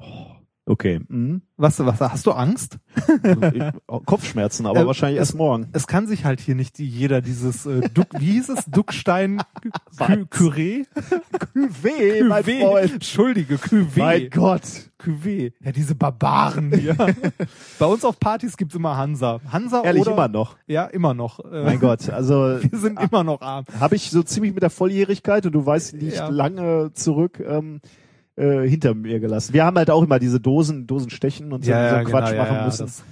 Okay. Mhm. Was, was, hast du Angst? Kopfschmerzen, aber Äh, wahrscheinlich es- erst morgen. Es kann sich halt hier nicht jeder dieses äh, Duck, wie hieß es? Duckstein Curé? Cuvée, mein Freund. Entschuldige, Cuvée. Mein Gott. Cuvée. Ja, diese Barbaren hier. Bei uns auf Partys gibt's immer Hansa. Hansa Ehrlich, oder immer noch. Ja, immer noch. Äh, Mein Gott. Also Wir sind immer noch arm. habe ich so ziemlich mit der Volljährigkeit und du weißt, nicht Ja. lange zurück ähm, äh, hinter mir gelassen. Wir haben halt auch immer diese Dosen, Dosenstechen und so, so einen Quatsch machen müssen. das-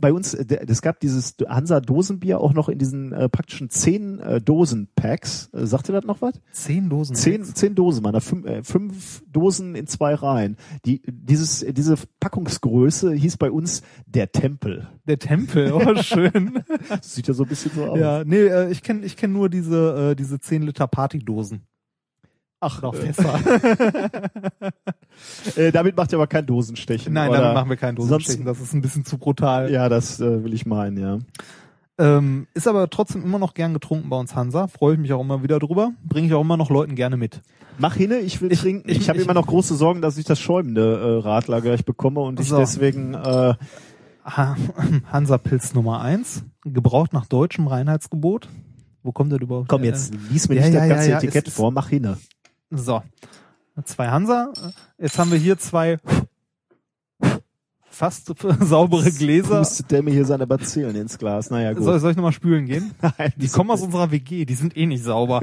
Bei uns, äh, es gab dieses Hansa Dosenbier auch noch in diesen äh, praktischen zehn äh, Dosen-Packs. Äh, sagt ihr das noch was? Zehn Dosen. Zehn, jetzt. zehn Dosen, man, fünf, äh, fünf Dosen in zwei Reihen. Die, dieses, diese Packungsgröße hieß bei uns der Tempel. Der Tempel, oh schön. Das sieht ja so ein bisschen so aus. ja, nee, äh, ich kenne ich kenn nur diese, äh, diese 10 Liter Partydosen. Ach, Noch äh, Fässer. äh, damit macht ihr aber kein Dosenstechen. Nein, oder? damit machen wir sonst- Dosenstechen. Das ist ein bisschen zu brutal. Ja, das äh, will ich meinen, ja. Ähm, ist aber trotzdem immer noch gern getrunken bei uns Hansa. Freue ich mich auch immer wieder drüber. Bringe ich auch immer noch Leuten gerne mit. Mach hinne, ich will Ich- trinken. Ich, ich- habe ich- immer noch große Sorgen, dass ich das schäumende äh, Radler gleich bekomme und ich So. deswegen äh, Ha- Hansa Pilz Nummer eins, gebraucht nach deutschem Reinheitsgebot. Wo kommt der überhaupt? komm jetzt, lies mir ja, nicht ja, das ganze ja, Etikett ist- vor, mach hinne. So. Zwei Hansa. Jetzt haben wir hier zwei fast saubere Gläser. Pustet der mir hier seine Bazillen ins Glas. Naja, gut. Soll, soll ich nochmal spülen gehen? Nein, Die kommen aus unserer WG, die sind eh nicht sauber.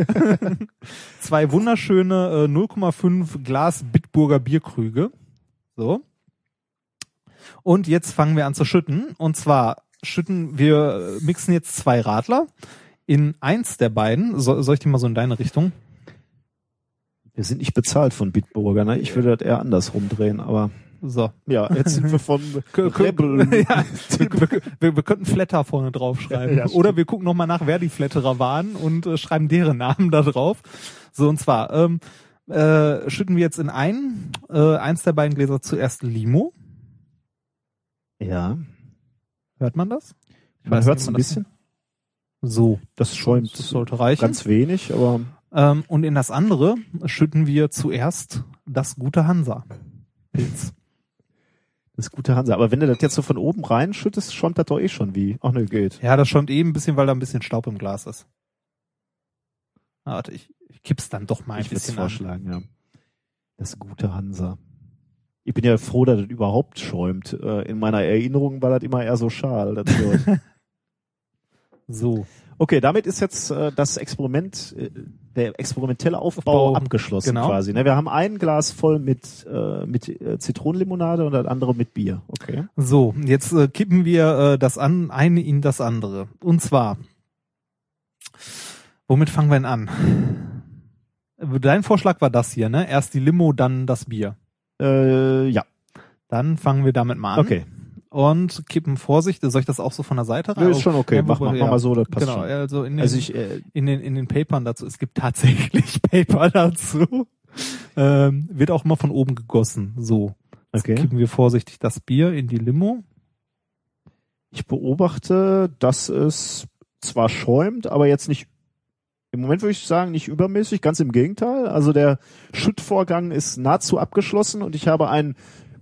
Zwei wunderschöne äh, 0,5 Glas Bitburger Bierkrüge. So. Und jetzt fangen wir an zu schütten. Und zwar schütten wir, äh, mixen jetzt zwei Radler in eins der beiden. So, soll ich die mal so in deine Richtung? Wir sind nicht bezahlt von Bitburger, ne? Ich würde das eher andersrum drehen, aber So. ja, jetzt sind wir von Rebel. ja, wir, wir, wir, könnten Flatter vorne drauf schreiben. Ja. Oder wir gucken nochmal nach, wer die Flatterer waren und äh, schreiben deren Namen da drauf. So, und zwar ähm, äh, schütten wir jetzt in ein, äh, eins der beiden Gläser zuerst Limo. Ja, Hört man das? Ich man weiß hört nicht, es ein bisschen. So. Das schäumt Das sollte reichen. ganz wenig, aber Ähm, und in das andere schütten wir zuerst das gute Hansa. Pilz. das gute Hansa. Aber wenn du das jetzt so von oben reinschüttest, schäumt das doch eh schon wie. Ach ne, geht. Ja, das schäumt eben ein bisschen, weil da ein bisschen Staub im Glas ist. Ah, warte, ich, ich kipp's dann doch mal ein ich bisschen an. vorschlagen, ja. Das gute Hansa. Ich bin ja froh, dass das überhaupt schäumt. Äh, In meiner Erinnerung war das immer eher so schal. So. okay, damit ist jetzt äh, das Experiment, äh, der experimentelle Aufbau Aufbau, abgeschlossen genau. quasi. Ne? Wir haben ein Glas voll mit, äh, mit äh, Zitronenlimonade und das andere mit Bier. Okay. So, jetzt äh, kippen wir äh, das an, eine in das andere. Und zwar, womit fangen wir denn an? Dein Vorschlag war das hier, ne? Erst die Limo, dann das Bier. Äh, ja, Dann fangen wir damit mal an. okay. Und kippen Vorsicht. Soll ich das auch so von der Seite Nö, ist schon okay. Ja, Mach, mach, mach ja. mal so, das passt Genau, schon. also in den, Also ich, äh, in den, in den Papern dazu, es gibt tatsächlich Paper dazu. Ähm, wird auch mal von oben gegossen. So. Jetzt Okay. kippen wir vorsichtig das Bier in die Limo. ich beobachte, dass es zwar schäumt, aber jetzt nicht, im Moment würde ich sagen, nicht übermäßig, ganz im Gegenteil. Also der Schüttvorgang ist nahezu abgeschlossen und ich habe ein,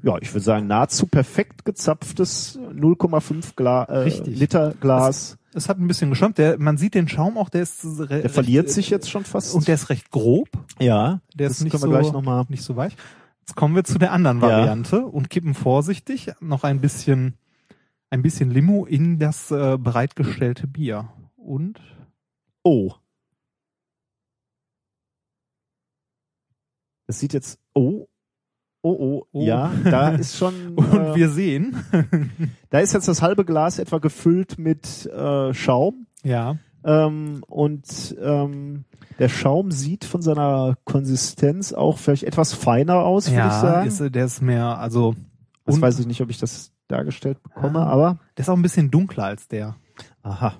ja, ich würde sagen, nahezu perfekt gezapftes 0,5 Gla äh. Liter Glas. Es hat ein bisschen geschäumt. Der, man sieht den Schaum auch, der ist Der recht, verliert äh, sich jetzt schon fast. und der ist recht grob. ja, Der ist nicht können so, wir gleich nochmal. nicht so weich. Jetzt kommen wir zu der anderen Ja. Variante und kippen vorsichtig noch ein bisschen, ein bisschen Limo in das äh, bereitgestellte Bier. Und Oh. Das sieht jetzt, oh, oh, oh, Oh. ja, da ist schon, Und äh, wir sehen, da ist jetzt das halbe Glas etwa gefüllt mit äh, Schaum. ja, Ähm, und ähm, der Schaum sieht von seiner Konsistenz auch vielleicht etwas feiner aus, würde ich ja, sagen. ist, der ist mehr, also Das weiß ich nicht, ob ich das dargestellt bekomme, Ah. aber Der ist auch ein bisschen dunkler als der. aha.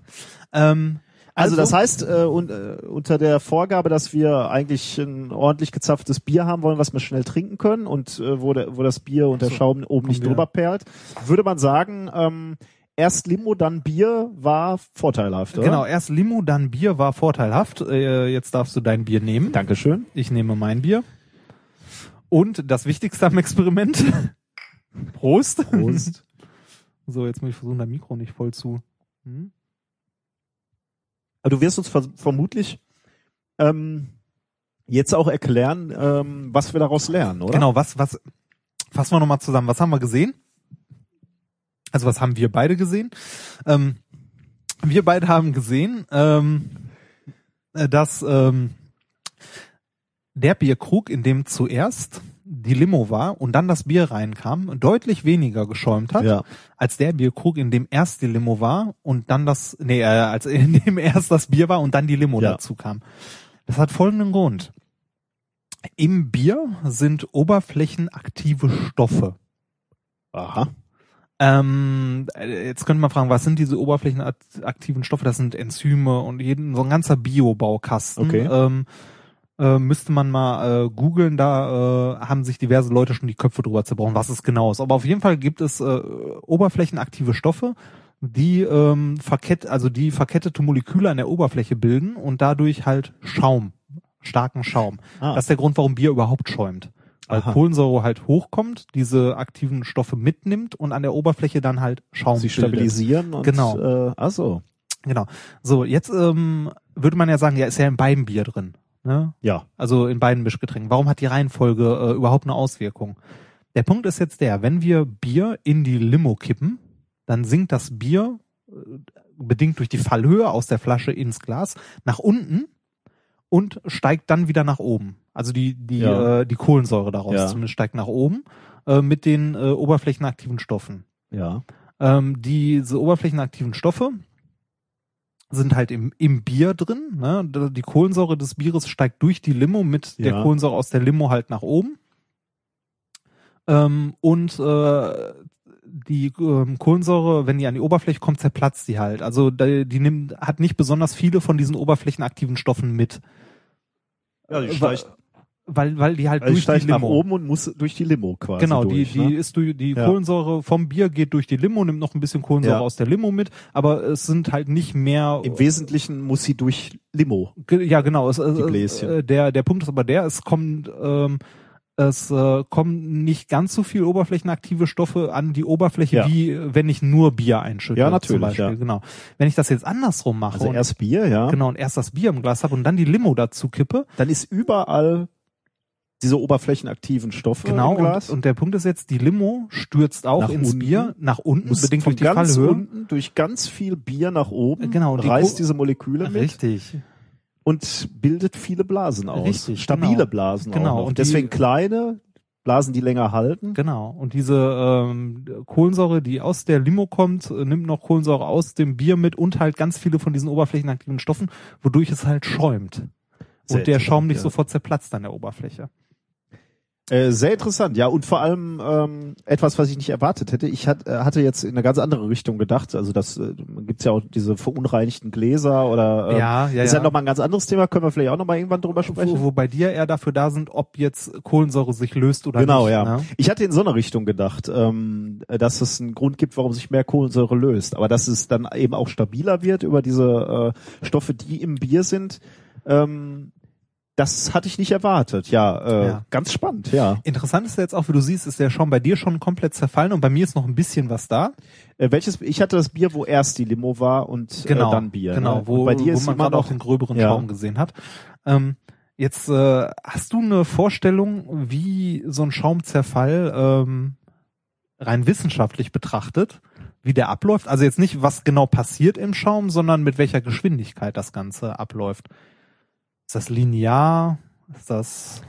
Ähm, Also, das heißt, äh, un, äh, unter der Vorgabe, dass wir eigentlich ein ordentlich gezapftes Bier haben wollen, was wir schnell trinken können und äh, wo, der, wo das Bier und der So, Schaum oben nicht drüber perlt, würde man sagen, ähm, erst Limo, dann Bier war vorteilhaft, oder? Genau, erst Limo, dann Bier war vorteilhaft. Äh, jetzt darfst du dein Bier nehmen. Dankeschön. Ich nehme mein Bier. Und das Wichtigste am Experiment. Prost. Prost. So, jetzt muss ich versuchen, dein Mikro nicht voll zu. Hm? Aber du wirst uns ver vermutlich ähm, jetzt auch erklären, ähm, was wir daraus lernen, oder? Genau, was, was, fassen wir nochmal zusammen. Was haben wir gesehen? Also was haben wir beide gesehen? Ähm, wir beide haben gesehen, ähm, äh, dass ähm, der Bierkrug, in dem zuerst die Limo war und dann das Bier reinkam, deutlich weniger geschäumt hat, Ja. als der Bierkrug, in dem erst die Limo war und dann das, nee, äh, als in dem erst das Bier war und dann die Limo Ja. dazu kam. Das hat folgenden Grund. Im Bier sind oberflächenaktive Stoffe. Aha. Ähm, äh, jetzt könnte man fragen, was sind diese oberflächenaktiven Stoffe? Das sind Enzyme und jeden, so ein ganzer Biobaukasten. Okay. Ähm, äh, müsste man mal äh, googeln, da äh, haben sich diverse Leute schon die Köpfe drüber zerbrochen, was es genau ist. Aber auf jeden Fall gibt es äh, oberflächenaktive Stoffe, die ähm, verkett, also die verkettete Moleküle an der Oberfläche bilden und dadurch halt Schaum, starken Schaum. Ah. Das ist der Grund, warum Bier überhaupt schäumt. Weil Aha. Kohlensäure halt hochkommt, diese aktiven Stoffe mitnimmt und an der Oberfläche dann halt Schaum Sie bildet. stabilisieren und Genau. äh, ach so. Genau. So, jetzt ähm, würde man ja sagen, ja, ist ja in beidem Bier drin. Ne? Ja. Also in beiden Mischgetränken. Warum hat die Reihenfolge äh, überhaupt eine Auswirkung? Der Punkt ist jetzt der, wenn wir Bier in die Limo kippen, dann sinkt das Bier, äh, bedingt durch die Fallhöhe aus der Flasche ins Glas, nach unten und steigt dann wieder nach oben. Also die, die, Ja. äh, die Kohlensäure daraus Ja. zumindest steigt nach oben äh, mit den äh, oberflächenaktiven Stoffen. Ja. Ähm, diese oberflächenaktiven Stoffe sind halt im, im Bier drin. Ne? Die Kohlensäure des Bieres steigt durch die Limo mit der Ja. Kohlensäure aus der Limo halt nach oben. Ähm, und äh, die ähm, Kohlensäure, wenn die an die Oberfläche kommt, zerplatzt die halt. Also die, die nimmt, hat nicht besonders viele von diesen oberflächenaktiven Stoffen mit. Ja, die Äh, steigt, weil, weil die halt also die durch die steigt nach Limo. oben und muss durch die Limo quasi Genau, durch, die, die ne? ist durch, die Ja. Kohlensäure vom Bier geht durch die Limo, nimmt noch ein bisschen Kohlensäure Ja. aus der Limo mit, aber es sind halt nicht mehr. Im Wesentlichen muss sie durch Limo. Ja, genau. Es, Die Bläschen. äh, der, der Punkt ist aber der, es kommt, ähm, es äh, kommen nicht ganz so viel oberflächenaktive Stoffe an die Oberfläche, Ja. wie wenn ich nur Bier einschütte. Ja, natürlich, Beispiel. ja. Genau. Wenn ich das jetzt andersrum mache Also und, erst Bier, ja. genau und erst das Bier im Glas habe und dann die Limo dazu kippe, Dann ist überall diese oberflächenaktiven Stoffe genau. Und, und der Punkt ist jetzt, die Limo stürzt auch Nach ins unten. Bier nach unten, muss bedingt von durch die ganz Fallhöhe. unten durch ganz viel Bier nach oben, Genau, und die reißt diese Moleküle mit Richtig. und bildet viele Blasen aus. Richtig, Stabile genau. Blasen Genau, auch und die- deswegen kleine Blasen, die länger halten. Genau. Und diese ähm, Kohlensäure, die aus der Limo kommt, äh, nimmt noch Kohlensäure aus dem Bier mit und halt ganz viele von diesen oberflächenaktiven Stoffen, wodurch es halt schäumt. Sehr und der Schaum nicht ja. sofort zerplatzt an der Oberfläche. Äh, sehr interessant, ja. Und vor allem ähm, etwas, was ich nicht erwartet hätte. Ich hat, äh, hatte jetzt in eine ganz andere Richtung gedacht. Also das äh, gibt's ja auch diese verunreinigten Gläser oder ähm, Ja, ja, ist ja, ja. nochmal ein ganz anderes Thema. Können wir vielleicht auch nochmal irgendwann drüber sprechen? Wo, wobei die ja eher dafür da sind, ob jetzt Kohlensäure sich löst oder Genau, nicht. ja. Ne? Ich hatte in so eine Richtung gedacht, ähm, dass es einen Grund gibt, warum sich mehr Kohlensäure löst. Aber dass es dann eben auch stabiler wird über diese äh, Stoffe, die im Bier sind. Ähm, das hatte ich nicht erwartet. Ja, äh, Ja. ganz spannend, ja. Interessant ist ja jetzt auch, wie du siehst, ist der Schaum bei dir schon komplett zerfallen und bei mir ist noch ein bisschen was da. Äh, welches? Ich hatte das Bier, wo erst die Limo war und Genau, äh, dann Bier. Genau, ne? wo, bei dir wo ist man gerade auch den gröberen Ja. Schaum gesehen hat. Ähm, jetzt äh, hast du eine Vorstellung, wie so ein Schaumzerfall ähm, rein wissenschaftlich betrachtet, wie der abläuft? Also jetzt nicht, was genau passiert im Schaum, sondern mit welcher Geschwindigkeit das Ganze abläuft. Ist das linear? Ist das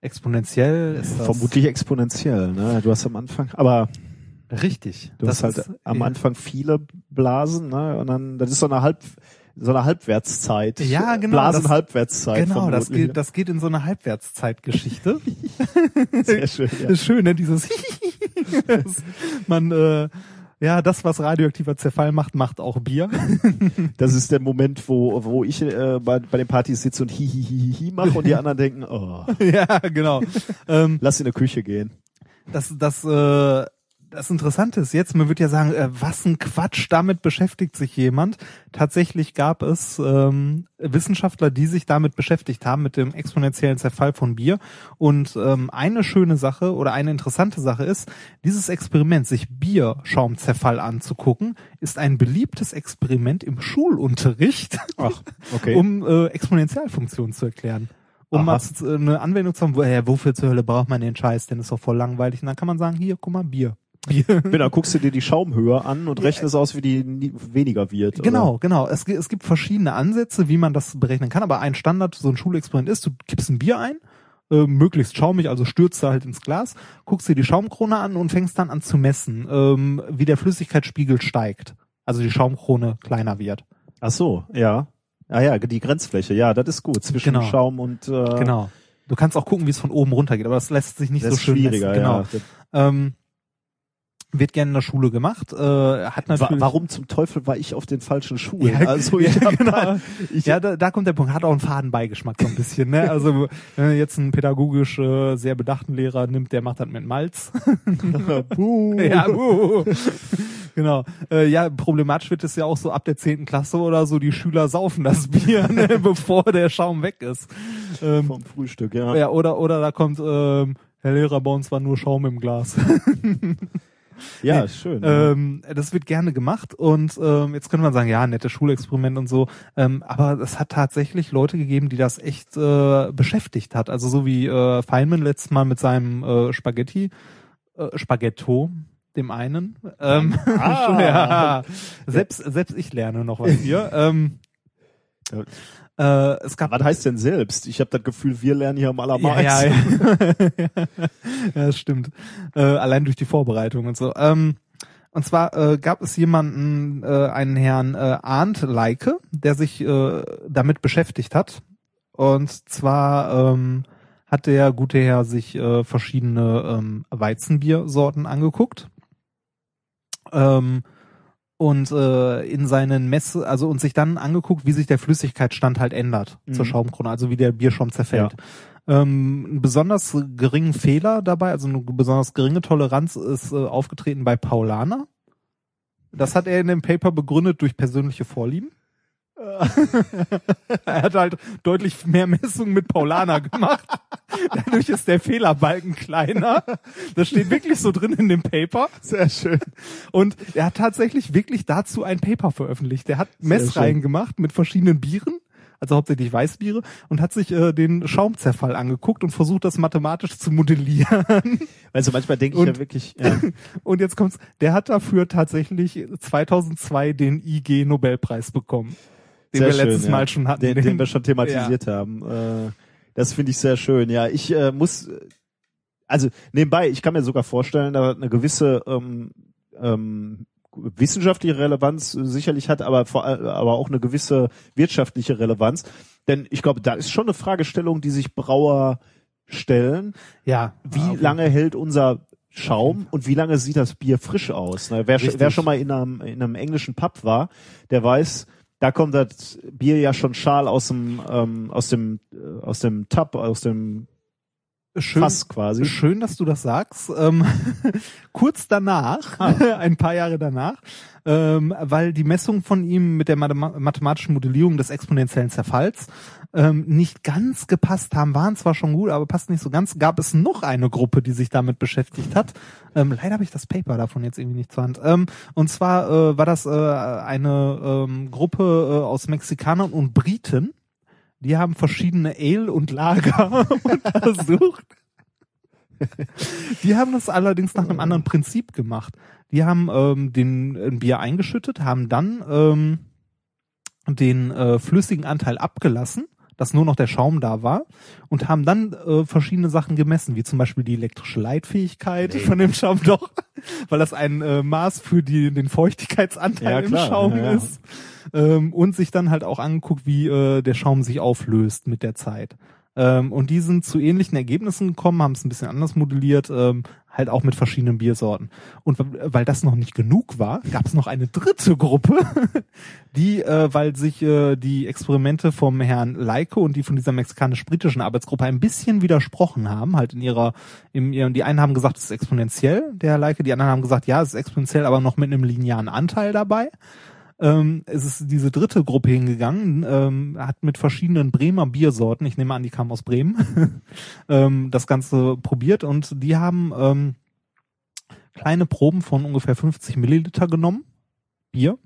exponentiell? Ist das vermutlich exponentiell. Ne? Du hast am Anfang, aber richtig? du das hast halt am äh, Anfang viele Blasen, ne? Und dann das ist so eine halb so eine Halbwertszeit. Ja, genau, Blasenhalbwertszeit. Genau, das geht, das geht in so eine Halbwertszeitgeschichte. Sehr schön. Ja. Das ist schön, ne? Dieses Man, äh, ja, das, was radioaktiver Zerfall macht, macht auch Bier. Das ist der Moment, wo, wo ich äh, bei, bei den Partys sitze und hihihihi mache und die anderen denken, oh, ja, genau. Ähm, lass in die Küche gehen. das, das, äh, das Interessante ist jetzt, man würde ja sagen, äh, was ein Quatsch, damit beschäftigt sich jemand. Tatsächlich gab es ähm, Wissenschaftler, die sich damit beschäftigt haben, mit dem exponentiellen Zerfall von Bier. Und ähm, eine schöne Sache oder eine interessante Sache ist, dieses Experiment, sich Bierschaumzerfall anzugucken, ist ein beliebtes Experiment im Schulunterricht, Ach, okay. um äh, Exponentialfunktionen zu erklären. Um Aha. mal äh, eine Anwendung zu haben, wo, äh, wofür zur Hölle braucht man den Scheiß, denn ist doch voll langweilig. Und dann kann man sagen, hier, guck mal, Bier. Bier. Genau, guckst du dir die Schaumhöhe an und rechnest aus, wie die weniger wird. Genau, genau. Es, gi- es gibt verschiedene Ansätze, wie man das berechnen kann, aber ein Standard, so ein Schulexperiment ist, du gibst ein Bier ein, äh, möglichst schaumig, also stürzt da halt ins Glas, guckst dir die Schaumkrone an und fängst dann an zu messen, ähm, wie der Flüssigkeitsspiegel steigt. Also die Schaumkrone kleiner wird. Ach so, ja. Ah ja, die Grenzfläche, ja, das ist gut. Zwischen Genau. Schaum und äh, Genau. Du kannst auch gucken, wie es von oben runter geht, aber das lässt sich nicht das so schön schwieriger, messen. Genau. ja. Ähm, wird gerne in der Schule gemacht, äh, hat natürlich. warum zum Teufel war ich auf den falschen Schuhen? Ja, also ja, ich hab genau. da, ich, ja, da, da kommt der Punkt. Hat auch einen Fadenbeigeschmack so ein bisschen. Ne? Also wenn jetzt einen pädagogisch äh, sehr bedachten Lehrer nimmt, der macht das mit Malz. Puh. ja, uh. genau. Äh, ja, problematisch wird es ja auch so ab der zehnten Klasse oder so. Die Schüler saufen das Bier, ne, bevor der Schaum weg ist. Ähm, vom Frühstück, ja. ja, oder oder da kommt ähm, Herr Lehrer, bei uns war nur Schaum im Glas. Ja, Nee, schön. Ähm, das wird gerne gemacht und ähm, jetzt könnte man sagen, ja, nette Schulexperiment und so, ähm, aber es hat tatsächlich Leute gegeben, die das echt äh, beschäftigt hat. Also so wie äh, Feynman letztes Mal mit seinem äh, Spaghetti, äh, Spaghetto, dem einen. Ähm, Ah. ja. Selbst, selbst ich lerne noch was hier. ähm. Äh, es gab Was heißt denn selbst? Ich habe das Gefühl, wir lernen hier am ja, allermeisten. ja, ja. ja, das stimmt. Äh, allein durch die Vorbereitung und so. Ähm, und zwar äh, gab es jemanden, äh, einen Herrn äh, Arndt Leike, der sich äh, damit beschäftigt hat. Und zwar ähm, hat der gute Herr sich äh, verschiedene ähm, Weizenbiersorten angeguckt. Ähm, und äh, in seinen Messe, also und sich dann angeguckt, wie sich der Flüssigkeitsstand halt ändert zur Mhm. Schaumkrone, also wie der Bierschaum zerfällt. Ähm, einen besonders geringen Fehler dabei, also eine besonders geringe Toleranz ist äh, aufgetreten bei Paulaner. Das hat er in dem Paper begründet durch persönliche Vorlieben. er hat halt deutlich mehr Messungen mit Paulaner gemacht. Dadurch ist der Fehlerbalken kleiner. Das steht wirklich so drin in dem Paper. Sehr schön. Und er hat tatsächlich wirklich dazu ein Paper veröffentlicht. Der hat Messreihen gemacht mit verschiedenen Bieren, also hauptsächlich Weißbiere, und hat sich äh, den Schaumzerfall angeguckt und versucht, das mathematisch zu modellieren. Also manchmal denke ich Und- ja wirklich, ja. Und jetzt kommt's, der hat dafür tatsächlich 2002 den IG Nobelpreis bekommen. Den Sehr wir schön, letztes ja. Mal schon hatten. den, den wir schon thematisiert haben. Äh, das finde ich sehr schön. Ja, ich äh, muss, äh, also nebenbei, ich kann mir sogar vorstellen, da eine gewisse ähm, ähm, wissenschaftliche Relevanz äh, sicherlich hat, aber vor allem, aber auch eine gewisse wirtschaftliche Relevanz. Denn ich glaube, da ist schon eine Fragestellung, die sich Brauer stellen. ja, Wie jeden lange hält unser Schaum und wie lange sieht das Bier frisch aus? Ne? Wer, wer schon mal in einem, in einem englischen Pub war, der weiß, da kommt das Bier ja schon schal aus dem, ähm, aus dem, äh, aus dem Tab, aus dem Schön, Fass quasi. Schön, dass du das sagst. Ähm, kurz danach, Ah. ein paar Jahre danach, ähm, weil die Messungen von ihm mit der Mathema mathematischen Modellierung des exponentiellen Zerfalls ähm, nicht ganz gepasst haben, waren zwar schon gut, aber passt nicht so ganz, gab es noch eine Gruppe, die sich damit beschäftigt hat. Ähm, leider habe ich das Paper davon jetzt irgendwie nicht zur Hand. Ähm, und zwar äh, war das äh, eine ähm, Gruppe äh, aus Mexikanern und Briten, die haben verschiedene Ale und Lager untersucht. Die haben das allerdings nach einem anderen Prinzip gemacht. Die haben ähm, den ein Bier eingeschüttet, haben dann ähm, den äh, flüssigen Anteil abgelassen, dass nur noch der Schaum da war, und haben dann äh, verschiedene Sachen gemessen, wie zum Beispiel die elektrische Leitfähigkeit von dem Schaum doch, weil das ein äh, Maß für die, den Feuchtigkeitsanteil Ja, im Schaum ja, ja. ist. Ähm, und sich dann halt auch angeguckt, wie äh, der Schaum sich auflöst mit der Zeit. Ähm, und die sind zu ähnlichen Ergebnissen gekommen, haben es ein bisschen anders modelliert, ähm, halt auch mit verschiedenen Biersorten. Und weil das noch nicht genug war, gab es noch eine dritte Gruppe, die, äh, weil sich äh, die Experimente vom Herrn Leike und die von dieser mexikanisch-britischen Arbeitsgruppe ein bisschen widersprochen haben, halt in ihrer, ihrem, die einen haben gesagt, es ist exponentiell, der Herr Leike, die anderen haben gesagt, ja, es ist exponentiell, aber noch mit einem linearen Anteil dabei ähm, es ist diese dritte Gruppe hingegangen, ähm, hat mit verschiedenen Bremer Biersorten, ich nehme an, die kamen aus Bremen, ähm, das Ganze probiert und die haben ähm, kleine Proben von ungefähr 50 Milliliter genommen, Bier.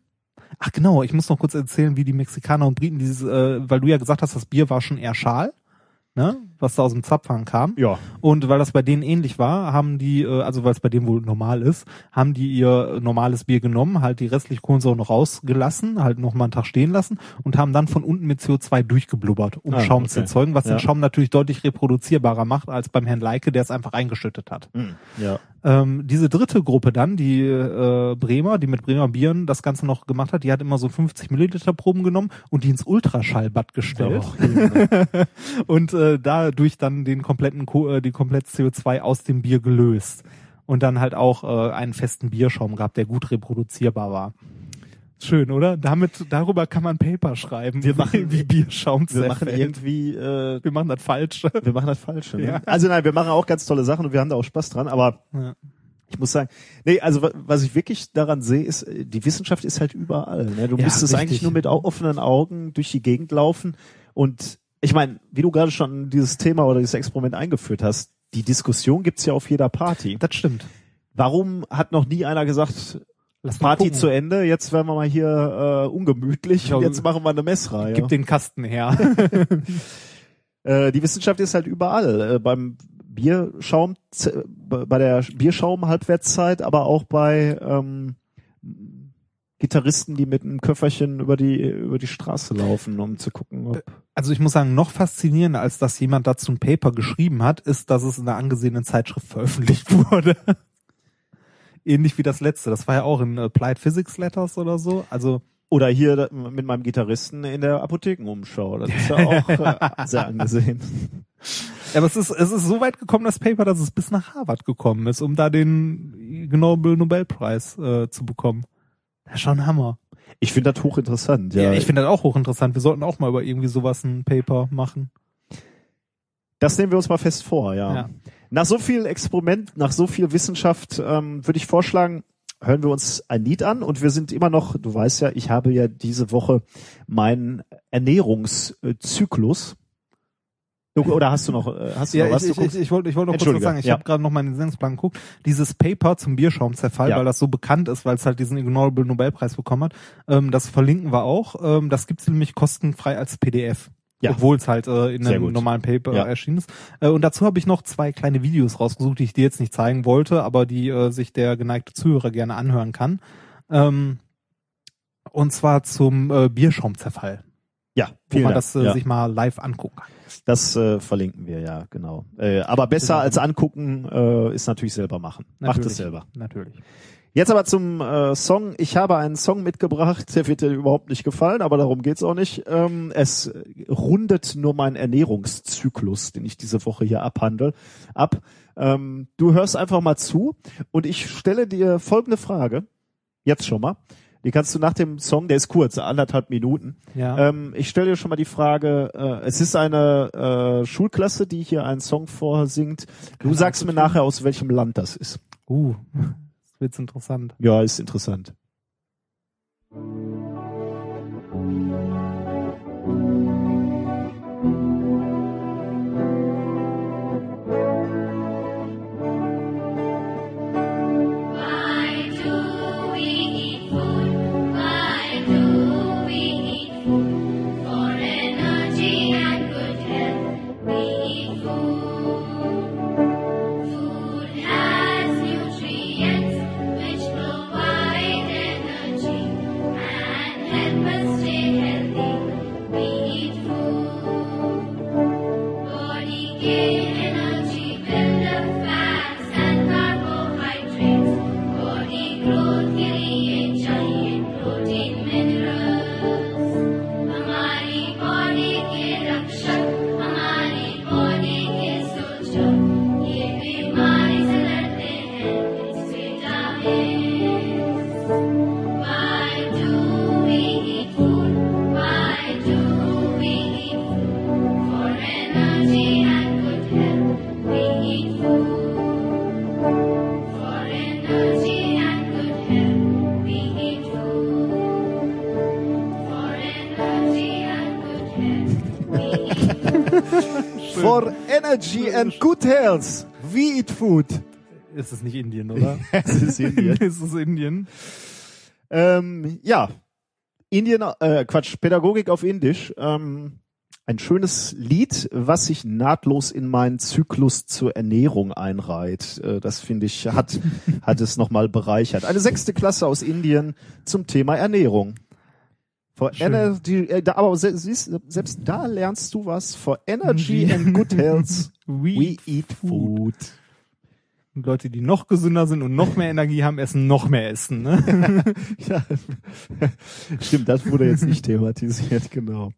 Ach genau, ich muss noch kurz erzählen, wie die Mexikaner und Briten dieses, äh, weil du ja gesagt hast, das Bier war schon eher schal, ne, was da aus dem Zapfhahn kam. Ja. Und weil das bei denen ähnlich war, haben die, äh, also weil es bei denen wohl normal ist, haben die ihr normales Bier genommen, halt die restliche Kohlensäure noch rausgelassen, halt noch mal einen Tag stehen lassen und haben dann von unten mit CO2 durchgeblubbert, um Ah, Schaum zu okay. erzeugen, was Ja. den Schaum natürlich deutlich reproduzierbarer macht als beim Herrn Leike, der es einfach eingeschüttet hat. Hm, Ja. Ähm, diese dritte Gruppe dann, die äh, Bremer, die mit Bremer Bieren das Ganze noch gemacht hat, die hat immer so 50 Milliliter Proben genommen und die ins Ultraschallbad gestellt und äh, dadurch dann den kompletten Ko äh, die komplett CO2 aus dem Bier gelöst und dann halt auch äh, einen festen Bierschaum gehabt, der gut reproduzierbar war. Schön, oder? Damit darüber kann man Paper schreiben. Wir machen- wie Bierschaum Wir machen irgendwie, äh, wir machen das falsch. wir machen das Falsche. Ne? Ja. Also nein, wir machen auch ganz tolle Sachen und wir haben da auch Spaß dran, aber Ja. ich muss sagen, nee, also wa- was ich wirklich daran sehe, ist, äh, die Wissenschaft ist halt überall. Ne? Du Ja, müsstest richtig. eigentlich nur mit offenen Augen durch die Gegend laufen und ich meine, wie du gerade schon dieses Thema oder dieses Experiment eingeführt hast, die Diskussion gibt's ja auf jeder Party. Das stimmt. Warum hat noch nie einer gesagt, Lass Party zu Ende, jetzt werden wir mal hier äh, ungemütlich Ja, und jetzt machen wir eine Messreihe. Gib den Kasten her. Äh, die Wissenschaft ist halt überall. Äh, beim Bierschaum, z- bei der Bierschaum-Halbwertszeit, aber auch bei ähm, Gitarristen, die mit einem Köfferchen über die über die Straße laufen, um zu gucken, ob Also ich muss sagen, noch faszinierender, als dass jemand dazu ein Paper geschrieben hat, ist, dass es in einer angesehenen Zeitschrift veröffentlicht wurde. Ähnlich wie das letzte. Das war ja auch in Applied Physics Letters oder so. Also oder hier mit meinem Gitarristen in der Apothekenumschau. Das ist ja auch äh, sehr angesehen. Ja, aber es ist, es ist so weit gekommen, das Paper, dass es bis nach Harvard gekommen ist, um da den Nobel Nobelpreis äh, zu bekommen. Das ist schon Hammer. Ich finde das hochinteressant. Ja, Ja, ich finde das auch hochinteressant. Wir sollten auch mal über irgendwie sowas ein Paper machen. das nehmen wir uns mal fest vor. Ja. Ja. Nach so viel Experiment, nach so viel Wissenschaft, ähm, würde ich vorschlagen, hören wir uns ein Lied an und wir sind immer noch, du weißt ja, ich habe ja diese Woche meinen Ernährungszyklus. Du, oder hast du noch, äh, hast du Ja, noch was? ich, ich, ich, ich wollte ich wollte noch kurz was sagen. Ich ja. habe gerade noch meinen Sendungsplan geguckt. Dieses Paper zum Bierschaumzerfall, Ja. weil das so bekannt ist, weil es halt diesen Ig Nobel Nobelpreis bekommen hat, ähm, das verlinken wir auch. Ähm, das gibt's nämlich kostenfrei als PDF. Ja. Obwohl es halt äh, in einem normalen Paper Ja. erschienen ist. Äh, und dazu habe ich noch zwei kleine Videos rausgesucht, die ich dir jetzt nicht zeigen wollte, aber die äh, sich der geneigte Zuhörer gerne anhören kann. Ähm, und zwar zum äh, Bierschaumzerfall, ja, wo man Dank. das äh, ja. sich mal live angucken kann. Das äh, verlinken wir, ja, genau. Äh, aber besser als angucken äh, ist natürlich selber machen. Macht Natürlich. es selber. Natürlich. Jetzt aber zum äh, Song. Ich habe einen Song mitgebracht, der wird dir überhaupt nicht gefallen, aber darum geht's auch nicht. Ähm, es rundet nur meinen Ernährungszyklus, den ich diese Woche hier abhandel, ab. Ähm, du hörst einfach mal zu und ich stelle dir folgende Frage. Jetzt schon mal. Die kannst du nach dem Song, der ist kurz, anderthalb Minuten. Ja. Ähm, ich stelle dir schon mal die Frage, äh, es ist eine äh, Schulklasse, die hier einen Song vorsingt. Du Keine sagst mir nachher, aus welchem Land das ist. Uh, das wird's interessant. Ja, ist interessant. Energy and good health, we eat food. Ist es nicht Indien, oder? Es ist Indien. ist es Indien? Ähm, ja, Indien, äh, Quatsch, Pädagogik auf Indisch. Ähm, ein schönes Lied, was sich nahtlos in meinen Zyklus zur Ernährung einreiht. Äh, das finde ich, hat, hat es nochmal bereichert. Eine sechste Klasse aus Indien zum Thema Ernährung. For Schön. energy, äh, da, aber se, siehst, selbst da lernst du was. For energy and good health, we eat food. Und Leute, die noch gesünder sind und noch mehr Energie haben, essen noch mehr Essen. Ne? Ja, stimmt, das wurde jetzt nicht thematisiert, genau.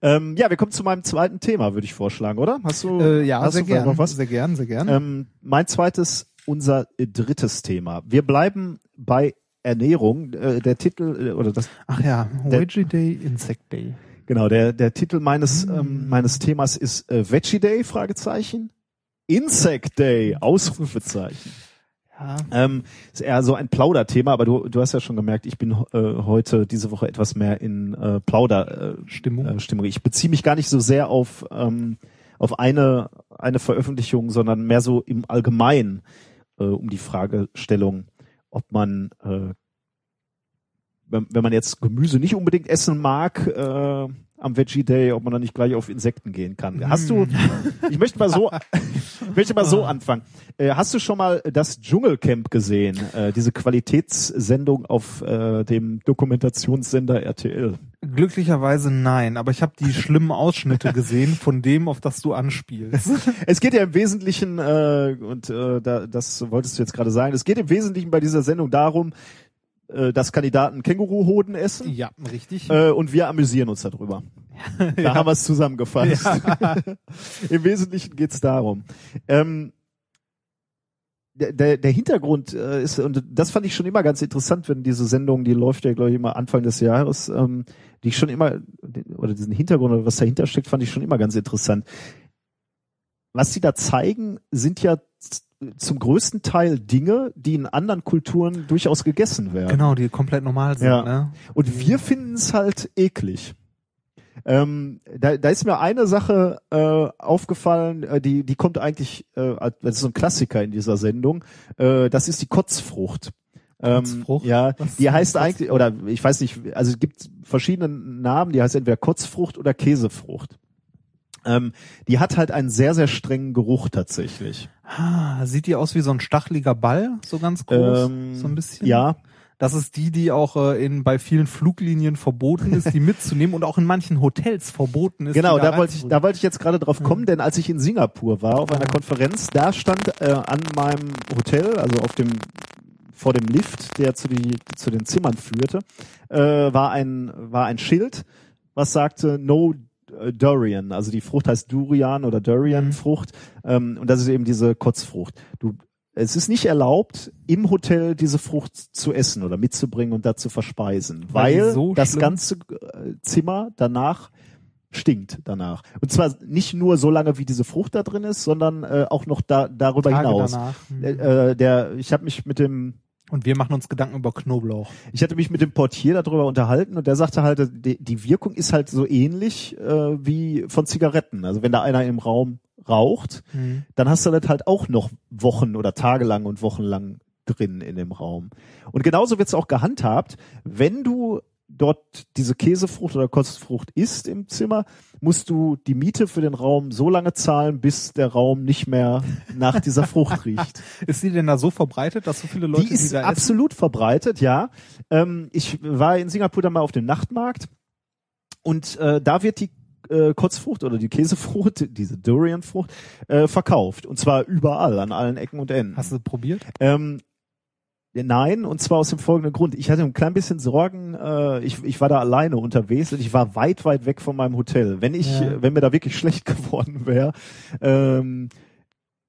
Ähm, ja, wir kommen zu meinem zweiten Thema, würde ich vorschlagen, oder? Hast du, äh, ja, hast sehr du gern. noch was? Sehr gern, sehr gern. Ähm, mein zweites, unser drittes Thema. Wir bleiben bei Ernährung. Äh, der Titel äh, oder das Ach ja, Veggie Day, Insect Day. genau der der Titel meines Mm. ähm, meines Themas ist äh, Veggie Day Fragezeichen Insect Day Ausrufezeichen. Ja. Ähm, ist eher so ein Plauderthema, aber du, du hast ja schon gemerkt, ich bin äh, heute diese Woche etwas mehr in äh, Plauder äh, Stimmung. Äh, Stimmung. Ich beziehe mich gar nicht so sehr auf ähm, auf eine eine Veröffentlichung, sondern mehr so im Allgemeinen äh, um die Fragestellung, ob man äh, wenn, wenn man jetzt Gemüse nicht unbedingt essen mag äh, am Veggie Day, ob man dann nicht gleich auf Insekten gehen kann. Hast du? Ich möchte mal so, ich möchte mal so anfangen. Äh, hast du schon mal das Dschungelcamp gesehen? Äh, diese Qualitätssendung auf äh, dem Dokumentationssender RTL. Glücklicherweise nein, aber ich habe die schlimmen Ausschnitte gesehen von dem, auf das du anspielst. Es geht ja im Wesentlichen, äh, und äh, da, das wolltest du jetzt gerade sagen, es geht im Wesentlichen bei dieser Sendung darum, äh, dass Kandidaten Känguruhoden essen. ja, richtig. Äh, und wir amüsieren uns darüber. Da haben wir es zusammengefasst. Im Wesentlichen geht's darum. Ähm, der, der, der Hintergrund äh, ist, und das fand ich schon immer ganz interessant, wenn diese Sendung, die läuft ja, glaube ich, immer Anfang des Jahres, ähm, die ich schon immer, oder diesen Hintergrund oder was dahinter steckt, fand ich schon immer ganz interessant. Was sie da zeigen, sind ja zum größten Teil Dinge, die in anderen Kulturen durchaus gegessen werden. genau, die komplett normal sind. Ja. Ne? Und wir finden es halt eklig. Ähm, da, da ist mir eine Sache äh, aufgefallen, äh, die, die kommt eigentlich, äh, das ist so ein Klassiker in dieser Sendung, äh, das ist die Kotzfrucht. Ähm, Kotzfrucht? ja, Was die heißt eigentlich, oder ich weiß nicht, also es gibt verschiedene Namen, die heißt entweder Kotzfrucht oder Käsefrucht. Ähm, die hat halt einen sehr, sehr strengen Geruch tatsächlich. Ah, sieht die aus wie so ein stacheliger Ball, so ganz groß, Ähm, so ein bisschen. Ja, Das ist die, die auch äh, in bei vielen Fluglinien verboten ist, die mitzunehmen und auch in manchen Hotels verboten ist. Genau, die da wollte ich, da wollte ich jetzt gerade drauf kommen, Mhm. denn als ich in Singapur war auf einer Konferenz, da stand äh, an meinem Hotel, also auf dem vor dem Lift, der zu, die, zu den Zimmern führte, äh, war ein war ein Schild, was sagte No Durian, also die Frucht heißt Durian oder Durian Frucht ähm, und das ist eben diese Kotzfrucht. Du es ist nicht erlaubt, im Hotel diese Frucht zu essen oder mitzubringen und da zu verspeisen, Weil weil so das schlimm- ganze äh, Zimmer danach stinkt danach. Und zwar nicht nur so lange, wie diese Frucht da drin ist, sondern äh, auch noch da, darüber Tage hinaus. danach. Mhm. Äh, äh, der, ich habe mich mit dem, Und wir machen uns Gedanken über Knoblauch. ich hatte mich mit dem Portier darüber unterhalten und der sagte halt, die, die Wirkung ist halt so ähnlich äh, wie von Zigaretten. Also wenn da einer im Raum raucht, Mhm. dann hast du das halt auch noch Wochen oder tagelang und wochenlang drin in dem Raum. Und genauso wird es auch gehandhabt, wenn du dort diese Käsefrucht oder Kotzfrucht isst im Zimmer, musst du die Miete für den Raum so lange zahlen, bis der Raum nicht mehr nach dieser Frucht riecht. Ist die denn da so verbreitet, dass so viele Leute die ist da essen? absolut verbreitet, ja. Ähm, ich war in Singapur dann mal auf dem Nachtmarkt und äh, da wird die äh, Kotzfrucht oder die Käsefrucht, diese Durianfrucht, äh, verkauft. Und zwar überall, an allen Ecken und Enden. Hast du probiert? Ähm, nein, und zwar aus dem folgenden Grund. Ich hatte ein klein bisschen Sorgen, äh, ich, ich war da alleine unterwegs und ich war weit, weit weg von meinem Hotel. Wenn ich, Ja. wenn mir da wirklich schlecht geworden wäre, ähm,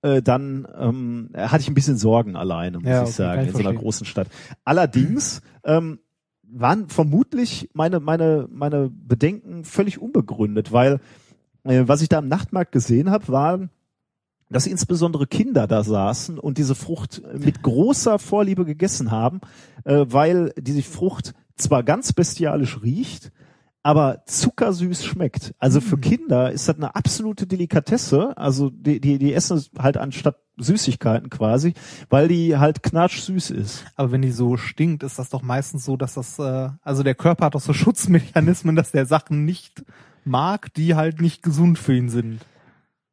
äh, dann ähm, hatte ich ein bisschen Sorgen alleine, muss Ja, ich okay, sagen, ich in so einer großen Stadt. Allerdings ähm, waren vermutlich meine, meine, meine Bedenken völlig unbegründet, weil äh, was ich da am Nachtmarkt gesehen habe, war dass insbesondere Kinder da saßen und diese Frucht mit großer Vorliebe gegessen haben, äh, weil diese Frucht zwar ganz bestialisch riecht, aber zuckersüß schmeckt. Also für Kinder ist das eine absolute Delikatesse. Also die, die, die essen es halt anstatt Süßigkeiten quasi, weil die halt knatschsüß ist. Aber wenn die so stinkt, ist das doch meistens so, dass das, äh, also der Körper hat doch so Schutzmechanismen, dass der Sachen nicht mag, die halt nicht gesund für ihn sind.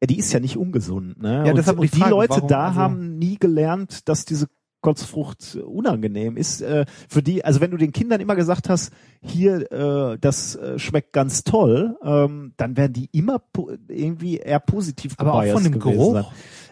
Ja, die ist ja nicht ungesund. Ne? Ja, und, deshalb die und die Frage, Leute warum- da also- haben nie gelernt, dass diese Kotzfrucht unangenehm ist. Äh, für die, also wenn du den Kindern immer gesagt hast, hier, äh, das äh, schmeckt ganz toll, ähm, dann werden die immer irgendwie eher positiv Aber auch von dem Geruch? sein.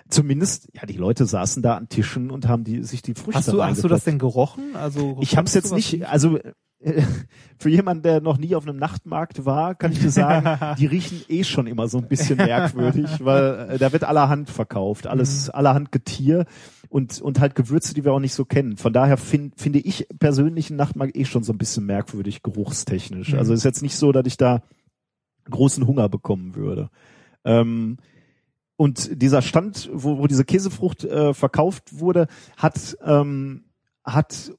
Zumindest, ja, die Leute saßen da an Tischen und haben die sich die Früchte Hast du, hast du das denn gerochen? Also Ich habe es konntest du jetzt nicht, also äh, für jemanden, der noch nie auf einem Nachtmarkt war, kann ich dir sagen, die riechen eh schon immer so ein bisschen merkwürdig, weil äh, da wird allerhand verkauft, alles Mhm. allerhand Getier und und halt Gewürze, die wir auch nicht so kennen. Von daher find, finde ich persönlich einen Nachtmarkt eh schon so ein bisschen merkwürdig geruchstechnisch. Also ist jetzt nicht so, dass ich da großen Hunger bekommen würde. Ähm, und dieser Stand, wo, wo diese Käsefrucht äh, verkauft wurde, hat ähm, hat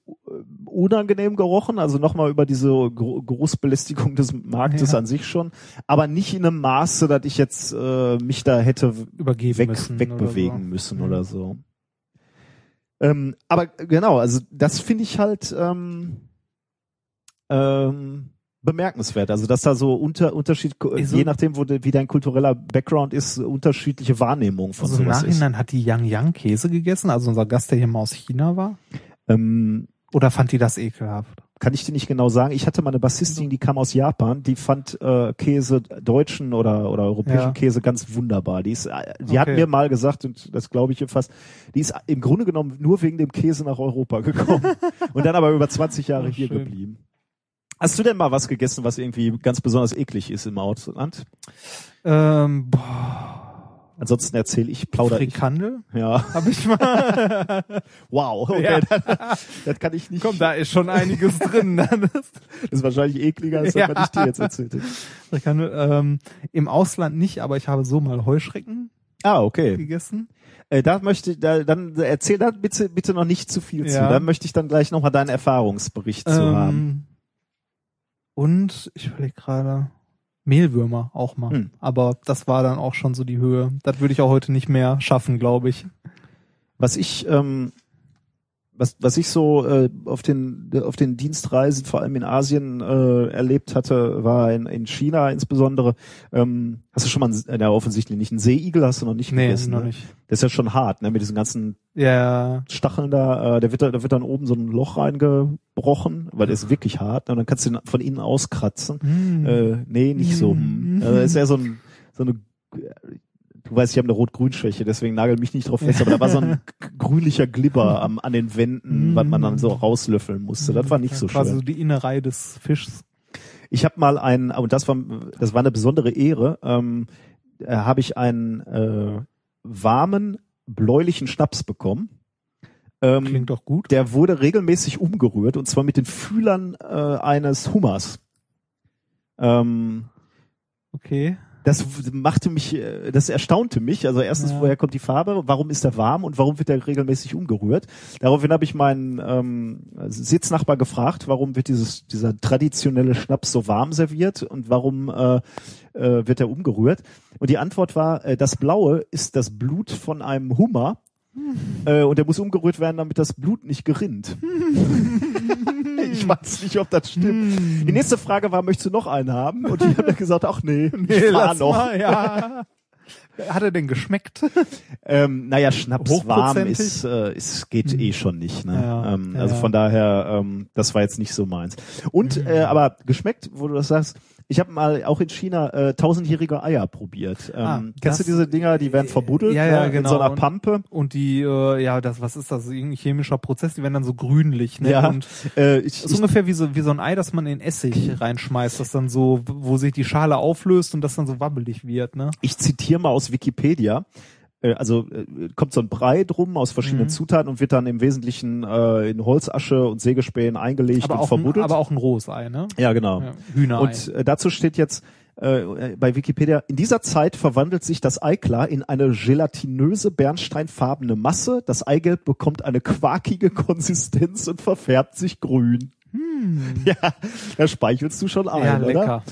unangenehm gerochen, also nochmal über diese Gro- Geruchsbelästigung des Marktes Ja. an sich schon, aber nicht in einem Maße, dass ich jetzt äh, mich da hätte Übergeben weg, müssen wegbewegen oder so. müssen Mhm. oder so. Ähm, aber genau, also das finde ich halt ähm, ähm, bemerkenswert. Also dass da so unter Unterschied, Ist so- je nachdem, wo de, wie dein kultureller Background ist, unterschiedliche Wahrnehmung von Also im sowas ist. Nachhinein hat die Yang Yang Käse gegessen, also unser Gast, der hier mal aus China war. Ähm, Oder fand die das ekelhaft? kann ich dir nicht genau sagen. Ich hatte mal eine Bassistin, die kam aus Japan, die fand äh, Käse, deutschen oder oder europäischen Ja. Käse ganz wunderbar. Die ist, äh, die hat Okay. mir mal gesagt und das glaube ich ihr fast, die ist im Grunde genommen nur wegen dem Käse nach Europa gekommen und dann aber über 20 Jahre Oh, hier schön. geblieben. Hast du denn mal was gegessen, was irgendwie ganz besonders eklig ist im Ausland? Ähm, boah, Ansonsten erzähle ich, plaudere ich. Frikandel Ja, habe ich mal. wow, okay, Ja. das, das kann ich nicht. Komm, da ist schon einiges drin. Das ist wahrscheinlich ekliger, als Ja. das, was ich dir jetzt erzählt hätte. Frikandel, ähm, Im Ausland nicht, aber ich habe so mal Heuschrecken Ah, okay. gegessen. Äh, da möchte ich, da, dann erzähl da bitte, bitte noch nicht zu viel zu. Ja. Da möchte ich dann gleich nochmal deinen Erfahrungsbericht zu haben. Ähm, und ich überlege gerade Mehlwürmer auch mal. Hm. Aber das war dann auch schon so die Höhe. Das würde ich auch heute nicht mehr schaffen, glaube ich. Was ich, ähm, was, was ich so äh, auf den auf den Dienstreisen, vor allem in Asien, äh, erlebt hatte, war in, in China insbesondere. Ähm, hast du schon mal, einen, ja, offensichtlich nicht einen Seeigel, hast du noch nicht Nee, gegessen? noch ne? nicht. Das ist ja schon hart, ne? Mit diesen ganzen Ja, Stacheln da, äh, der wird da, da wird dann oben so ein Loch reingebrochen, weil der ist wirklich hart, ne? Und dann kannst du ihn von innen auskratzen. Hm. Äh, nee, nicht so. Mm. Hm. Äh, ist eher so, ein, so eine, du weißt, ich habe eine Rot-Grün-Schwäche, deswegen nagel mich nicht drauf fest, aber da war so ein grünlicher Glibber am, an den Wänden, Mm. was man dann so rauslöffeln musste. Das war nicht so Quasi schön. so die Innerei des Fischs. Ich habe mal einen, und das war, das war eine besondere Ehre, ähm, äh, habe ich einen äh, warmen, bläulichen Schnaps bekommen. Ähm, Klingt doch gut. der wurde regelmäßig umgerührt und zwar mit den Fühlern äh, eines Hummers. Ähm, Okay. Das machte mich, äh, das erstaunte mich. Also erstens, Ja. woher kommt die Farbe? Warum ist er warm und warum wird er regelmäßig umgerührt? Daraufhin habe ich meinen ähm, Sitznachbar gefragt, warum wird dieses dieser traditionelle Schnaps so warm serviert und warum äh, äh, wird er umgerührt? Und die Antwort war, äh, das Blaue ist das Blut von einem Hummer. Äh, und der muss umgerührt werden, damit das Blut nicht gerinnt. ich weiß nicht, ob das stimmt. Die nächste Frage war, möchtest du noch einen haben? Und ich habe dann gesagt, ach nee, ich fahr lass noch. Mal, ja. Hat er denn geschmeckt? Ähm, naja, Schnaps warm ist, äh, ist geht eh schon nicht. Ne? Ja, ähm, also ja. von daher, ähm, das war jetzt nicht so meins. Und Mhm. äh, aber geschmeckt, wo du das sagst, ich habe mal auch in China äh, tausendjährige Eier probiert. Ähm, Ah, kennst du diese Dinger, die werden verbuddelt Ja, ja, ne, in genau. so einer Und- Pampe? Und die, äh, ja, das, was ist das? Irgendein chemischer Prozess, die werden dann so grünlich, ne? Ja, Und äh, ich, das ist ungefähr wie so, wie so ein Ei, das man in Essig reinschmeißt, das dann so, wo sich die Schale auflöst und das dann so wabbelig wird, ne? ich zitiere mal aus Wikipedia. Äh, Also äh, kommt so ein Brei drum aus verschiedenen Mhm. Zutaten und wird dann im Wesentlichen äh, in Holzasche und Sägespänen eingelegt Aber und auch, ein, aber auch ein rohes Ei, ne? ja, genau. Ja, Hühnerei. Und äh, dazu steht jetzt äh, bei Wikipedia, in dieser Zeit verwandelt sich das Eiklar in eine gelatinöse, bernsteinfarbene Masse. Das Eigelb bekommt eine quarkige Konsistenz und verfärbt sich grün. Ja, da speichelst du schon ein, ja, oder?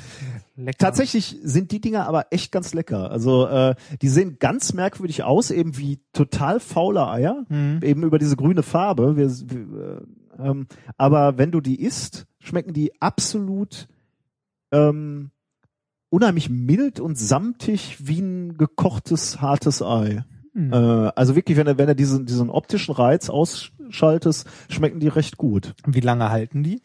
Lecker. Tatsächlich sind die Dinger aber echt ganz lecker. Also äh, die sehen ganz merkwürdig aus, eben wie total faule Eier, Mhm. eben über diese grüne Farbe. Wir, wir, äh, ähm, aber wenn du die isst, schmecken die absolut ähm, unheimlich mild und samtig wie ein gekochtes hartes Ei. Mhm. Äh, also wirklich, wenn er wenn er diesen diesen optischen Reiz ausschaltest, schmecken die recht gut. Wie lange halten die?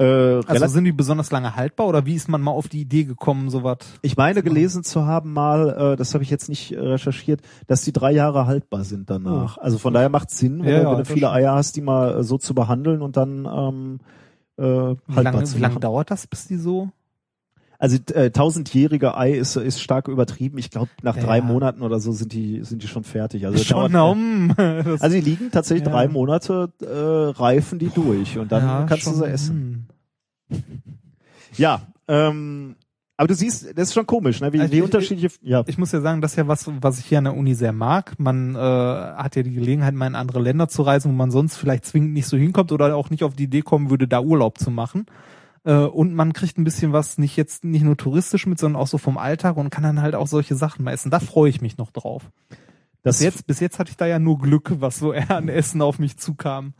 Äh, Also sind die besonders lange haltbar oder wie ist man mal auf die Idee gekommen, sowas? Ich meine gelesen zu haben mal, äh, das habe ich jetzt nicht äh, recherchiert, dass die drei Jahre haltbar sind danach. Also von daher macht Sinn, wenn, Ja, du- ja, wenn du viele. Eier hast, die mal äh, so zu behandeln und dann ähm, äh, Wie haltbar lange, zu wie lange machen. dauert das, bis die so? Also äh, tausendjährige Ei ist ist stark übertrieben. Ich glaube nach Ja, drei. Monaten oder so sind die sind die schon fertig. Also Schon dauert- um. Also die liegen tatsächlich Ja. drei Monate äh, reifen die durch und dann ja, kannst schon, du sie essen. Ja, ähm, aber du siehst, das ist schon komisch, ne? Wie, Also wie ich- unterschiedliche. Ja, Ich muss ja sagen, das ist ja was, was ich hier an der Uni sehr mag. Man äh, hat ja die Gelegenheit, mal in andere Länder zu reisen, wo man sonst vielleicht zwingend nicht so hinkommt oder auch nicht auf die Idee kommen würde, da Urlaub zu machen. Äh, und man kriegt ein bisschen was, nicht jetzt nicht nur touristisch mit, sondern auch so vom Alltag und kann dann halt auch solche Sachen mal essen. Da freue ich mich noch drauf. das Bis jetzt, bis jetzt hatte ich da ja nur Glück, was so eher an Essen auf mich zukam.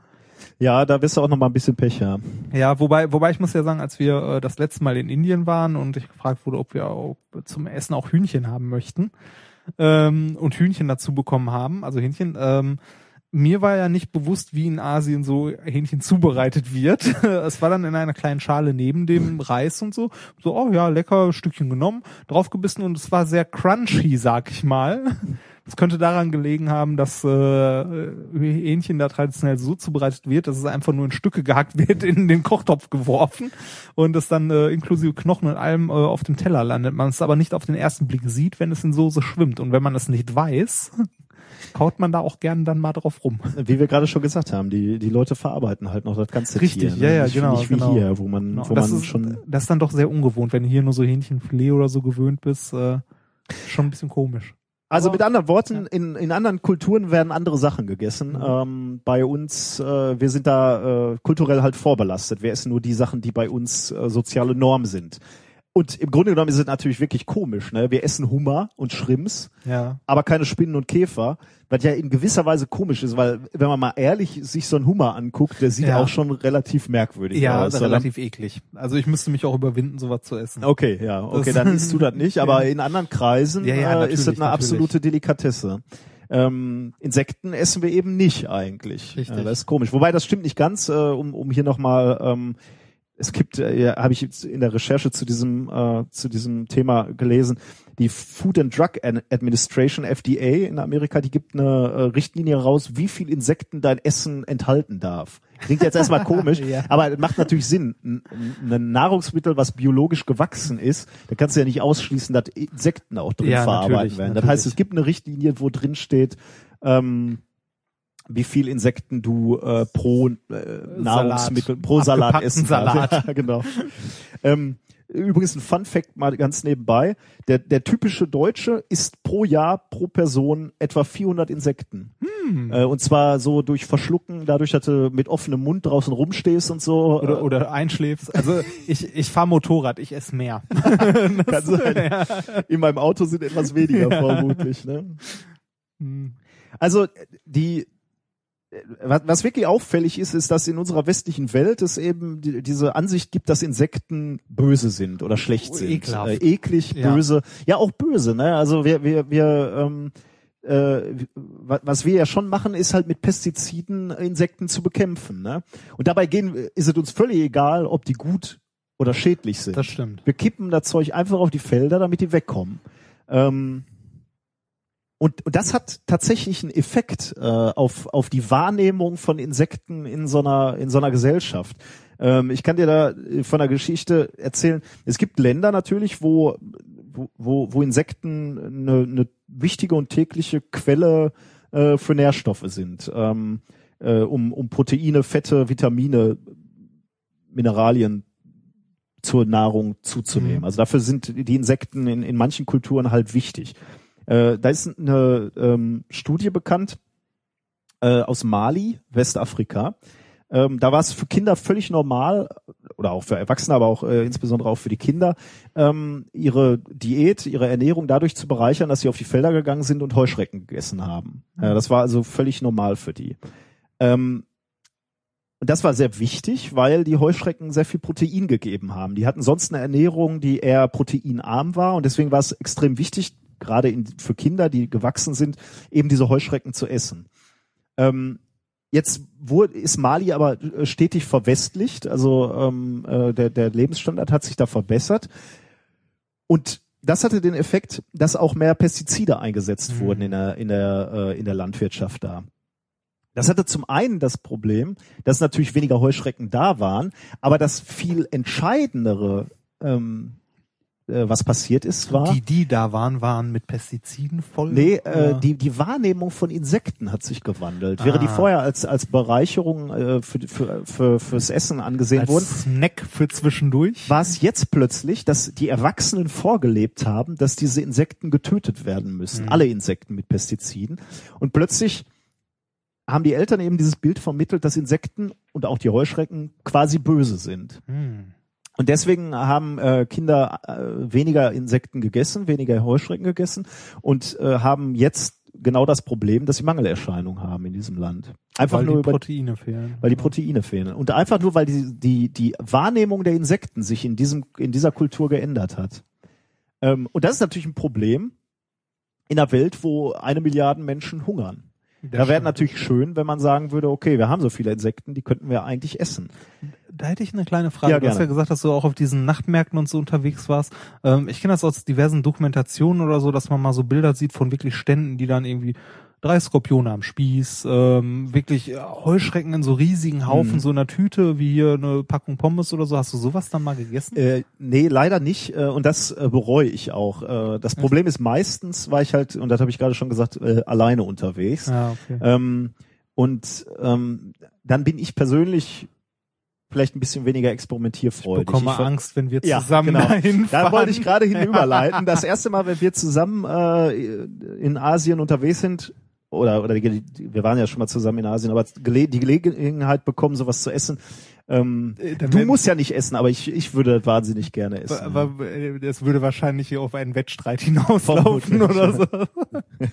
ja, da wirst du auch noch mal ein bisschen Pech haben. Ja, wobei, wobei ich muss ja sagen, als wir äh, das letzte Mal in Indien waren und ich gefragt wurde, ob wir auch zum Essen auch Hühnchen haben möchten ähm, und Hühnchen dazu bekommen haben, also Hähnchen, ähm, mir war ja nicht bewusst, wie in Asien so Hähnchen zubereitet wird. Es war dann in einer kleinen Schale neben dem Reis und so. So, oh ja, lecker, Stückchen genommen, draufgebissen und es war sehr crunchy, sag ich mal. Es könnte daran gelegen haben, dass äh, Hähnchen da traditionell so zubereitet wird, dass es einfach nur in Stücke gehackt wird, in den Kochtopf geworfen und es dann äh, inklusive Knochen und allem äh, auf dem Teller landet. Man es aber nicht auf den ersten Blick sieht, wenn es in Soße schwimmt. Und wenn man es nicht weiß, kaut man da auch gern dann mal drauf rum. Wie wir gerade schon gesagt haben, die, die Leute verarbeiten halt noch das ganze Richtig, Tier. ne? ja, ja, genau, Nicht wie genau. hier, wo man, Genau. wo das, man ist, schon. das ist dann doch sehr ungewohnt, wenn du hier nur so Hähnchenfilet oder so gewöhnt bist. Äh, schon ein bisschen komisch. Also mit anderen Worten, in, in anderen Kulturen werden andere Sachen gegessen. Mhm. Ähm, bei uns, äh, wir sind da äh, kulturell halt vorbelastet. Wir essen nur die Sachen, die bei uns äh, soziale Norm sind. Und im Grunde genommen ist es natürlich wirklich komisch. Ne? Wir essen Hummer und Shrimps, Ja. aber keine Spinnen und Käfer, was ja in gewisser Weise komisch ist, weil wenn man mal ehrlich sich so einen Hummer anguckt, der sieht Ja. auch schon relativ merkwürdig Ja, aus. relativ eklig. Also ich müsste mich auch überwinden, sowas zu essen. Okay, ja, okay, Das- dann isst du das nicht, aber in anderen Kreisen Ja, ja, äh, ist das eine natürlich. absolute Delikatesse. Ähm, Insekten essen wir eben nicht eigentlich. Richtig. Ja, das ist komisch. Wobei das stimmt nicht ganz, äh, um, um hier nochmal, ähm, es gibt, äh, ja, habe ich jetzt in der Recherche zu diesem, äh, zu diesem Thema gelesen, die Food and Drug Ad- Administration, FDA in Amerika, die gibt eine äh, Richtlinie raus, wie viel Insekten dein Essen enthalten darf. Klingt jetzt erstmal komisch, Ja. aber es macht natürlich Sinn. Ein, ein Nahrungsmittel, was biologisch gewachsen ist, da kannst du ja nicht ausschließen, dass Insekten auch drin Ja, verarbeitet werden. Das heißt, es gibt eine Richtlinie, wo drin steht, ähm, wie viel Insekten du äh, pro äh, Nahrungsmittel, pro Salat essen Salat. Ja, genau. ähm, übrigens ein Fun Fact mal ganz nebenbei. Der, der typische Deutsche isst pro Jahr, pro Person etwa 400 Insekten. Hm. Äh, und zwar so durch Verschlucken, dadurch, dass du mit offenem Mund draußen rumstehst und so. Oder, oder einschläfst. Also ich, ich fahre Motorrad, ich esse mehr. kann sein. In meinem Auto sind etwas weniger vermutlich. Ne? Hm. Also die was, was wirklich auffällig ist, ist, dass in unserer westlichen Welt es eben die, diese Ansicht gibt, dass Insekten böse sind oder schlecht Oh, sind. ekelhaft. Äh, eklig, Ja. böse. Ja, auch böse, ne? Also wir, wir, wir ähm, äh, wa- was wir ja schon machen, ist halt mit Pestiziden Insekten zu bekämpfen. Ne? Und dabei gehen, ist es uns völlig egal, ob die gut oder schädlich sind. Das stimmt. Wir kippen das Zeug einfach auf die Felder, damit die wegkommen. Ähm, und, und das hat tatsächlich einen Effekt äh, auf, auf die Wahrnehmung von Insekten in so einer, in so einer Gesellschaft. Ähm, ich kann dir da äh, von der Geschichte erzählen. Es gibt Länder natürlich, wo, wo, wo, wo Insekten eine, eine wichtige und tägliche Quelle äh, für Nährstoffe sind, ähm, äh, um, um Proteine, Fette, Vitamine, Mineralien zur Nahrung zuzunehmen. Mhm. Also dafür sind die Insekten in, in manchen Kulturen halt wichtig. Äh, da ist eine ähm, Studie bekannt äh, aus Mali, Westafrika. Ähm, da war es für Kinder völlig normal, oder auch für Erwachsene, aber auch äh, insbesondere auch für die Kinder, ähm, ihre Diät, ihre Ernährung dadurch zu bereichern, dass sie auf die Felder gegangen sind und Heuschrecken gegessen haben. Äh, das war also völlig normal für die. Ähm, und das war sehr wichtig, weil die Heuschrecken sehr viel Protein gegeben haben. Die hatten sonst eine Ernährung, die eher proteinarm war und deswegen war es extrem wichtig, gerade in, für Kinder, die gewachsen sind, eben diese Heuschrecken zu essen. Ähm, jetzt wurde, ist Mali aber äh, stetig verwestlicht, also ähm, äh, der, der Lebensstandard hat sich da verbessert und das hatte den Effekt, dass auch mehr Pestizide eingesetzt Mhm. wurden in der, in der, äh, in der Landwirtschaft da. Das hatte zum einen das Problem, dass natürlich weniger Heuschrecken da waren, aber das viel entscheidendere, ähm, äh, was passiert ist, war, Die, die da waren, waren mit Pestiziden voll. nee, äh, die, die Wahrnehmung von Insekten hat sich gewandelt. Wäre die Ah. vorher als, als Bereicherung äh, für, für, für, fürs Essen angesehen als wurden, Snack für zwischendurch. war es jetzt plötzlich, dass die Erwachsenen vorgelebt haben, dass diese Insekten getötet werden müssen. Mhm. Alle Insekten mit Pestiziden. Und plötzlich haben die Eltern eben dieses Bild vermittelt, dass Insekten und auch die Heuschrecken quasi böse sind. Hm. Und deswegen haben äh, Kinder äh, weniger Insekten gegessen, weniger Heuschrecken gegessen und äh, haben jetzt genau das Problem, dass sie Mangelerscheinungen haben in diesem Land. Einfach weil nur die über Proteine fehlen. weil die Proteine fehlen. Und einfach nur, weil die, die, die Wahrnehmung der Insekten sich in diesem, in dieser Kultur geändert hat. Ähm, und das ist natürlich ein Problem in einer Welt, wo eine Milliarde Menschen hungern. Da wäre natürlich schön, wenn man sagen würde, okay, wir haben so viele Insekten, die könnten wir eigentlich essen. Da hätte ich eine kleine Frage. Ja, du hast gerne. ja gesagt, dass du auch auf diesen Nachtmärkten und so unterwegs warst. Ähm, ich kenne das aus diversen Dokumentationen oder so, dass man mal so Bilder sieht von wirklich Ständen, die dann irgendwie drei Skorpione am Spieß, ähm, wirklich äh, Heuschrecken in so riesigen Haufen, Mhm. so einer Tüte, wie hier eine Packung Pommes oder so. Hast du sowas dann mal gegessen? Äh, nee, leider nicht. Äh, und das äh, bereue ich auch. Äh, das Problem ist meistens war ich halt, und das habe ich gerade schon gesagt, äh, alleine unterwegs. Ja, okay. Ähm, und ähm, dann bin ich persönlich vielleicht ein bisschen weniger Ich experimentierfreudig. bekomme Ich Angst, wenn wir Ja, zusammen genau. dahin fahren. Da wollte ich gerade hinüberleiten. Das erste Mal, wenn wir zusammen äh, in Asien unterwegs sind, oder, oder die, wir waren ja schon mal zusammen in Asien, aber die Gelegenheit bekommen, sowas zu essen. Ähm, Äh, du musst ja nicht essen, aber ich, ich würde wahnsinnig gerne essen. Aber äh, das würde wahrscheinlich hier auf einen Wettstreit hinauslaufen oder so.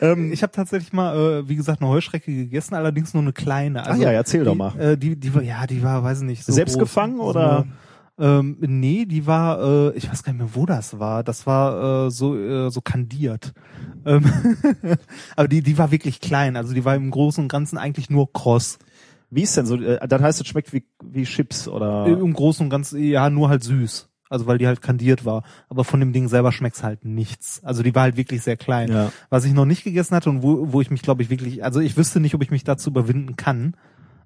Ähm, Ich habe tatsächlich mal, äh, wie gesagt, eine Heuschrecke gegessen, allerdings nur eine kleine. Also Ach ja, erzähl die, doch mal. Äh, die, die war, ja, die war, weiß ich nicht, so Selbst groß. gefangen So oder? eine- ähm, nee, die war, äh, ich weiß gar nicht mehr, wo das war. Das war äh, so äh, so kandiert. Ähm, aber die, die war wirklich klein. Also die war im Großen und Ganzen eigentlich nur kross. Wie ist denn so? Äh, das heißt, es schmeckt wie, wie Chips oder? Äh, Im Großen und Ganzen, ja, nur halt süß. Also weil die halt kandiert war. Aber von dem Ding selber schmeckt's halt nichts. Also die war halt wirklich sehr klein. Ja. Was ich noch nicht gegessen hatte und wo, wo ich mich, glaube ich, wirklich, also ich wüsste nicht, ob ich mich dazu überwinden kann,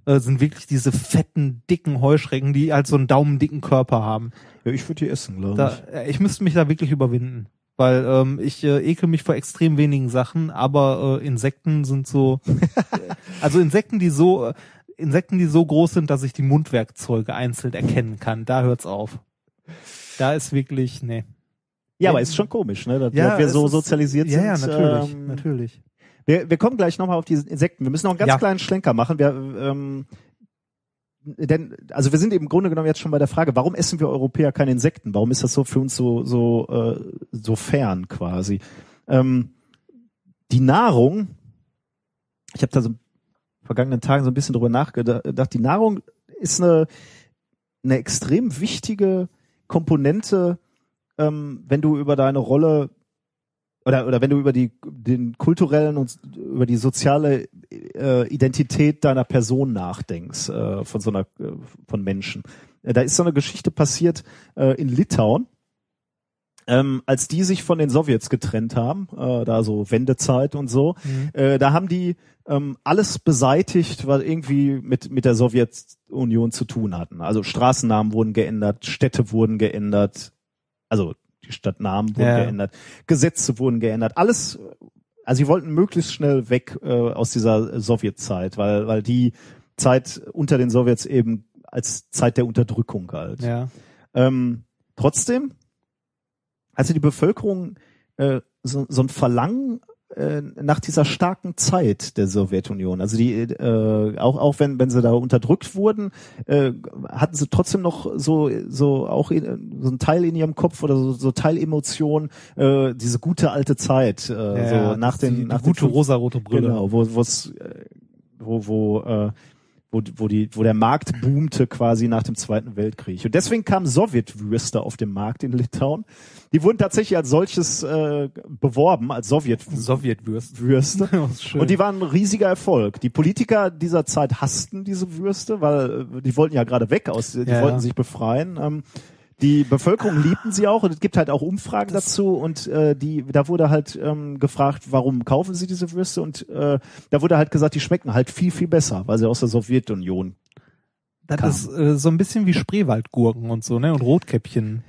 äh, sind wirklich diese fetten, dicken Heuschrecken, die halt so einen daumendicken Körper haben. ja, ich würde die essen, glaube Da, ich. äh, ich müsste mich da wirklich überwinden. Weil ähm, ich äh, ekel mich vor extrem wenigen Sachen, aber äh, Insekten sind so, also Insekten, die so, äh, Insekten, die so groß sind, dass ich die Mundwerkzeuge einzeln erkennen kann, da hört's auf. Da ist wirklich, nee. Ja, aber ist schon komisch, ne? Dass, dass wir so ist- sozialisiert ja, sind. Ja, natürlich, ähm, natürlich. Wir, wir kommen gleich nochmal auf die Insekten. Wir müssen noch einen ganz Ja. kleinen Schlenker machen. Wir, ähm, denn, also wir sind im Grunde genommen jetzt schon bei der Frage, warum essen wir Europäer keine Insekten? Warum ist das so für uns so so äh, so fern quasi? Ähm, die Nahrung, ich habe da so in den vergangenen Tagen so ein bisschen drüber nachgedacht. Die Nahrung ist eine eine extrem wichtige Komponente, ähm, wenn du über deine Rolle oder oder wenn du über die den kulturellen und über die soziale äh, Identität deiner Person nachdenkst äh, von so einer äh, von Menschen. Äh, da ist so eine Geschichte passiert äh, in Litauen, ähm, als die sich von den Sowjets getrennt haben, äh, da so Wendezeit und so. Mhm. Äh, da haben die ähm, alles beseitigt, was irgendwie mit mit der Sowjetunion zu tun hatten. Also Straßennamen wurden geändert, Städte wurden geändert, also die Stadtnamen wurden Ja. geändert, Gesetze wurden geändert, alles. Also sie wollten möglichst schnell weg äh, aus dieser Sowjetzeit, weil weil die Zeit unter den Sowjets eben als Zeit der Unterdrückung galt. Ja. Ähm, trotzdem hatte die Bevölkerung äh, so, so ein Verlangen äh, nach dieser starken Zeit der Sowjetunion, also die äh, auch auch wenn wenn sie da unterdrückt wurden, äh, hatten sie trotzdem noch so so auch in, so ein Teil in ihrem Kopf oder so, so Teilemotion, äh, diese gute alte Zeit, äh, Ja, so nach die- den die nach gute den fünf- rosarote Brille. Genau, wo wo's, äh, wo wo äh, wo, wo, die, wo der Markt boomte quasi nach dem Zweiten Weltkrieg. Und deswegen kamen Sowjetwürste auf den Markt in Litauen. Die wurden tatsächlich als solches äh, beworben, als Sowjetwürste. Sowjetwürste. Ist schön. Und die waren ein riesiger Erfolg. Die Politiker dieser Zeit hassten diese Würste, weil äh, die wollten ja gerade weg aus, die Ja, wollten ja. sich befreien. Ähm, die Bevölkerung liebten sie auch und es gibt halt auch Umfragen dazu und äh, die da wurde halt ähm, gefragt, warum kaufen sie diese Würste und äh, da wurde halt gesagt, die schmecken halt viel viel besser, weil sie aus der Sowjetunion. das kam. ist äh, so ein bisschen wie Spreewaldgurken und so, ne? Und Rotkäppchen.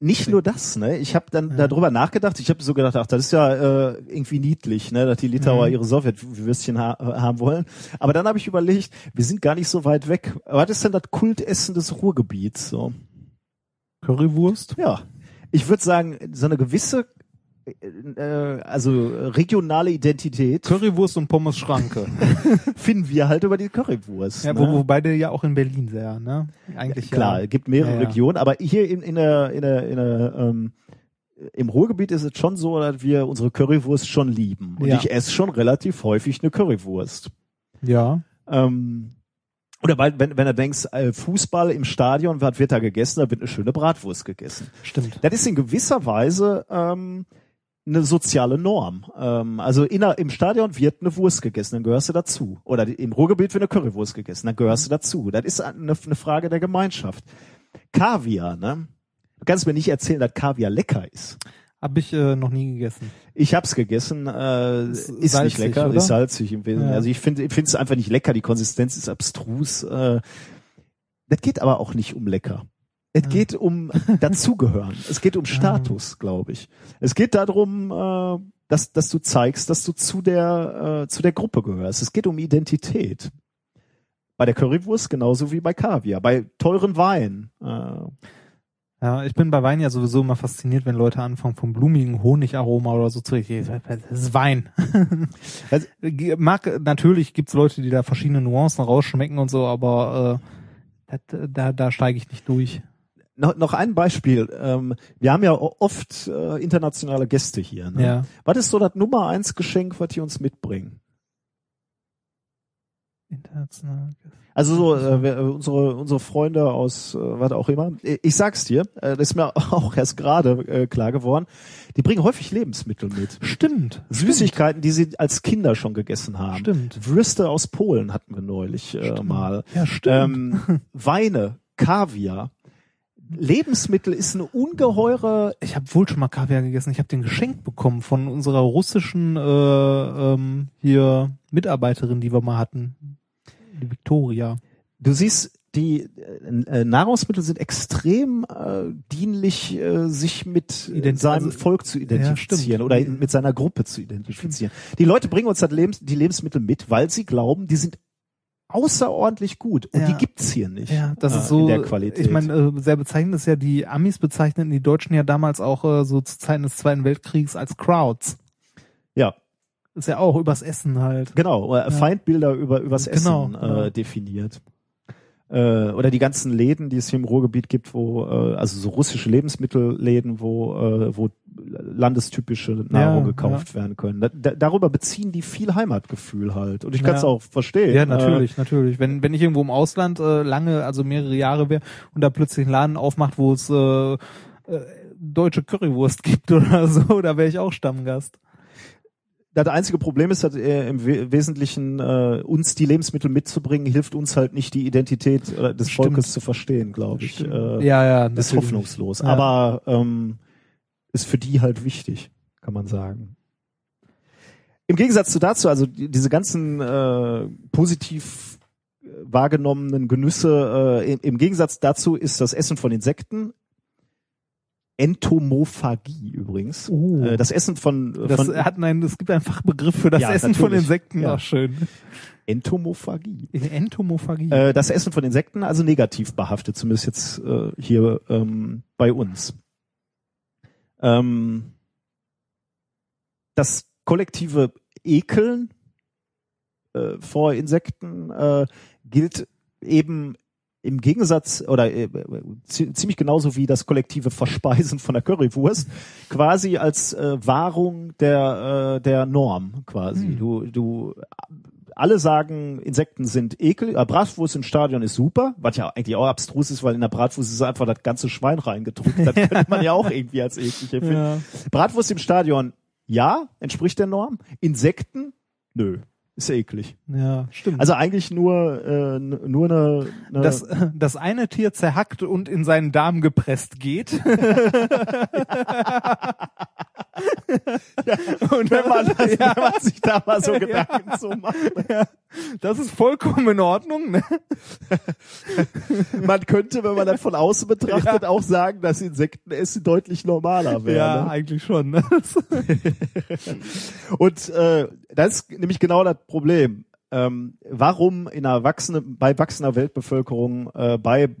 Nicht nur das, ne? Ich habe dann Ja. darüber nachgedacht. Ich habe so gedacht, ach, das ist ja äh, irgendwie niedlich, ne, dass die Litauer Mhm. ihre Sowjetwürstchen ha haben wollen. Aber dann habe ich überlegt, wir sind gar nicht so weit weg. Was ist denn das Kultessen des Ruhrgebiets? So, Currywurst. ja, ich würde sagen, so eine gewisse, äh, also regionale Identität Currywurst und Pommes Schranke. finden wir halt über die Currywurst. ja, ne? wo, wobei der ja auch in Berlin sehr, ne? Eigentlich Klar, ja. es gibt mehrere Ja, ja. Regionen, aber hier in, in der, in der, in der ähm, im Ruhrgebiet ist es schon so, dass wir unsere Currywurst schon lieben. Und Ja. ich esse schon relativ häufig eine Currywurst. Ja. Ähm, oder weil, wenn, wenn du denkst, äh, Fußball im Stadion, was wird da gegessen? Da wird eine schöne Bratwurst gegessen. Stimmt. Das ist in gewisser Weise ähm, eine soziale Norm. Ähm, also in im Stadion wird eine Wurst gegessen, dann gehörst du dazu. Oder im Ruhrgebiet wird eine Currywurst gegessen, dann gehörst du dazu. Das ist eine, eine Frage der Gemeinschaft. Kaviar, ne? Du kannst mir nicht erzählen, dass Kaviar lecker ist. Hab ich äh, noch nie gegessen. Ich hab's gegessen, äh, Ist ist, nicht salzig, lecker, oder? ist salzig im Wesentlichen. Ja. Also ich finde, es einfach nicht lecker. Die Konsistenz ist abstrus. Äh, das geht aber auch nicht um lecker. Es Ja. geht um dazugehören. Es geht um Status, glaube ich. Es geht darum, äh, dass, dass du zeigst, dass du zu der, äh, zu der Gruppe gehörst. Es geht um Identität. Bei der Currywurst genauso wie bei Kaviar. Bei teuren Wein. Äh, Ja, ich bin bei Wein ja sowieso immer fasziniert, wenn Leute anfangen vom blumigen Honigaroma oder so zu reden. Das ist Wein. Also- Mag, natürlich gibt's Leute, die da verschiedene Nuancen rausschmecken und so, aber äh, das, da, da steige ich nicht durch. noch, noch ein Beispiel. Ähm, wir haben ja oft äh, internationale Gäste hier. Ne? Ja. Was ist so das Nummer eins Geschenk, was die uns mitbringen? International. Also so äh, wir, äh, unsere unsere Freunde aus äh, was auch immer. Ich, sag's dir, äh, das ist mir auch erst gerade äh, klar geworden. Die bringen häufig Lebensmittel mit. Stimmt. Süßigkeiten, die sie als Kinder schon gegessen haben. Stimmt. Würste aus Polen hatten wir neulich äh, Stimmt. mal. Ja, stimmt. Ähm, Weine, Kaviar. Lebensmittel ist eine ungeheure ich habe wohl schon mal Kaviar gegessen. Ich habe den geschenkt bekommen von unserer russischen äh, ähm, hier Mitarbeiterin, die wir mal hatten, die Victoria. Du siehst, die äh, Nahrungsmittel sind extrem äh, dienlich, äh, sich mit Ident- seinem also- Volk zu identifizieren stimmt. oder mit seiner Gruppe zu identifizieren. Die Leute bringen uns das Lebens die Lebensmittel mit, weil sie glauben, die sind außerordentlich gut und Ja. die gibt's hier nicht. Ja, das äh, ist so. in der Qualität. Ich meine, äh, sehr bezeichnend ist ja, die Amis bezeichneten die Deutschen ja damals auch äh, so zu Zeiten des Zweiten Weltkriegs als Crowds. ja, Ist ja auch übers Essen halt. genau. Äh, Feindbilder über übers Genau, Essen genau. äh, definiert. Äh, oder die ganzen Läden, die es hier im Ruhrgebiet gibt, wo äh, also so russische Lebensmittelläden, wo äh, wo landestypische Nahrung Ja, gekauft werden können. Da, da, darüber beziehen die viel Heimatgefühl halt. Und ich kann es Ja. auch verstehen. Ja, Äh, natürlich, natürlich. Wenn, wenn ich irgendwo im Ausland äh, lange, also mehrere Jahre wäre und da plötzlich einen Laden aufmacht, wo es äh, äh, deutsche Currywurst gibt oder so, da wäre ich auch Stammgast. Das einzige Problem ist, dass äh, im We Wesentlichen äh, uns die Lebensmittel mitzubringen, hilft uns halt nicht, die Identität äh, des Stimmt. Volkes zu verstehen, glaube ich. Äh, ja, ja, ist natürlich. hoffnungslos. Ja. Aber ähm, ist für die halt wichtig, kann man sagen. Im Gegensatz zu dazu, also die, diese ganzen äh, positiv äh, wahrgenommenen Genüsse, äh, im, im Gegensatz dazu ist das Essen von Insekten Entomophagie übrigens. Oh. Äh, das Essen von, Das von hat einen, es gibt einen Fachbegriff für das Ja, Essen von natürlich. Insekten. Ja. Ach, schön. Entomophagie. Entomophagie. Äh, das Essen von Insekten, also negativ behaftet, zumindest jetzt äh, hier ähm, bei uns. Ähm, das kollektive Ekeln äh, vor Insekten äh, gilt eben im Gegensatz oder äh, zi- ziemlich genauso wie das kollektive Verspeisen von der Currywurst quasi als äh, Wahrung der äh, der Norm quasi. Du du alle sagen, Insekten sind ekel. Äh, Bratwurst im Stadion ist super, was ja eigentlich auch abstrus ist, weil in der Bratwurst ist einfach das ganze Schwein reingedrückt. Das könnte man ja auch irgendwie als eklig empfinden. Ja. Bratwurst im Stadion, ja, entspricht der Norm. Insekten, nö, ist eklig. Ja, stimmt. Also eigentlich nur äh, nur eine, eine das, das eine Tier zerhackt und in seinen Darm gepresst geht. und wenn man, das, wenn man sich da mal so Gedanken so macht. ja, das ist vollkommen in Ordnung. Ne? Man könnte, wenn man das von außen betrachtet, auch sagen, dass Insektenessen deutlich normaler wäre. Ja, ne? eigentlich schon. Ne? Und äh, das ist nämlich genau das Problem. Ähm, warum in einer wachsenden, bei wachsender Weltbevölkerung, äh, bei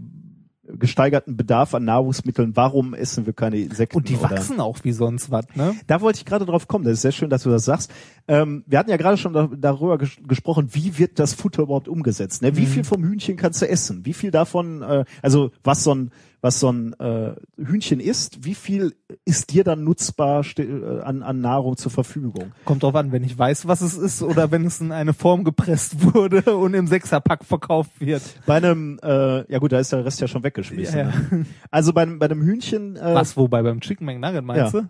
gesteigerten Bedarf an Nahrungsmitteln, warum essen wir keine Insekten? Und die oder? wachsen auch wie sonst was, ne? Da wollte ich gerade drauf kommen. Das ist sehr schön, dass du das sagst. Ähm, wir hatten ja gerade schon da, darüber ges gesprochen, wie wird das Futter überhaupt umgesetzt? Ne? Wie viel vom Hühnchen kannst du essen? Wie viel davon, äh, also was so ein was so ein äh, Hühnchen isst, wie viel ist dir dann nutzbar äh, an, an Nahrung zur Verfügung? Kommt drauf an, wenn ich weiß, was es ist oder wenn es in eine Form gepresst wurde und im Sechserpack verkauft wird. Bei einem, äh, ja gut, da ist der Rest ja schon weggeschmissen. Ja, ja. Ne? Also bei, einem- bei einem Hühnchen, äh, Was, wobei beim Chicken McNugget meinst Ja. du?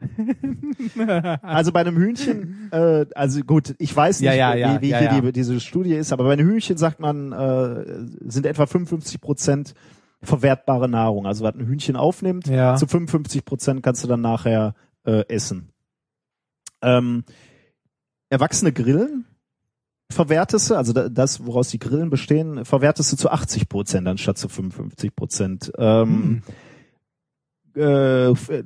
also bei einem Hühnchen, äh, also gut, ich weiß nicht, Ja, ja, ja, wie, wie hier. Die, diese Studie ist, aber bei einem Hühnchen sagt man, äh, sind etwa 55 Prozent verwertbare Nahrung. Also was ein Hühnchen aufnimmt, Ja. zu 55 Prozent kannst du dann nachher äh, essen. Ähm, erwachsene Grillen verwertest du, also da- das, woraus die Grillen bestehen, verwertest du zu 80 Prozent anstatt zu 55 Prozent. Ähm, äh, f- äh,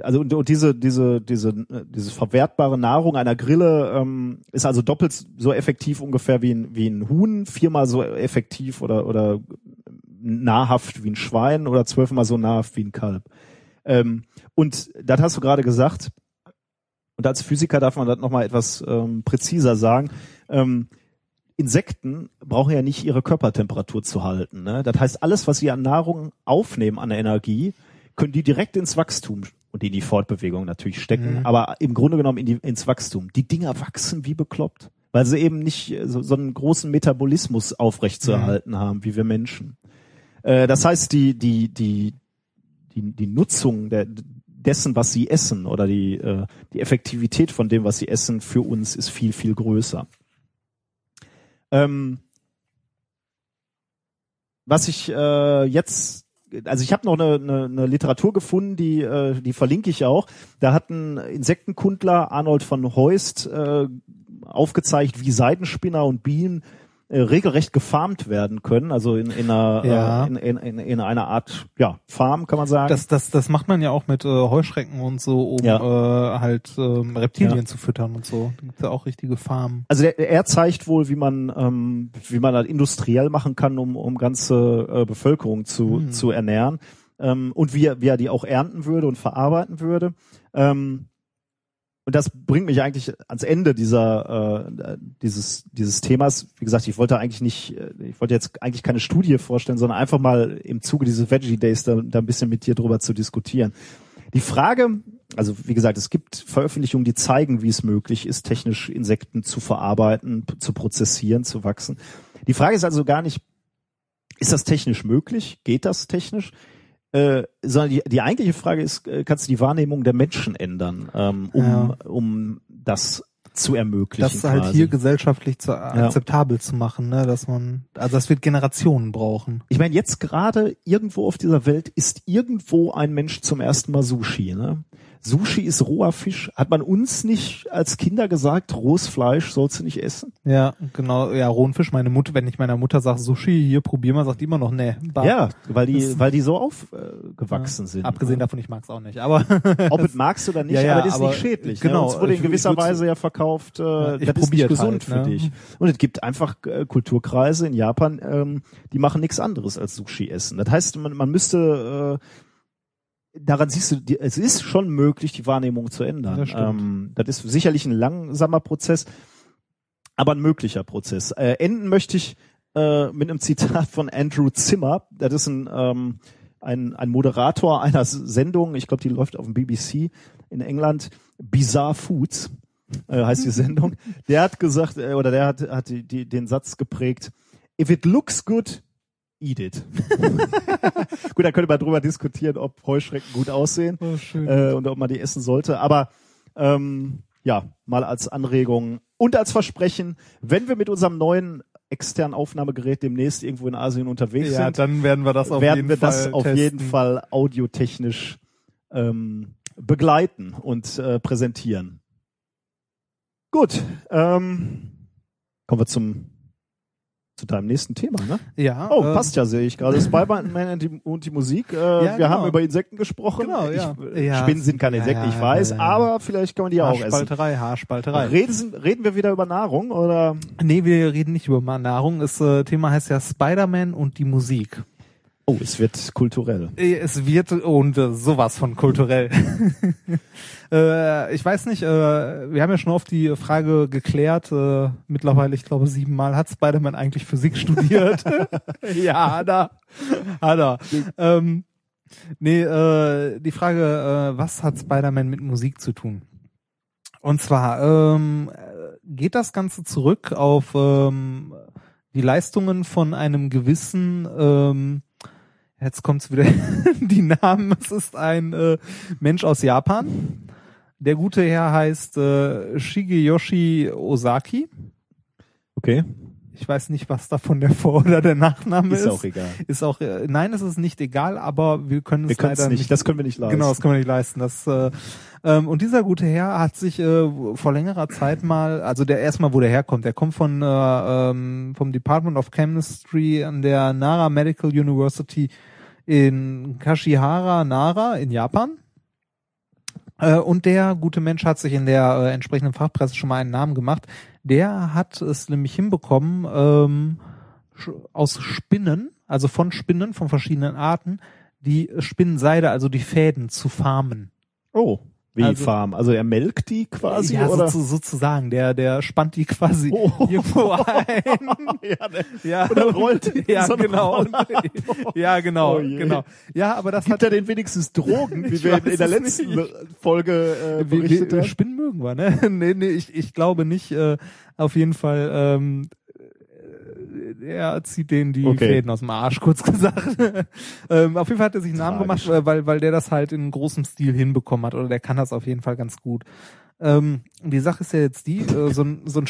also und, und diese diese diese äh, diese verwertbare Nahrung einer Grille ähm, ist also doppelt so effektiv ungefähr wie ein wie ein Huhn, viermal so effektiv oder oder nahrhaft wie ein Schwein oder zwölfmal so nahrhaft wie ein Kalb. Ähm, und das hast du gerade gesagt. Und als Physiker darf man das nochmal etwas ähm, präziser sagen. Ähm, Insekten brauchen ja nicht ihre Körpertemperatur zu halten. Ne? Das heißt, alles, was sie an Nahrung aufnehmen, an Energie, können die direkt ins Wachstum und in die Fortbewegung natürlich stecken, Mhm. aber im Grunde genommen in die, ins Wachstum. Die Dinger wachsen wie bekloppt, weil sie eben nicht äh, so, so einen großen Metabolismus aufrechtzuerhalten haben, wie wir Menschen. Äh, das heißt, die, die, die, die, die Nutzung der, dessen, was sie essen oder die, äh, die Effektivität von dem, was sie essen, für uns ist viel, viel größer. Ähm, was ich äh, jetzt, also ich habe noch eine, eine, eine Literatur gefunden, die, äh, die verlinke ich auch. Da hat ein Insektenkundler Arnold von Heust äh, aufgezeigt, wie Seidenspinner und Bienen äh, regelrecht gefarmt werden können, also in, in, einer, Ja. äh, in, in, in, in einer Art ja, Farm, kann man sagen. Das, das, das macht man ja auch mit äh, Heuschrecken und so, um Ja. äh, halt ähm, Reptilien Ja. zu füttern und so. Da gibt's ja auch richtige Farmen. Also der, er zeigt wohl, wie man ähm, wie man das industriell machen kann, um um ganze äh, Bevölkerung zu Hm. zu ernähren ähm, und wie er, wie er die auch ernten würde und verarbeiten würde. Ähm, und das bringt mich eigentlich ans Ende dieser äh, dieses dieses Themas. Wie gesagt, ich wollte eigentlich nicht, äh, ich wollte jetzt eigentlich keine Studie vorstellen, sondern einfach mal im Zuge dieses Veggie Days da, da ein bisschen mit dir drüber zu diskutieren. Die Frage, also wie gesagt, es gibt Veröffentlichungen, die zeigen, wie es möglich ist, technisch Insekten zu verarbeiten, zu prozessieren, zu wachsen. Die Frage ist also gar nicht, ist das technisch möglich? Geht das technisch? Äh, sondern die, die eigentliche Frage ist, äh, kannst du die Wahrnehmung der Menschen ändern, ähm, um, Ja. um das zu ermöglichen? Das halt quasi? hier gesellschaftlich zu, akzeptabel zu machen, ne, dass man, also das wird Generationen brauchen. Ich meine, jetzt gerade irgendwo auf dieser Welt ist irgendwo ein Mensch zum ersten Mal Sushi. Ne? Sushi ist roher Fisch. Hat man uns nicht als Kinder gesagt, rohes Fleisch sollst du nicht essen? Ja, genau, ja, rohen Fisch. Meine Mutter, wenn ich meiner Mutter sage, Sushi, hier probier mal, sagt die immer noch, nee. bah. Ja, weil die, weil die so aufgewachsen sind. Abgesehen ne? davon, ich mag's auch nicht, aber Ob es magst oder nicht, Ja, ja, aber das ist nicht schädlich. genau, ne? Uns wurde in gewisser Weise ja verkauft, äh, ich das ist nicht gesund halt, für ne? dich. Und es gibt einfach äh, Kulturkreise in Japan, ähm, die machen nichts anderes als Sushi essen. Das heißt, man, man müsste äh, daran siehst du, die, es ist schon möglich, die Wahrnehmung zu ändern. Das ähm, das ist sicherlich ein langsamer Prozess, aber ein möglicher Prozess. Äh, enden möchte ich äh, mit einem Zitat von Andrew Zimmer. Das ist ein, ähm, ein, ein Moderator einer Sendung, ich glaube, die läuft auf dem BBC in England, Bizarre Foods äh, heißt die Sendung. Der hat gesagt, äh, oder der hat, hat die, die, den Satz geprägt, if it looks good, eat it. gut, da könnte man drüber diskutieren, ob Heuschrecken gut aussehen Oh, äh, und ob man die essen sollte. Aber ähm, ja, mal als Anregung und als Versprechen, wenn wir mit unserem neuen externen Aufnahmegerät demnächst irgendwo in Asien unterwegs ja, sind, dann werden wir das auf werden jeden wir Fall das auf jeden Fall audiotechnisch ähm, begleiten und äh, präsentieren. Gut, ähm, kommen wir zum zu deinem nächsten Thema, ne? Ja. Oh, ähm, passt ja, sehe ich gerade. Spider-Man und die, und die Musik. Äh, wir genau. haben über Insekten gesprochen. Genau, ja. Ich, Ja, Spinnen sind keine ja, Insekten, ja, ich weiß, ja, ja. aber vielleicht kann man die ja auch essen. Haarspalterei, Haarspalterei. Reden, reden wir wieder über Nahrung oder? Nee, wir reden nicht über Nahrung. Das äh, Thema heißt ja Spider-Man und die Musik. Oh, es wird kulturell. Äh, Es wird und äh, sowas von kulturell. äh, ich weiß nicht, äh, wir haben ja schon oft die Frage geklärt, äh, mittlerweile, ich glaube, siebenmal hat Spider-Man eigentlich Physik studiert. ja, hat er. Hat er. Ähm, nee, äh, die Frage, was hat Spider-Man mit Musik zu tun? Und zwar ähm, äh, geht das Ganze zurück auf ähm, die Leistungen von einem gewissen ähm, Jetzt kommt's wieder die Namen. Es ist ein äh, Mensch aus Japan. Der gute Herr heißt äh, Shigeyoshi Ozaki. Okay. Ich weiß nicht, was davon der Vor- oder der Nachname ist. Ist auch egal. Ist auch äh, nein, es ist nicht egal, aber wir können es Wir leider nicht, das können wir nicht leisten. Genau, das können wir nicht leisten. Das, äh, ähm, und dieser gute Herr hat sich äh, vor längerer Zeit mal, also der erstmal, wo der herkommt, der kommt von äh, ähm, vom Department of Chemistry an der Nara Medical University in Kashihara, Nara in Japan. Äh, und der gute Mensch hat sich in der äh, entsprechenden Fachpresse schon mal einen Namen gemacht. Der hat es nämlich hinbekommen, ähm, aus Spinnen, also von Spinnen, von verschiedenen Arten, die Spinnenseide, also die Fäden zu farmen. Oh, wie Also- Farm. Also er melkt die quasi ja, oder? sozu- sozusagen. Der, der spannt die quasi Oh. irgendwo ein. ja, ne. Ja, Und dann rollt die ja, so genau. Ja, genau, Oh genau. Ja, aber das Gibt hat er den wenigstens Drogen, wie wir in der letzten nicht. Folge äh, berichtet haben? Spinnen mögen wir, ne? nee, nee, ich, ich glaube nicht. Äh, auf jeden Fall, ähm, äh, er zieht denen die Okay. Fäden aus dem Arsch, kurz gesagt. ähm, auf jeden Fall hat er sich einen Namen gemacht, weil, weil der das halt in großem Stil hinbekommen hat. Oder der kann das auf jeden Fall ganz gut. Ähm, die Sache ist ja jetzt die, äh, so, ein, so ein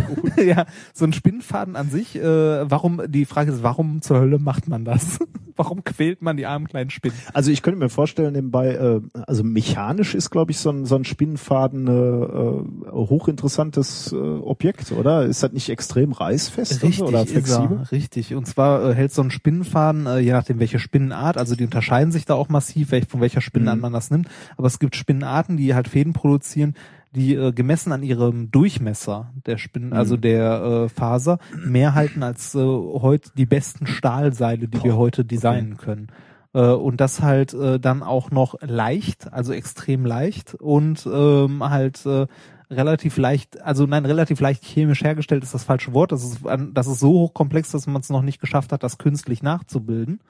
gut. ja, so ein Spinnenfaden an sich, äh, warum, die Frage ist, warum zur Hölle macht man das? warum quält man die armen kleinen Spinnen? Also ich könnte mir vorstellen, nebenbei, äh, also mechanisch ist, glaube ich, so ein, so ein Spinnenfaden äh, äh, hochinteressantes äh, Objekt, oder? Ist das nicht extrem reißfest so, oder flexibel? er, richtig. Und zwar äh, hält so ein Spinnenfaden, äh, je nachdem welche Spinnenart, also die unterscheiden sich da auch massiv, welch, von welcher Spinnenart Mhm. man das nimmt. Aber es gibt Spinnenarten, die halt Fäden produzieren, die äh, gemessen an ihrem Durchmesser der Spinnen, also Mhm. der äh, Faser, mehr halten als äh, heute die besten Stahlseile, die wir heute designen können. Äh, und das halt äh, dann auch noch leicht, also extrem leicht und ähm, halt äh, relativ leicht, also nein, relativ leicht chemisch hergestellt ist das falsche Wort. Das ist, das ist so hochkomplex, dass man es noch nicht geschafft hat, das künstlich nachzubilden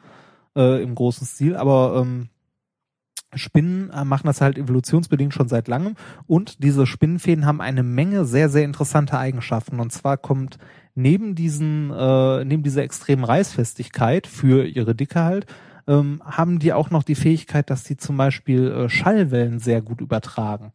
äh, im großen Stil. Aber ähm, Spinnen äh, machen das halt evolutionsbedingt schon seit langem und diese Spinnenfäden haben eine Menge sehr, sehr interessante Eigenschaften. Und zwar kommt neben diesen, äh, neben dieser extremen Reißfestigkeit für ihre Dicke halt, ähm, haben die auch noch die Fähigkeit, dass die zum Beispiel äh, Schallwellen sehr gut übertragen.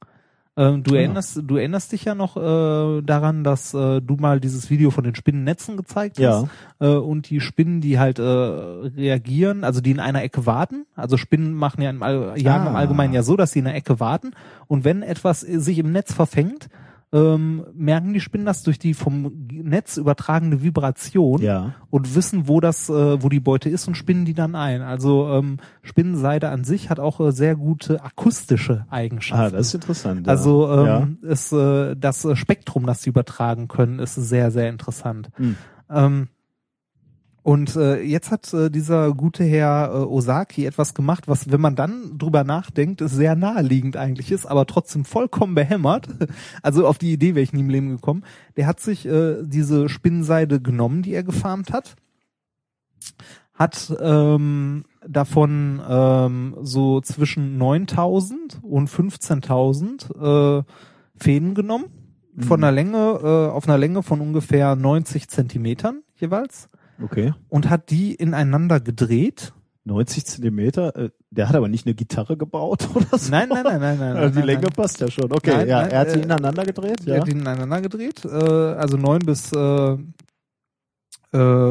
Ähm, du Ja. erinnerst, du erinnerst dich ja noch äh, daran, dass äh, du mal dieses Video von den Spinnennetzen gezeigt hast. Ja. Äh, und die Spinnen, die halt äh, reagieren, also die in einer Ecke warten. Also Spinnen machen ja im, All jagen im Ah. Allgemeinen ja so, dass sie in einer Ecke warten. Und wenn etwas äh, sich im Netz verfängt, ähm, merken die Spinnen das durch die vom Netz übertragene Vibration Ja. und wissen, wo das, äh, wo die Beute ist und spinnen die dann ein. Also ähm, Spinnenseide an sich hat auch äh, sehr gute akustische Eigenschaften. Ah, das ist interessant. Ja. Also ja. ähm, ist äh, das äh, Spektrum, das sie übertragen können, ist sehr, sehr interessant. Hm. Ähm, Und äh, jetzt hat äh, dieser gute Herr äh, Osaki etwas gemacht, was, wenn man dann drüber nachdenkt, ist sehr naheliegend eigentlich ist, aber trotzdem vollkommen behämmert. Also auf die Idee wäre ich nie im Leben gekommen. Der hat sich äh, diese Spinnenseide genommen, die er gefarmt hat, hat ähm, davon ähm, so zwischen 9000 und 15.000 äh, Fäden genommen, von einer Länge, äh, auf einer Länge von ungefähr 90 Zentimetern jeweils Okay. und hat die ineinander gedreht. 90 Zentimeter. Äh, der hat aber nicht eine Gitarre gebaut oder so. Nein, nein, nein, nein, nein. Also die nein, Länge nein. passt ja schon. Okay, Nein, ja, er hat äh, ineinander gedreht, Er ja. hat die ineinander gedreht, also neun bis äh, äh,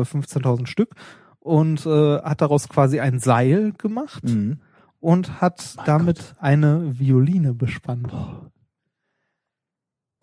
15.000 Stück und äh, hat daraus quasi ein Seil gemacht Mhm. und hat damit eine Violine bespannt.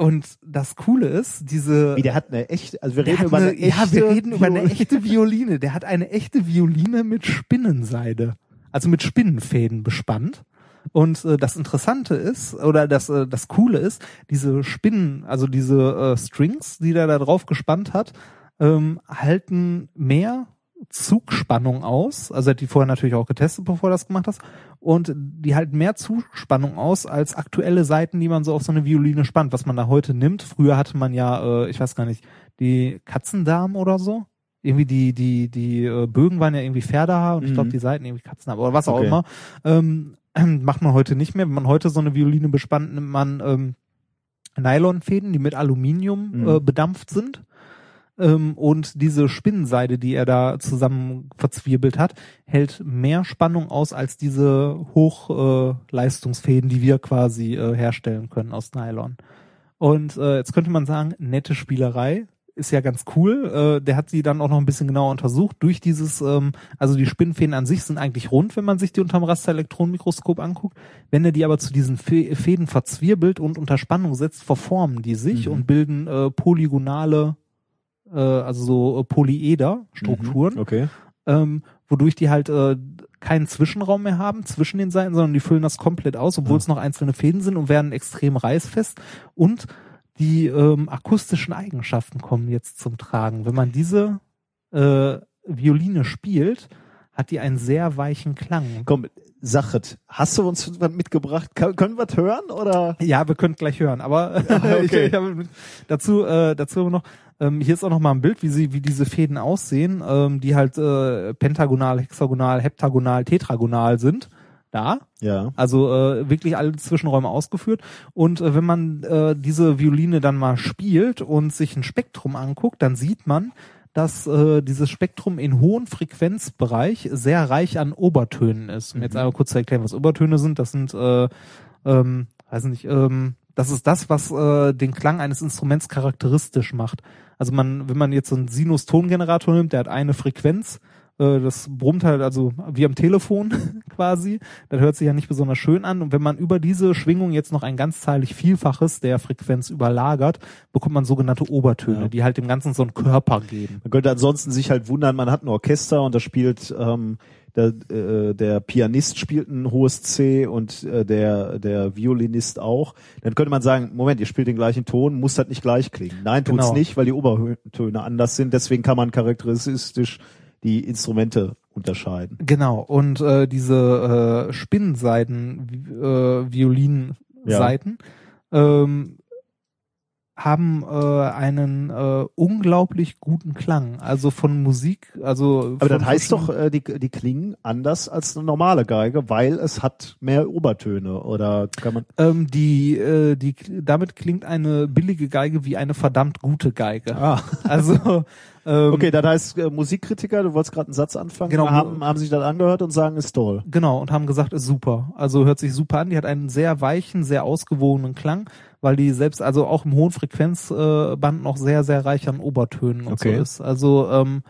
Und das Coole ist, diese Wie, der hat eine echte, also wir reden über eine, eine, echte ja, wir reden über eine Violine. echte Violine. Der hat eine echte Violine mit Spinnenseide, also mit Spinnenfäden bespannt. Und äh, das Interessante ist, oder das, äh, das Coole ist, diese Spinnen, also diese äh, Strings, die der da drauf gespannt hat, ähm, halten mehr Zugspannung aus. Also hat die vorher natürlich auch getestet, bevor er das gemacht hast. Und die halten mehr Zugspannung aus als aktuelle Seiten, die man so auf so eine Violine spannt, was man da heute nimmt. Früher hatte man ja, äh, ich weiß gar nicht, die Katzendarm oder so. Irgendwie die, die, die äh, Bögen waren ja irgendwie Pferdehaar und ich glaube Mhm. die Seiten irgendwie Katzendarm oder was auch Okay. immer. Ähm, macht man heute nicht mehr. Wenn man heute so eine Violine bespannt, nimmt man ähm, Nylonfäden, die mit Aluminium Mhm. äh, bedampft sind. Ähm, und diese Spinnenseide, die er da zusammen verzwirbelt hat, hält mehr Spannung aus als diese Hochleistungsfäden, äh, die wir quasi äh, herstellen können aus Nylon. Und äh, jetzt könnte man sagen, nette Spielerei, ist ja ganz cool. Äh, der hat sie dann auch noch ein bisschen genauer untersucht. Durch dieses, ähm, also die Spinnenfäden an sich sind eigentlich rund, wenn man sich die unterm Rasterelektronenmikroskop anguckt. Wenn er die aber zu diesen Fä- Fäden verzwirbelt und unter Spannung setzt, verformen die sich Mhm. und bilden äh, polygonale, äh, also so äh, Polyeder-Strukturen Okay. ähm, wodurch die halt äh, keinen Zwischenraum mehr haben zwischen den Seiten, sondern die füllen das komplett aus, obwohl Ja. es noch einzelne Fäden sind und werden extrem reißfest. Und die ähm, akustischen Eigenschaften kommen jetzt zum Tragen. Wenn man diese äh, Violine spielt, hat die einen sehr weichen Klang. Komm, Sachet, hast du uns was mitgebracht? Kann, können wir es hören oder? Ja, wir können gleich hören, aber okay. ich, ich mit- dazu äh, dazu noch ähm, hier ist auch noch mal ein Bild, wie sie wie diese Fäden aussehen, ähm, die halt äh, pentagonal, hexagonal, heptagonal, tetragonal sind. Da, Ja. also äh, wirklich alle Zwischenräume ausgeführt. Und äh, wenn man äh, diese Violine dann mal spielt und sich ein Spektrum anguckt, dann sieht man, dass äh, dieses Spektrum in hohen Frequenzbereich sehr reich an Obertönen ist. Um jetzt einmal kurz zu erklären, was Obertöne sind. Das sind, äh, ähm, weiß nicht, ähm, das ist das, was äh, den Klang eines Instruments charakteristisch macht. Also man, wenn man jetzt so einen Sinus-Tongenerator nimmt, der hat eine Frequenz, das brummt halt also wie am Telefon quasi. Das hört sich ja nicht besonders schön an. Und wenn man über diese Schwingung jetzt noch ein ganzzahlig Vielfaches der Frequenz überlagert, bekommt man sogenannte Obertöne, Ja. die halt dem Ganzen so einen Körper geben. Man könnte ansonsten sich halt wundern, man hat ein Orchester und da spielt ähm, der, äh, der Pianist spielt ein hohes C und äh, der der Violinist auch. Dann könnte man sagen, Moment, ihr spielt den gleichen Ton, muss das nicht gleich klingen. Nein, tut's Genau. nicht, weil die Obertöne anders sind. Deswegen kann man charakteristisch die Instrumente unterscheiden. Genau, und äh, diese äh, Spinnenseiden, äh, Violinseiten, ähm, haben äh, einen äh, unglaublich guten Klang. Also von Musik, also Aber das heißt doch, äh, die, die klingen anders als eine normale Geige, weil es hat mehr Obertöne. Oder kann man. ähm, die, äh, die, damit klingt eine billige Geige wie eine verdammt gute Geige. Ah. Also ähm, Okay, das heißt, äh, Musikkritiker, du wolltest gerade einen Satz anfangen, Genau. haben, haben sich das angehört und sagen, ist toll. Genau, und haben gesagt, ist super. Also hört sich super an. Die hat einen sehr weichen, sehr ausgewogenen Klang, weil die selbst, also auch im hohen Frequenzband Band noch sehr, sehr reich an Obertönen und Okay. so ist. Also ähm,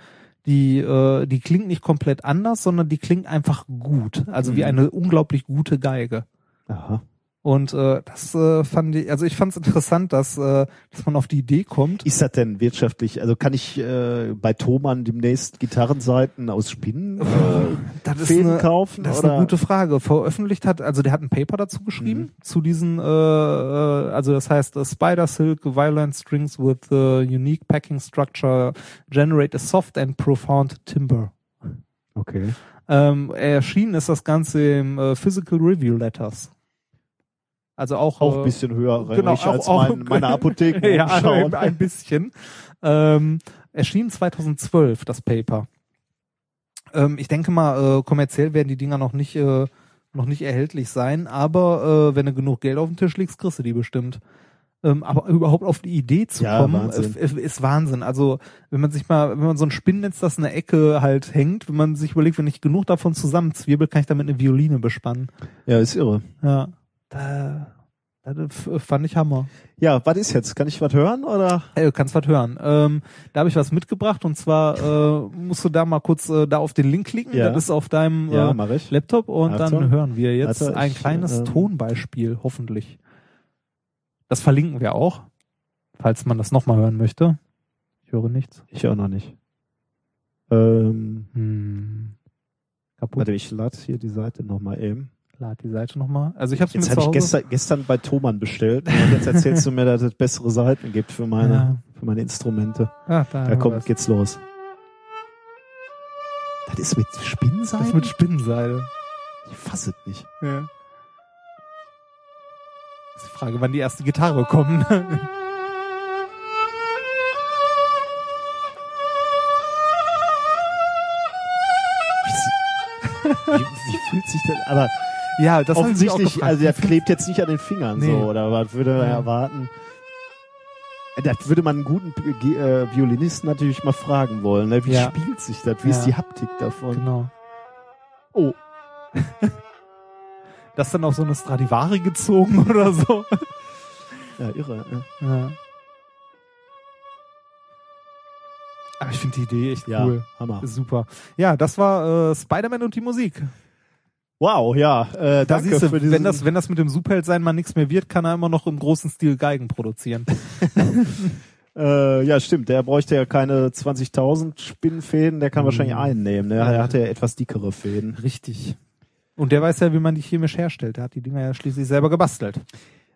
die, äh, die klingt nicht komplett anders, sondern die klingt einfach gut. Also wie Mhm. eine unglaublich gute Geige. Aha. Und äh, das äh, fand ich, also ich fand es interessant, dass, äh, dass man auf die Idee kommt. Ist das denn wirtschaftlich? Also kann ich äh, bei Thomann demnächst Gitarrenseiten aus Spinnen äh, Das ist, eine, kaufen? das ist oder? eine gute Frage. Veröffentlicht hat, also der hat ein Paper dazu geschrieben, zu diesen, äh, äh, also das heißt uh, Spider Silk Violent Strings with a unique packing structure generate a soft and profound timber. Okay. Ähm, erschienen ist das Ganze im äh, Physical Review Letters. Also auch, Auch äh, ein bisschen höher genau, auch- als auch- mein, meine Apotheke. ja, ein, ein bisschen. Ähm, erschien 2012 das Paper. Ähm, ich denke mal, äh, kommerziell werden die Dinger noch nicht äh, noch nicht erhältlich sein, aber äh, wenn du genug Geld auf den Tisch legst, kriegst du die bestimmt. Ähm, aber überhaupt auf die Idee zu Ja, kommen, Wahnsinn. äh, ist Wahnsinn. Also wenn man sich mal, wenn man so ein Spinnennetz, das in der Ecke halt hängt, wenn man sich überlegt, wenn ich genug davon zusammenzwirbel, kann ich damit eine Violine bespannen. ja, ist irre. Ja, da, das f- fand ich Hammer. Ja, was ist jetzt? Kann ich was hören oder? Hey, du kannst was hören. Ähm, da habe ich was mitgebracht und zwar äh, musst du da mal kurz äh, da auf den Link klicken. Ja. Das ist auf deinem äh. Laptop und Achtung. dann hören wir jetzt Warte, ein ich, kleines ähm, Tonbeispiel, hoffentlich. Das verlinken wir auch, falls man das nochmal hören möchte. Ich höre nichts. Ich auch noch nicht. Ähm, Hm. Kaputt. warte, ich lade hier die Seite nochmal eben. Lad die Seite nochmal. Also ich habe Jetzt habe ich gestern, gestern bei Thomann bestellt und jetzt erzählst du mir, dass es bessere Seiten gibt für meine, Ja. für meine Instrumente. Ja, da Ja, haben komm, wir's. geht's los. Das ist mit Spinnseiten? Das ist mit Spinnenseide. ich fasse es nicht. Ja. Das ist die Frage, wann die erste Gitarre kommt. Wie, wie, fühlt sich das? Aber ja, das offensichtlich, also der klebt jetzt nicht an den Fingern Nee. so, oder was würde man Ja. erwarten? Das würde man einen guten äh, Violinisten natürlich mal fragen wollen. Ne? Wie Ja. spielt sich das? Wie Ja. ist die Haptik davon? Genau. Oh, Das dann auf so eine Stradivari gezogen oder so. ja, irre. Ja. Aber ich finde die Idee echt Ja, cool. Hammer. Super. Ja, das war äh, Spider-Man und die Musik. Wow, ja, äh, Da siehst du, wenn das, wenn das mit dem Superheld sein mal nichts mehr wird, kann er immer noch im großen Stil Geigen produzieren. Äh, ja, stimmt. Der bräuchte ja keine 20.000 Spinnenfäden. Der kann wahrscheinlich einen nehmen. Ne? Er hat ja etwas dickere Fäden. Richtig. Und der weiß ja, wie man die chemisch herstellt. Der hat die Dinger ja schließlich selber gebastelt.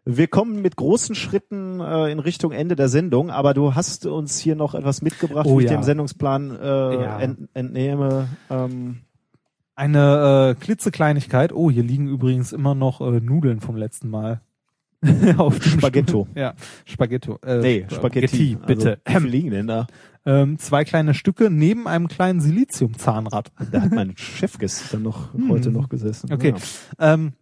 Wir kommen mit großen Schritten äh, in Richtung Ende der Sendung, aber du hast uns hier noch etwas mitgebracht, Oh wie ich ja. dem Sendungsplan äh, Ja. ent, entnehme. Ähm, Eine äh, klitzekleinigkeit. Oh, hier liegen übrigens immer noch äh, Nudeln vom letzten Mal. Auf dem Spaghetto. Stuhl. Ja, Spaghetto. Äh, nee, Spaghetti. bitte. Also, wie viel liegen denn da? ähm, zwei kleine Stücke neben einem kleinen Siliziumzahnrad. Da hat mein Chef gestern noch heute noch gesessen. Okay. Ähm,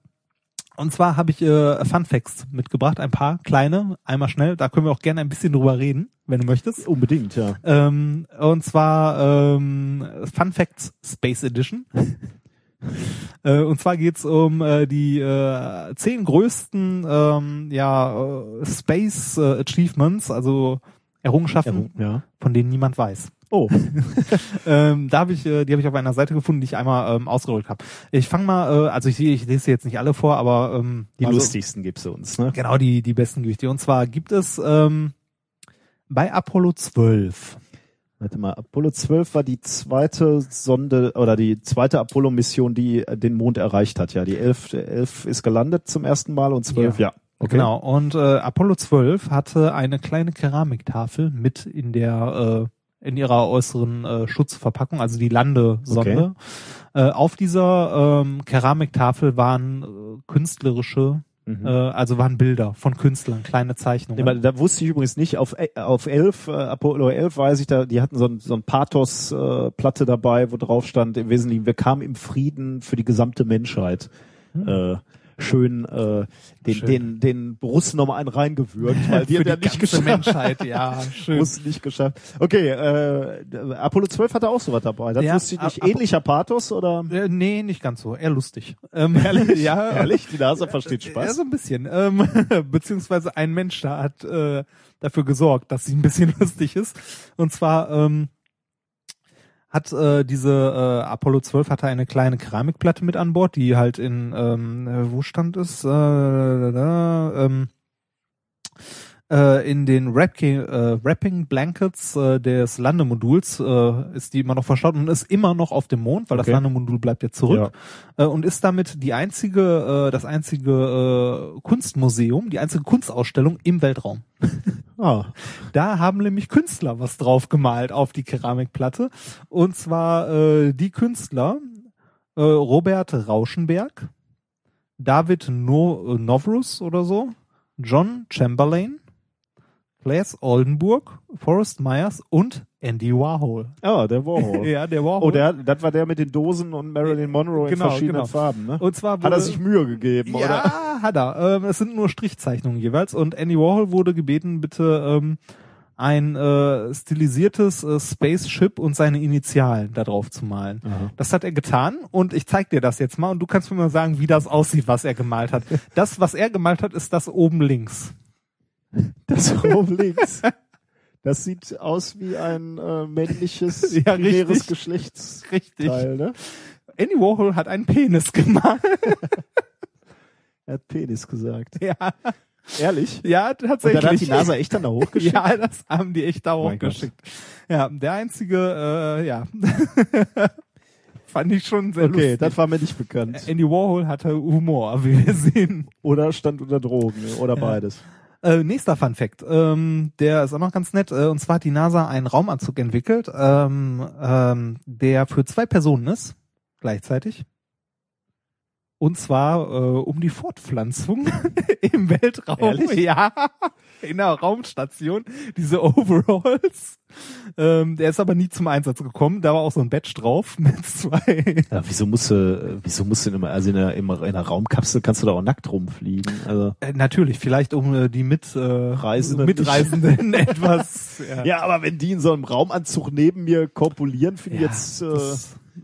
und zwar habe ich äh, Fun Facts mitgebracht, ein paar kleine, einmal schnell. Da können wir auch gerne ein bisschen drüber reden, wenn du möchtest. Unbedingt, ja. Ähm, und zwar ähm, Fun Facts Space Edition. äh, und zwar geht's um äh, die äh, zehn größten ähm, ja, äh, Space äh, Achievements, also Errungenschaften, Ja. von denen niemand weiß. Oh, ähm, da habe ich, äh, die habe ich auf einer Seite gefunden, die ich einmal ähm, ausgerollt habe. Ich fange mal, äh, also ich, ich lese jetzt nicht alle vor, aber ähm, die also, lustigsten gibt's uns, ne? Genau, die die besten Gewichte. Und zwar gibt es ähm, bei Apollo 12 Warte mal, Apollo 12 war die zweite Sonde oder die zweite Apollo-Mission, die äh, den Mond erreicht hat. Ja, die 11, 11 ist gelandet zum ersten Mal und 12, ja. Okay. Genau. Und äh, Apollo 12 hatte eine kleine Keramiktafel mit in der äh, in ihrer äußeren äh, Schutzverpackung, also die Landesonde. Äh, auf dieser ähm, Keramiktafel waren äh, künstlerische, Mhm. äh, also waren Bilder von Künstlern, kleine Zeichnungen. Nee, da wusste ich übrigens nicht, auf, äh, auf 11, äh, Apollo 11 weiß ich, da, die hatten so ein, so ein Pathos-Platte dabei, wo drauf stand, im Wesentlichen, wir kamen im Frieden für die gesamte Menschheit. Äh, schön, äh, den, Schön. den, den Russen nochmal einen reingewürgt, weil die Für haben ja die nicht geschafft. Menschheit, ja, schön. Russen nicht geschafft. Okay, äh, Apollo 12 hatte auch sowas dabei. Das Ja, wusste ich nicht. Ap- Ähnlicher Pathos oder? Äh, nee, nicht ganz so. Eher lustig. Ähm, Ehrlich? ja, Ehrlich? Die Nase versteht Ja, Spaß. so ein bisschen. Ähm, beziehungsweise ein Mensch da hat äh, dafür gesorgt, dass sie ein bisschen lustig ist. Und zwar ähm, hat äh, diese äh, Apollo 12 hatte eine kleine Keramikplatte mit an Bord, die halt in ähm, äh, wo stand es? Äh, da, da, ähm, äh, in den Wrapping, äh, Wrapping Blankets äh, des Landemoduls äh, ist die immer noch verstaut und ist immer noch auf dem Mond, weil Okay. das Landemodul bleibt ja zurück äh, und ist damit die einzige, äh, das einzige äh, Kunstmuseum, die einzige Kunstausstellung im Weltraum. Ah, Da haben nämlich Künstler was drauf gemalt auf die Keramikplatte. Und zwar äh, die Künstler äh, Robert Rauschenberg, David no äh, Novrus oder so, John Chamberlain, Claes Oldenburg, Forrest Myers und Andy Warhol. ah der Warhol. Ja, der Warhol. Oh, der, das war der mit den Dosen und Marilyn Monroe in Genau, verschiedenen genau. Farben, ne? Und zwar Hat er wurde- sich Mühe gegeben, oder? Ja, hat er. Ähm, es sind nur Strichzeichnungen jeweils. Und Andy Warhol wurde gebeten, bitte ähm, ein äh, stilisiertes äh, Spaceship und seine Initialen da drauf zu malen. Das hat er getan und ich zeig dir das jetzt mal und du kannst mir mal sagen, wie das aussieht, was er gemalt hat. Das, was er gemalt hat, ist das oben links. Das oben links. Das sieht aus wie ein äh, männliches, Ja, richtig. Geschlechtsteil, Richtig. ne? Andy Warhol hat einen Penis gemalt. Er hat Penis gesagt. ja, Ehrlich? ja, Und tatsächlich. dann hat die NASA echt dann da hochgeschickt? Ja, das haben die echt da hochgeschickt. Ja, der einzige, äh, ja. Fand ich schon sehr Okay, lustig. das war mir nicht bekannt. Andy Warhol hatte Humor, wie wir sehen. Oder stand unter Drogen, oder beides. Äh, nächster Fun Fact, ähm, der ist auch noch ganz nett. Äh, und zwar hat die NASA einen Raumanzug entwickelt, ähm, ähm, der für zwei Personen ist, gleichzeitig. Und zwar äh, um die Fortpflanzung im Weltraum. Ehrlich? Ja, in der Raumstation. Diese Overalls. Ähm, der ist aber nie zum Einsatz gekommen. Da war auch so ein Badge drauf mit zwei. Ja, wieso musst du, wieso musst du immer, also in einer, in einer Raumkapsel kannst du da auch nackt rumfliegen? Also, Äh, natürlich, vielleicht um äh, die mit, äh, Reisenden Mitreisenden etwas. Ja. ja, aber wenn die in so einem Raumanzug neben mir korpulieren, finde ich Ja, jetzt, äh,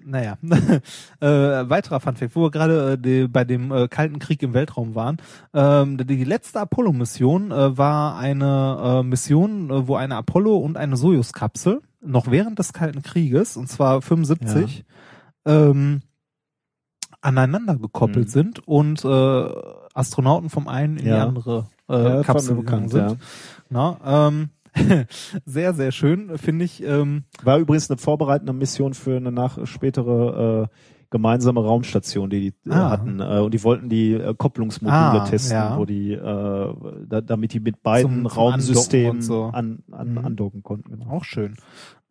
naja. äh, weiterer Funfact, wo wir gerade äh, die, bei dem äh, Kalten Krieg im Weltraum waren. Ähm, die letzte Apollo-Mission äh, war eine äh, Mission, äh, wo eine Apollo und eine Sojus-Kapsel noch während des Kalten Krieges, und zwar 75, ähm, aneinander gekoppelt Mhm. sind und äh, Astronauten vom einen in die Ja. andere äh, ja, Kapsel gegangen sind. Na, ähm, sehr, sehr schön, finde ich. Ähm, War übrigens eine vorbereitende Mission für eine nach spätere äh, gemeinsame Raumstation, die die äh, Ah. hatten. Äh, und die wollten die äh, Kopplungsmodule Ah, testen, ja. wo die, äh, da, damit die mit beiden Zum- zum Raumsystemen Andocken und so. an, an, Mhm. andocken konnten. Genau. Auch schön.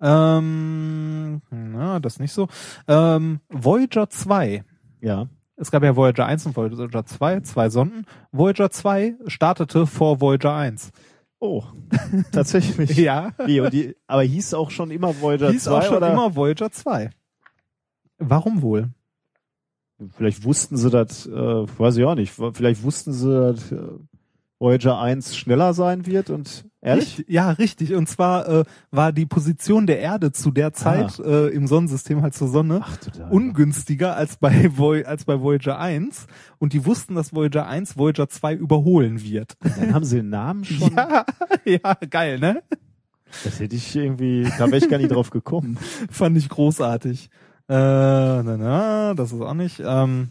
Ähm, na, das nicht so. Ähm, Voyager 2. Ja. Es gab ja Voyager 1 und Voyager 2, zwei Sonden. Voyager 2 startete vor Voyager 1. Oh, tatsächlich. Ja. Wie, und die, aber hieß auch schon immer Voyager Hieß 2 auch schon oder? immer Voyager 2. Warum wohl? Vielleicht wussten sie das, äh, weiß ich auch nicht. Vielleicht wussten sie, dass äh, Voyager 1 schneller sein wird und ehrlich? Richtig, ja, richtig. Und zwar äh, war die Position der Erde zu der Zeit äh, im Sonnensystem halt zur Sonne Ach, ungünstiger als bei, Voy als bei Voyager 1. Und die wussten, dass Voyager 1 Voyager 2 überholen wird. Dann haben sie den Namen schon. Ja, ja, geil, ne? Das hätte ich irgendwie, da wäre ich gar nicht drauf gekommen. Fand ich großartig. Äh, na, na, das ist auch nicht. Ähm,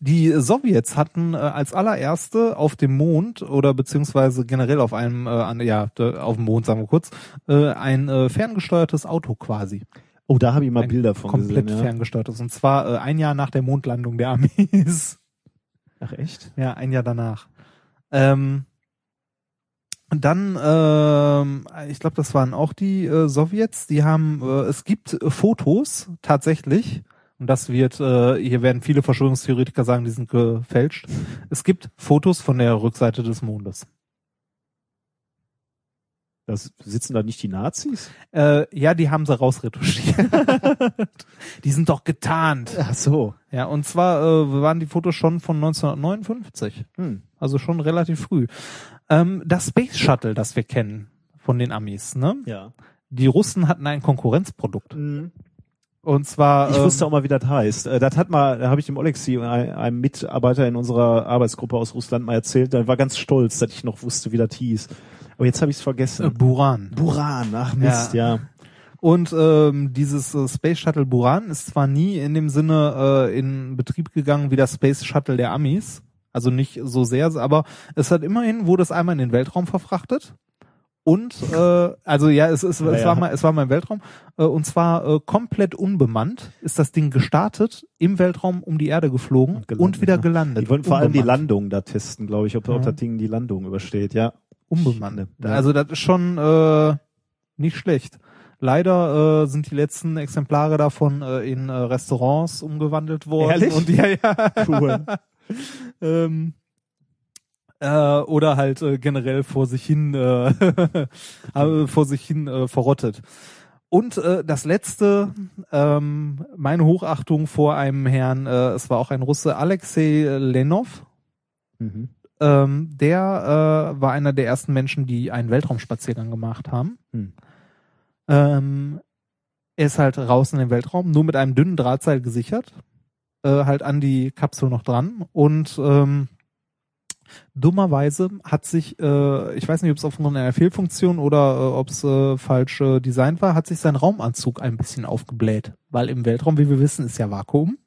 die Sowjets hatten äh, als allererste auf dem Mond oder beziehungsweise generell auf einem, äh, an, ja, auf dem Mond, sagen wir kurz, äh, ein äh, ferngesteuertes Auto quasi. Oh, da habe ich mal ein Bilder von komplett gesehen. Ja. ferngesteuertes. Und zwar äh, ein Jahr nach der Mondlandung der Amis. Ach echt? Ja, ein Jahr danach. Ähm, und dann, ähm, ich glaube, das waren auch die äh, Sowjets, die haben, äh, es gibt äh, Fotos tatsächlich, und das wird, äh, hier werden viele Verschwörungstheoretiker sagen, die sind gefälscht. Es gibt Fotos von der Rückseite des Mondes. Das sitzen da nicht die Nazis? Äh, ja, die haben sie rausretuschiert. die sind doch getarnt. Ach so. Ja, und zwar äh, waren die Fotos schon von 1959. Hm. Also schon relativ früh. Ähm, das Space Shuttle, das wir kennen von den Amis, ne? Ja. Die Russen hatten ein Konkurrenzprodukt. Mhm. Und zwar. Ich ähm, wusste auch mal, wie das heißt. Äh, Das hat mal, da habe ich dem Olexi, ein- einem Mitarbeiter in unserer Arbeitsgruppe aus Russland mal erzählt. Der war ganz stolz, dass ich noch wusste, wie das hieß. Aber jetzt habe ich es vergessen. Buran. Buran, ach Mist, ja. Und ähm, dieses äh, Space Shuttle Buran ist zwar nie in dem Sinne äh, in Betrieb gegangen wie das Space Shuttle der Amis, also nicht so sehr, aber es hat immerhin wurde es einmal in den Weltraum verfrachtet. Und äh, also ja, es, es, Ja, es ja. war mal es war mal im Weltraum äh, und zwar äh, komplett unbemannt ist das Ding gestartet im Weltraum um die Erde geflogen und, gelandet, wieder ja. gelandet. Die wollen vor allem die. Landung da testen, glaube ich, ob, ob Ja. das Ding die Landung übersteht, ja. unbemannt. Ja. Also das ist schon äh, nicht schlecht. Leider äh, sind die letzten Exemplare davon äh, in äh, Restaurants umgewandelt worden. Ehrlich? Und ja, ja. Cool. ähm, äh, oder halt äh, generell vor sich hin äh, äh, vor sich hin äh, verrottet. Und äh, das letzte, ähm, meine Hochachtung vor einem Herrn, äh, es war auch ein Russe, Alexei Lenov, Mhm. ähm, der äh, war einer der ersten Menschen, die einen Weltraumspaziergang gemacht haben. Hm. Ähm, er ist halt raus in den Weltraum, nur mit einem dünnen Drahtseil gesichert, äh, halt an die Kapsel noch dran und ähm, dummerweise hat sich, äh, ich weiß nicht, ob es aufgrund einer Fehlfunktion oder äh, ob es äh, falsch äh, designt war, hat sich sein Raumanzug ein bisschen aufgebläht, weil im Weltraum, wie wir wissen, ist ja Vakuum.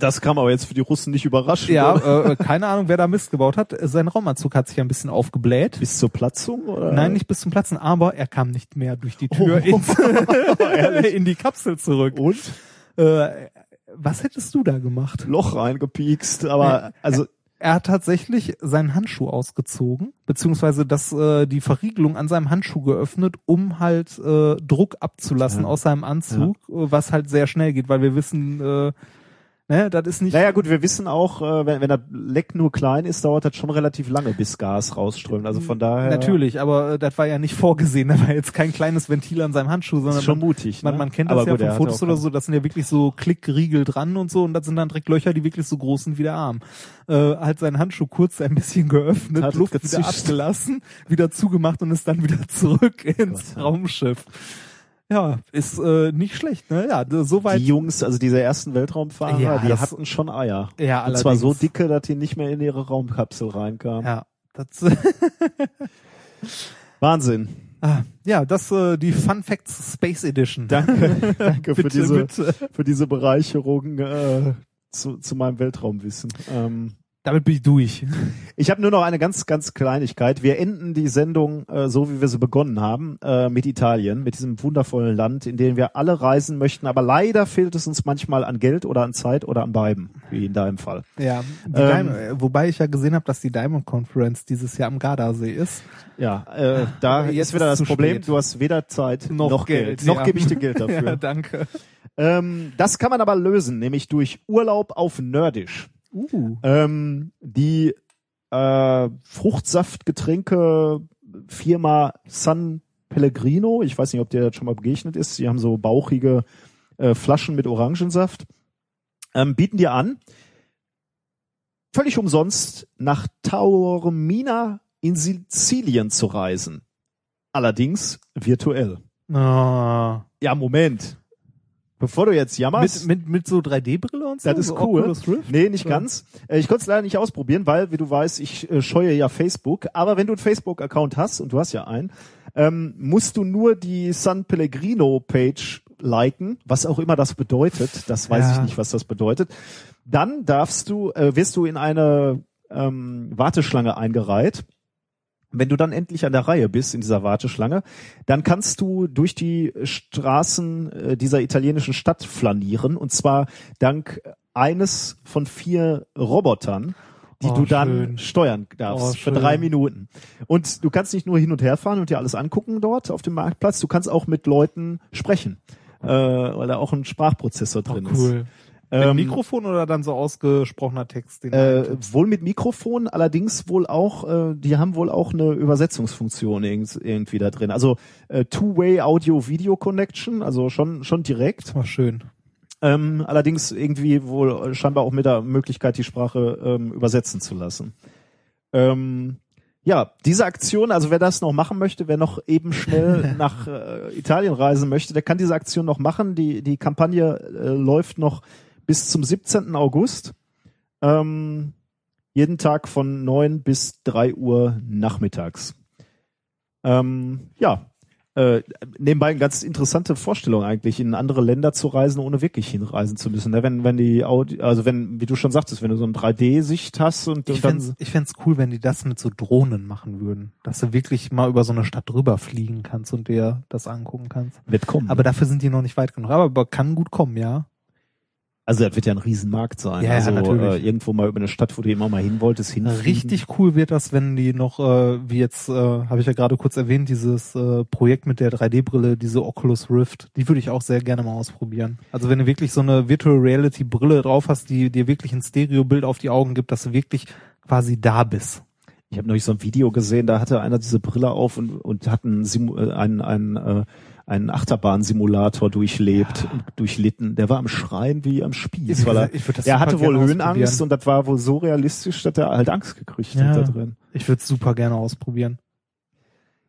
Das kam aber jetzt für die Russen nicht überraschend. Ja, oder? äh, keine Ahnung, wer da Mist gebaut hat. Sein Raumanzug hat sich ein bisschen aufgebläht. Bis zur Platzung? Oder? Nein, nicht bis zum Platzen, aber er kam nicht mehr durch die Tür Oh. ins, in die Kapsel zurück. Und? Äh, was hättest du da gemacht? Loch reingepiekst, aber also Er hat tatsächlich seinen Handschuh ausgezogen, beziehungsweise das, äh, die Verriegelung an seinem Handschuh geöffnet, um halt äh, Druck abzulassen Ja. aus seinem Anzug, äh, was halt sehr schnell geht, weil wir wissen, äh, ne, das ist nicht. Naja gut, wir wissen auch, äh, wenn, wenn das Leck nur klein ist, dauert das schon relativ lange, bis Gas rausströmt. Also von daher Natürlich, aber äh, das war ja nicht vorgesehen. Da war jetzt kein kleines Ventil an seinem Handschuh, sondern schon man, mutig. man, ne? man kennt das Aber ja gut, von Fotos oder so. Das sind ja wirklich so Klickriegel dran und so. Und das sind dann direkt Löcher, die wirklich so groß sind wie der Arm. Äh, hat seinen Handschuh kurz ein bisschen geöffnet, Hat Luft wieder abgelassen, wieder zugemacht und ist dann wieder zurück ins Gott. Raumschiff. Ja, ist äh, nicht schlecht, ne? Ja, d- soweit. Die Jungs, also diese ersten Weltraumfahrer, Ja, die hatten schon Eier. Ja, Und zwar so allerdings. dicke, dass die nicht mehr in ihre Raumkapsel reinkamen. Ja, das, Wahnsinn. ah, ja, das äh, die Fun Facts Space Edition. Danke, danke für Bitte, diese bitte. für diese Bereicherung äh, zu, zu meinem Weltraumwissen. Ähm, Damit bin ich durch. Ich habe nur noch eine ganz, ganz Kleinigkeit. Wir enden die Sendung äh, so, wie wir sie begonnen haben, äh, mit Italien, mit diesem wundervollen Land, in dem wir alle reisen möchten. Aber leider fehlt es uns manchmal an Geld oder an Zeit oder an beiden, wie in deinem Fall. Ja, die Ähm, äh, wobei ich ja gesehen habe, dass die Diamond Conference dieses Jahr am Gardasee ist. Ja, äh, da jetzt ist wieder das Problem, spät. du hast weder Zeit noch, Noch Geld. Geld, Noch ja. gebe ich dir Geld dafür. Ja, danke. ähm, das kann man aber lösen, nämlich durch Urlaub auf Nerdisch. Uh. Ähm, die äh, Fruchtsaftgetränke Firma San Pellegrino, ich weiß nicht, ob dir das schon mal begegnet ist, die haben so bauchige äh, Flaschen mit Orangensaft, ähm, bieten dir an, völlig umsonst nach Taormina in Sizilien zu reisen. Allerdings virtuell. Ah. Ja, Moment. Bevor du jetzt jammerst. Mit, mit, mit so 3D-Brille und so? Das ist so cool. Oculus Rift? Nee, nicht Ja. ganz. Äh, Ich konnte es leider nicht ausprobieren, weil, wie du weißt, ich äh, scheue ja Facebook. Aber wenn du einen Facebook-Account hast, und du hast ja einen, ähm, musst du nur die San Pellegrino-Page liken, was auch immer das bedeutet. Das weiß Ja. ich nicht, was das bedeutet. Dann darfst du, äh, wirst du in eine ähm, Warteschlange eingereiht. Wenn du dann endlich an der Reihe bist in dieser Warteschlange, dann kannst du durch die Straßen äh, dieser italienischen Stadt flanieren und zwar dank eines von vier Robotern, die Oh, du dann schön. steuern darfst Oh, für drei Minuten. Und du kannst nicht nur hin und her fahren und dir alles angucken dort auf dem Marktplatz, du kannst auch mit Leuten sprechen, äh, weil da auch ein Sprachprozessor Oh, drin ist. Mit Ähm, Mikrofon oder dann so ausgesprochener Text? Äh, eintippst? wohl mit Mikrofon, allerdings wohl auch, äh, die haben wohl auch eine Übersetzungsfunktion irg- irgendwie da drin. Also äh, Two-Way Audio-Video-Connection, also schon schon direkt. War schön. Ähm, allerdings irgendwie wohl scheinbar auch mit der Möglichkeit, die Sprache ähm, übersetzen zu lassen. Ähm, ja, diese Aktion, also wer das noch machen möchte, wer noch eben schnell nach äh, Italien reisen möchte, der kann diese Aktion noch machen. Die, die Kampagne äh, läuft noch bis zum 17. August. Ähm, jeden Tag von 9 bis 3 Uhr nachmittags. Ähm, ja, Äh, nebenbei eine ganz interessante Vorstellung eigentlich, in andere Länder zu reisen, ohne wirklich hinreisen zu müssen. Ne? Wenn, wenn die Audi, also wenn, wie du schon sagtest, wenn du so eine 3D-Sicht hast und, Ich und dann fänd's, ich fänd's cool, wenn die das mit so Drohnen machen würden. Dass du wirklich mal über so eine Stadt drüber fliegen kannst und dir das angucken kannst. wird kommen. Aber dafür sind die noch nicht weit genug. Aber, aber kann gut kommen, ja. Also das wird ja ein Riesenmarkt sein. Ja, ja, also natürlich. Äh, irgendwo mal über eine Stadt, wo du immer mal hin wolltest, hinfliegen. Richtig cool wird das, wenn die noch, äh, wie jetzt, äh, habe ich ja gerade kurz erwähnt, dieses äh, Projekt mit der 3D-Brille, diese Oculus Rift, die würde ich auch sehr gerne mal ausprobieren. Also wenn du wirklich so eine Virtual Reality Brille drauf hast, die dir wirklich ein Stereobild auf die Augen gibt, dass du wirklich quasi da bist. Ich habe neulich so ein Video gesehen, da hatte einer diese Brille auf und, und hat einen, äh, einen, einen, äh, einen Achterbahnsimulator durchlebt und durchlitten. Der war am Schreien wie am Spieß, weil er, er hatte wohl Höhenangst und das war wohl so realistisch, dass er halt Angst gekriegt Ja. hat da drin. Ich würde es super gerne ausprobieren.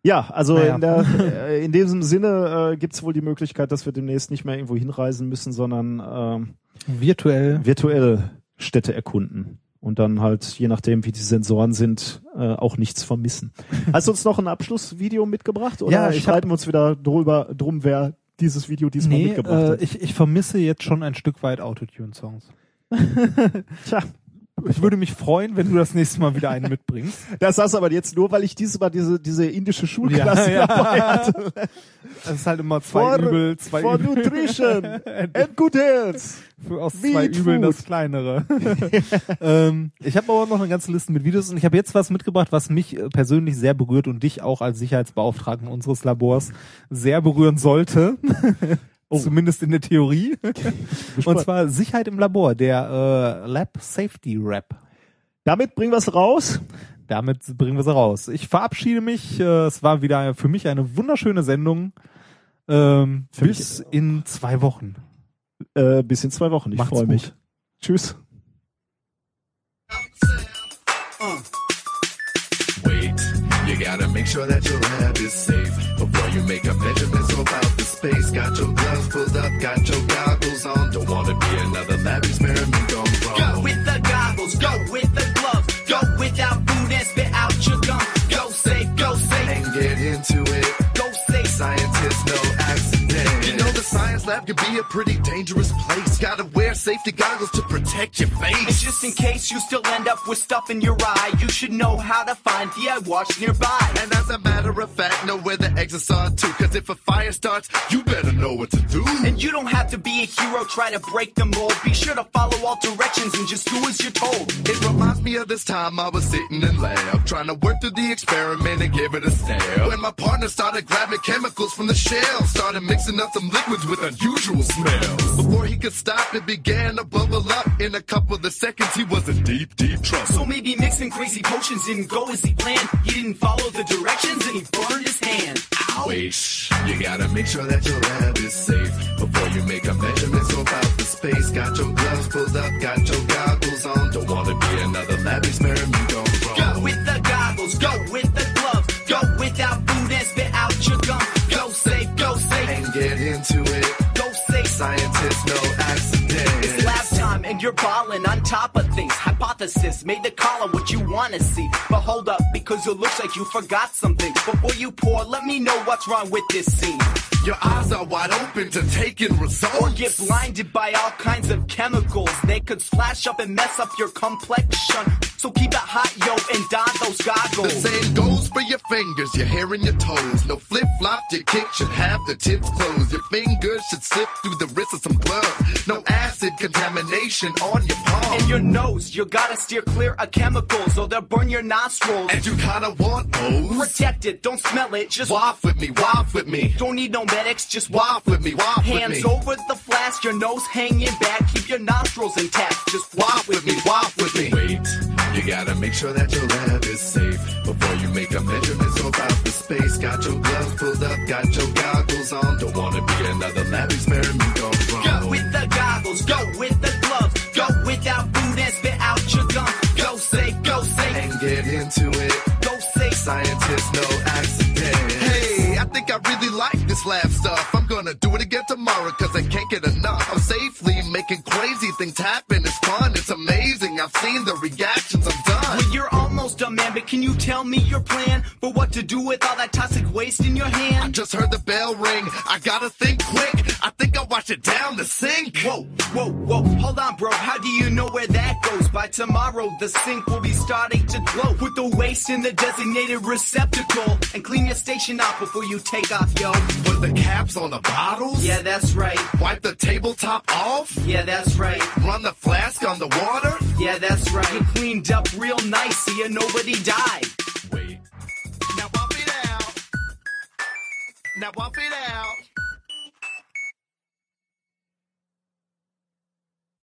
Ja, also Naja. in, der, äh, in diesem Sinne äh, gibt's wohl die Möglichkeit, dass wir demnächst nicht mehr irgendwo hinreisen müssen, sondern ähm, Virtuell. virtuell Städte erkunden und dann halt, je nachdem, wie die Sensoren sind, äh, auch nichts vermissen. Hast du uns noch ein Abschlussvideo mitgebracht oder Ja, ich streiten wir uns wieder drüber drum, wer dieses Video diesmal Nee, mitgebracht äh, hat? ich, ich vermisse jetzt schon ein Stück weit Autotune-Songs. Tja, Ich würde mich freuen, wenn du das nächste Mal wieder einen mitbringst. das sagst du aber jetzt nur, weil ich dieses Mal diese, diese indische Schulklasse Ja, ja. dabei hatte. Es ist halt immer zwei For- Übel, zwei for Übel. Nutrition and good health. Für aus Meat zwei Übeln Food. das kleinere. ähm, ich habe aber noch eine ganze Liste mit Videos und ich habe jetzt was mitgebracht, was mich äh, persönlich sehr berührt und dich auch als Sicherheitsbeauftragten unseres Labors sehr berühren sollte. Zumindest in der Theorie. und zwar Sicherheit im Labor, der äh, Lab Safety Rap. Damit bringen wir es raus. Damit bringen wir sie raus. Ich verabschiede mich. Äh, es war wieder für mich eine wunderschöne Sendung. Ähm, Für mich bis in zwei Wochen. Äh, bis in zwei Wochen. Ich freue mich. Tschüss. Wait, you gotta make sure that your lab is safe before you make about the space. Got your gloves pulled up, got your goggles on. Don't wanna be another lab experiment gone wrong. Go with the goggles, go with the gloves, go without food and spit out your gum. Go safe, go safe, And get into it. go safe. Scientists, no accident. You know science lab can be a pretty dangerous place. Gotta wear safety goggles to protect your face. And just in case you still end up with stuff in your eye, you should know how to find the eye wash nearby. And as a matter of fact, know where the exits are too. Cause if a fire starts, you better know what to do. And you don't have to be a hero, try to break the mold. Be sure to follow all directions and just do as you're told. It reminds me of this time I was sitting in lab, trying to work through the experiment and give it a stab. When my partner started grabbing chemicals from the shell, started mixing up some liquids with unusual smells. Before he could stop, it began to bubble up. In a couple of seconds, he was in deep, deep trouble. So maybe mixing crazy potions didn't go as he planned. He didn't follow the directions and he burned his hand. Ow! Wait, you gotta make sure that your lab is safe before you make a measurement about the space. Got your gloves pulled up, got your goggles on. Don't wanna be another lab experiment gone wrong. Go with the goggles, go with the gloves, go without food and spit out your gum. Go safe, go safe, And get into it. go safe. Scientists, no accident. It's lab time and you're balling on top of things. Hypothesis made the column what you wanna see. But hold up, because it looks like you forgot something. Before you pour, let me know what's wrong with this scene. Your eyes are wide open to taking results. Or get blinded by all kinds of chemicals. They could splash up and mess up your complexion. So keep it hot, yo, and don those goggles. The same goes for your fingers, your hair and your toes. No flip flop, your kick should have the tips closed. Your fingers should slip through the wrist of some gloves. No acid contamination on your palm. And your nose, you gotta steer clear of chemicals, or they'll burn your nostrils. And you kinda want those. Protect it, don't smell it, just Waft with me, waft with me. Don't need no medics, just walk. Waft with me, waft with me. Hands over the flask, your nose hanging back, keep your nostrils intact. Just Waft with me, waft with me. Wait, you gotta make sure that your lab is safe before you make a measurement so about the space. Got your gloves pulled up, got your goggles on. Don't wanna be another lab experiment gone wrong. Go with the goggles, go with the gloves, go without food and spit out your gum. Go safe, go safe, And get into it. go safe. Scientists, no accident. This lab stuff. I'm gonna do it again tomorrow cause I can't get enough. I'm safely making crazy things happen. It's fun, it's amazing. I've seen the reactions, I'm done. Well, you're almost done, man, but can you tell me your plan for what to do with all that toxic waste in your hand? I just heard the bell ring. I gotta think quick. I think I'll wash it down the sink. Whoa, whoa, whoa, hold on, bro. How do you know where that goes? By tomorrow, the sink will be starting to glow. Put the waste in the designated receptacle and clean your station out before you take off, yo. Put the caps on the bottles. Yeah, that's right. Wipe the tabletop off. Yeah, that's right. Run the flask on the water. Yeah, that's right. You cleaned up real nice, so you nobody died. Wait. Now bump it out. Now bump it out.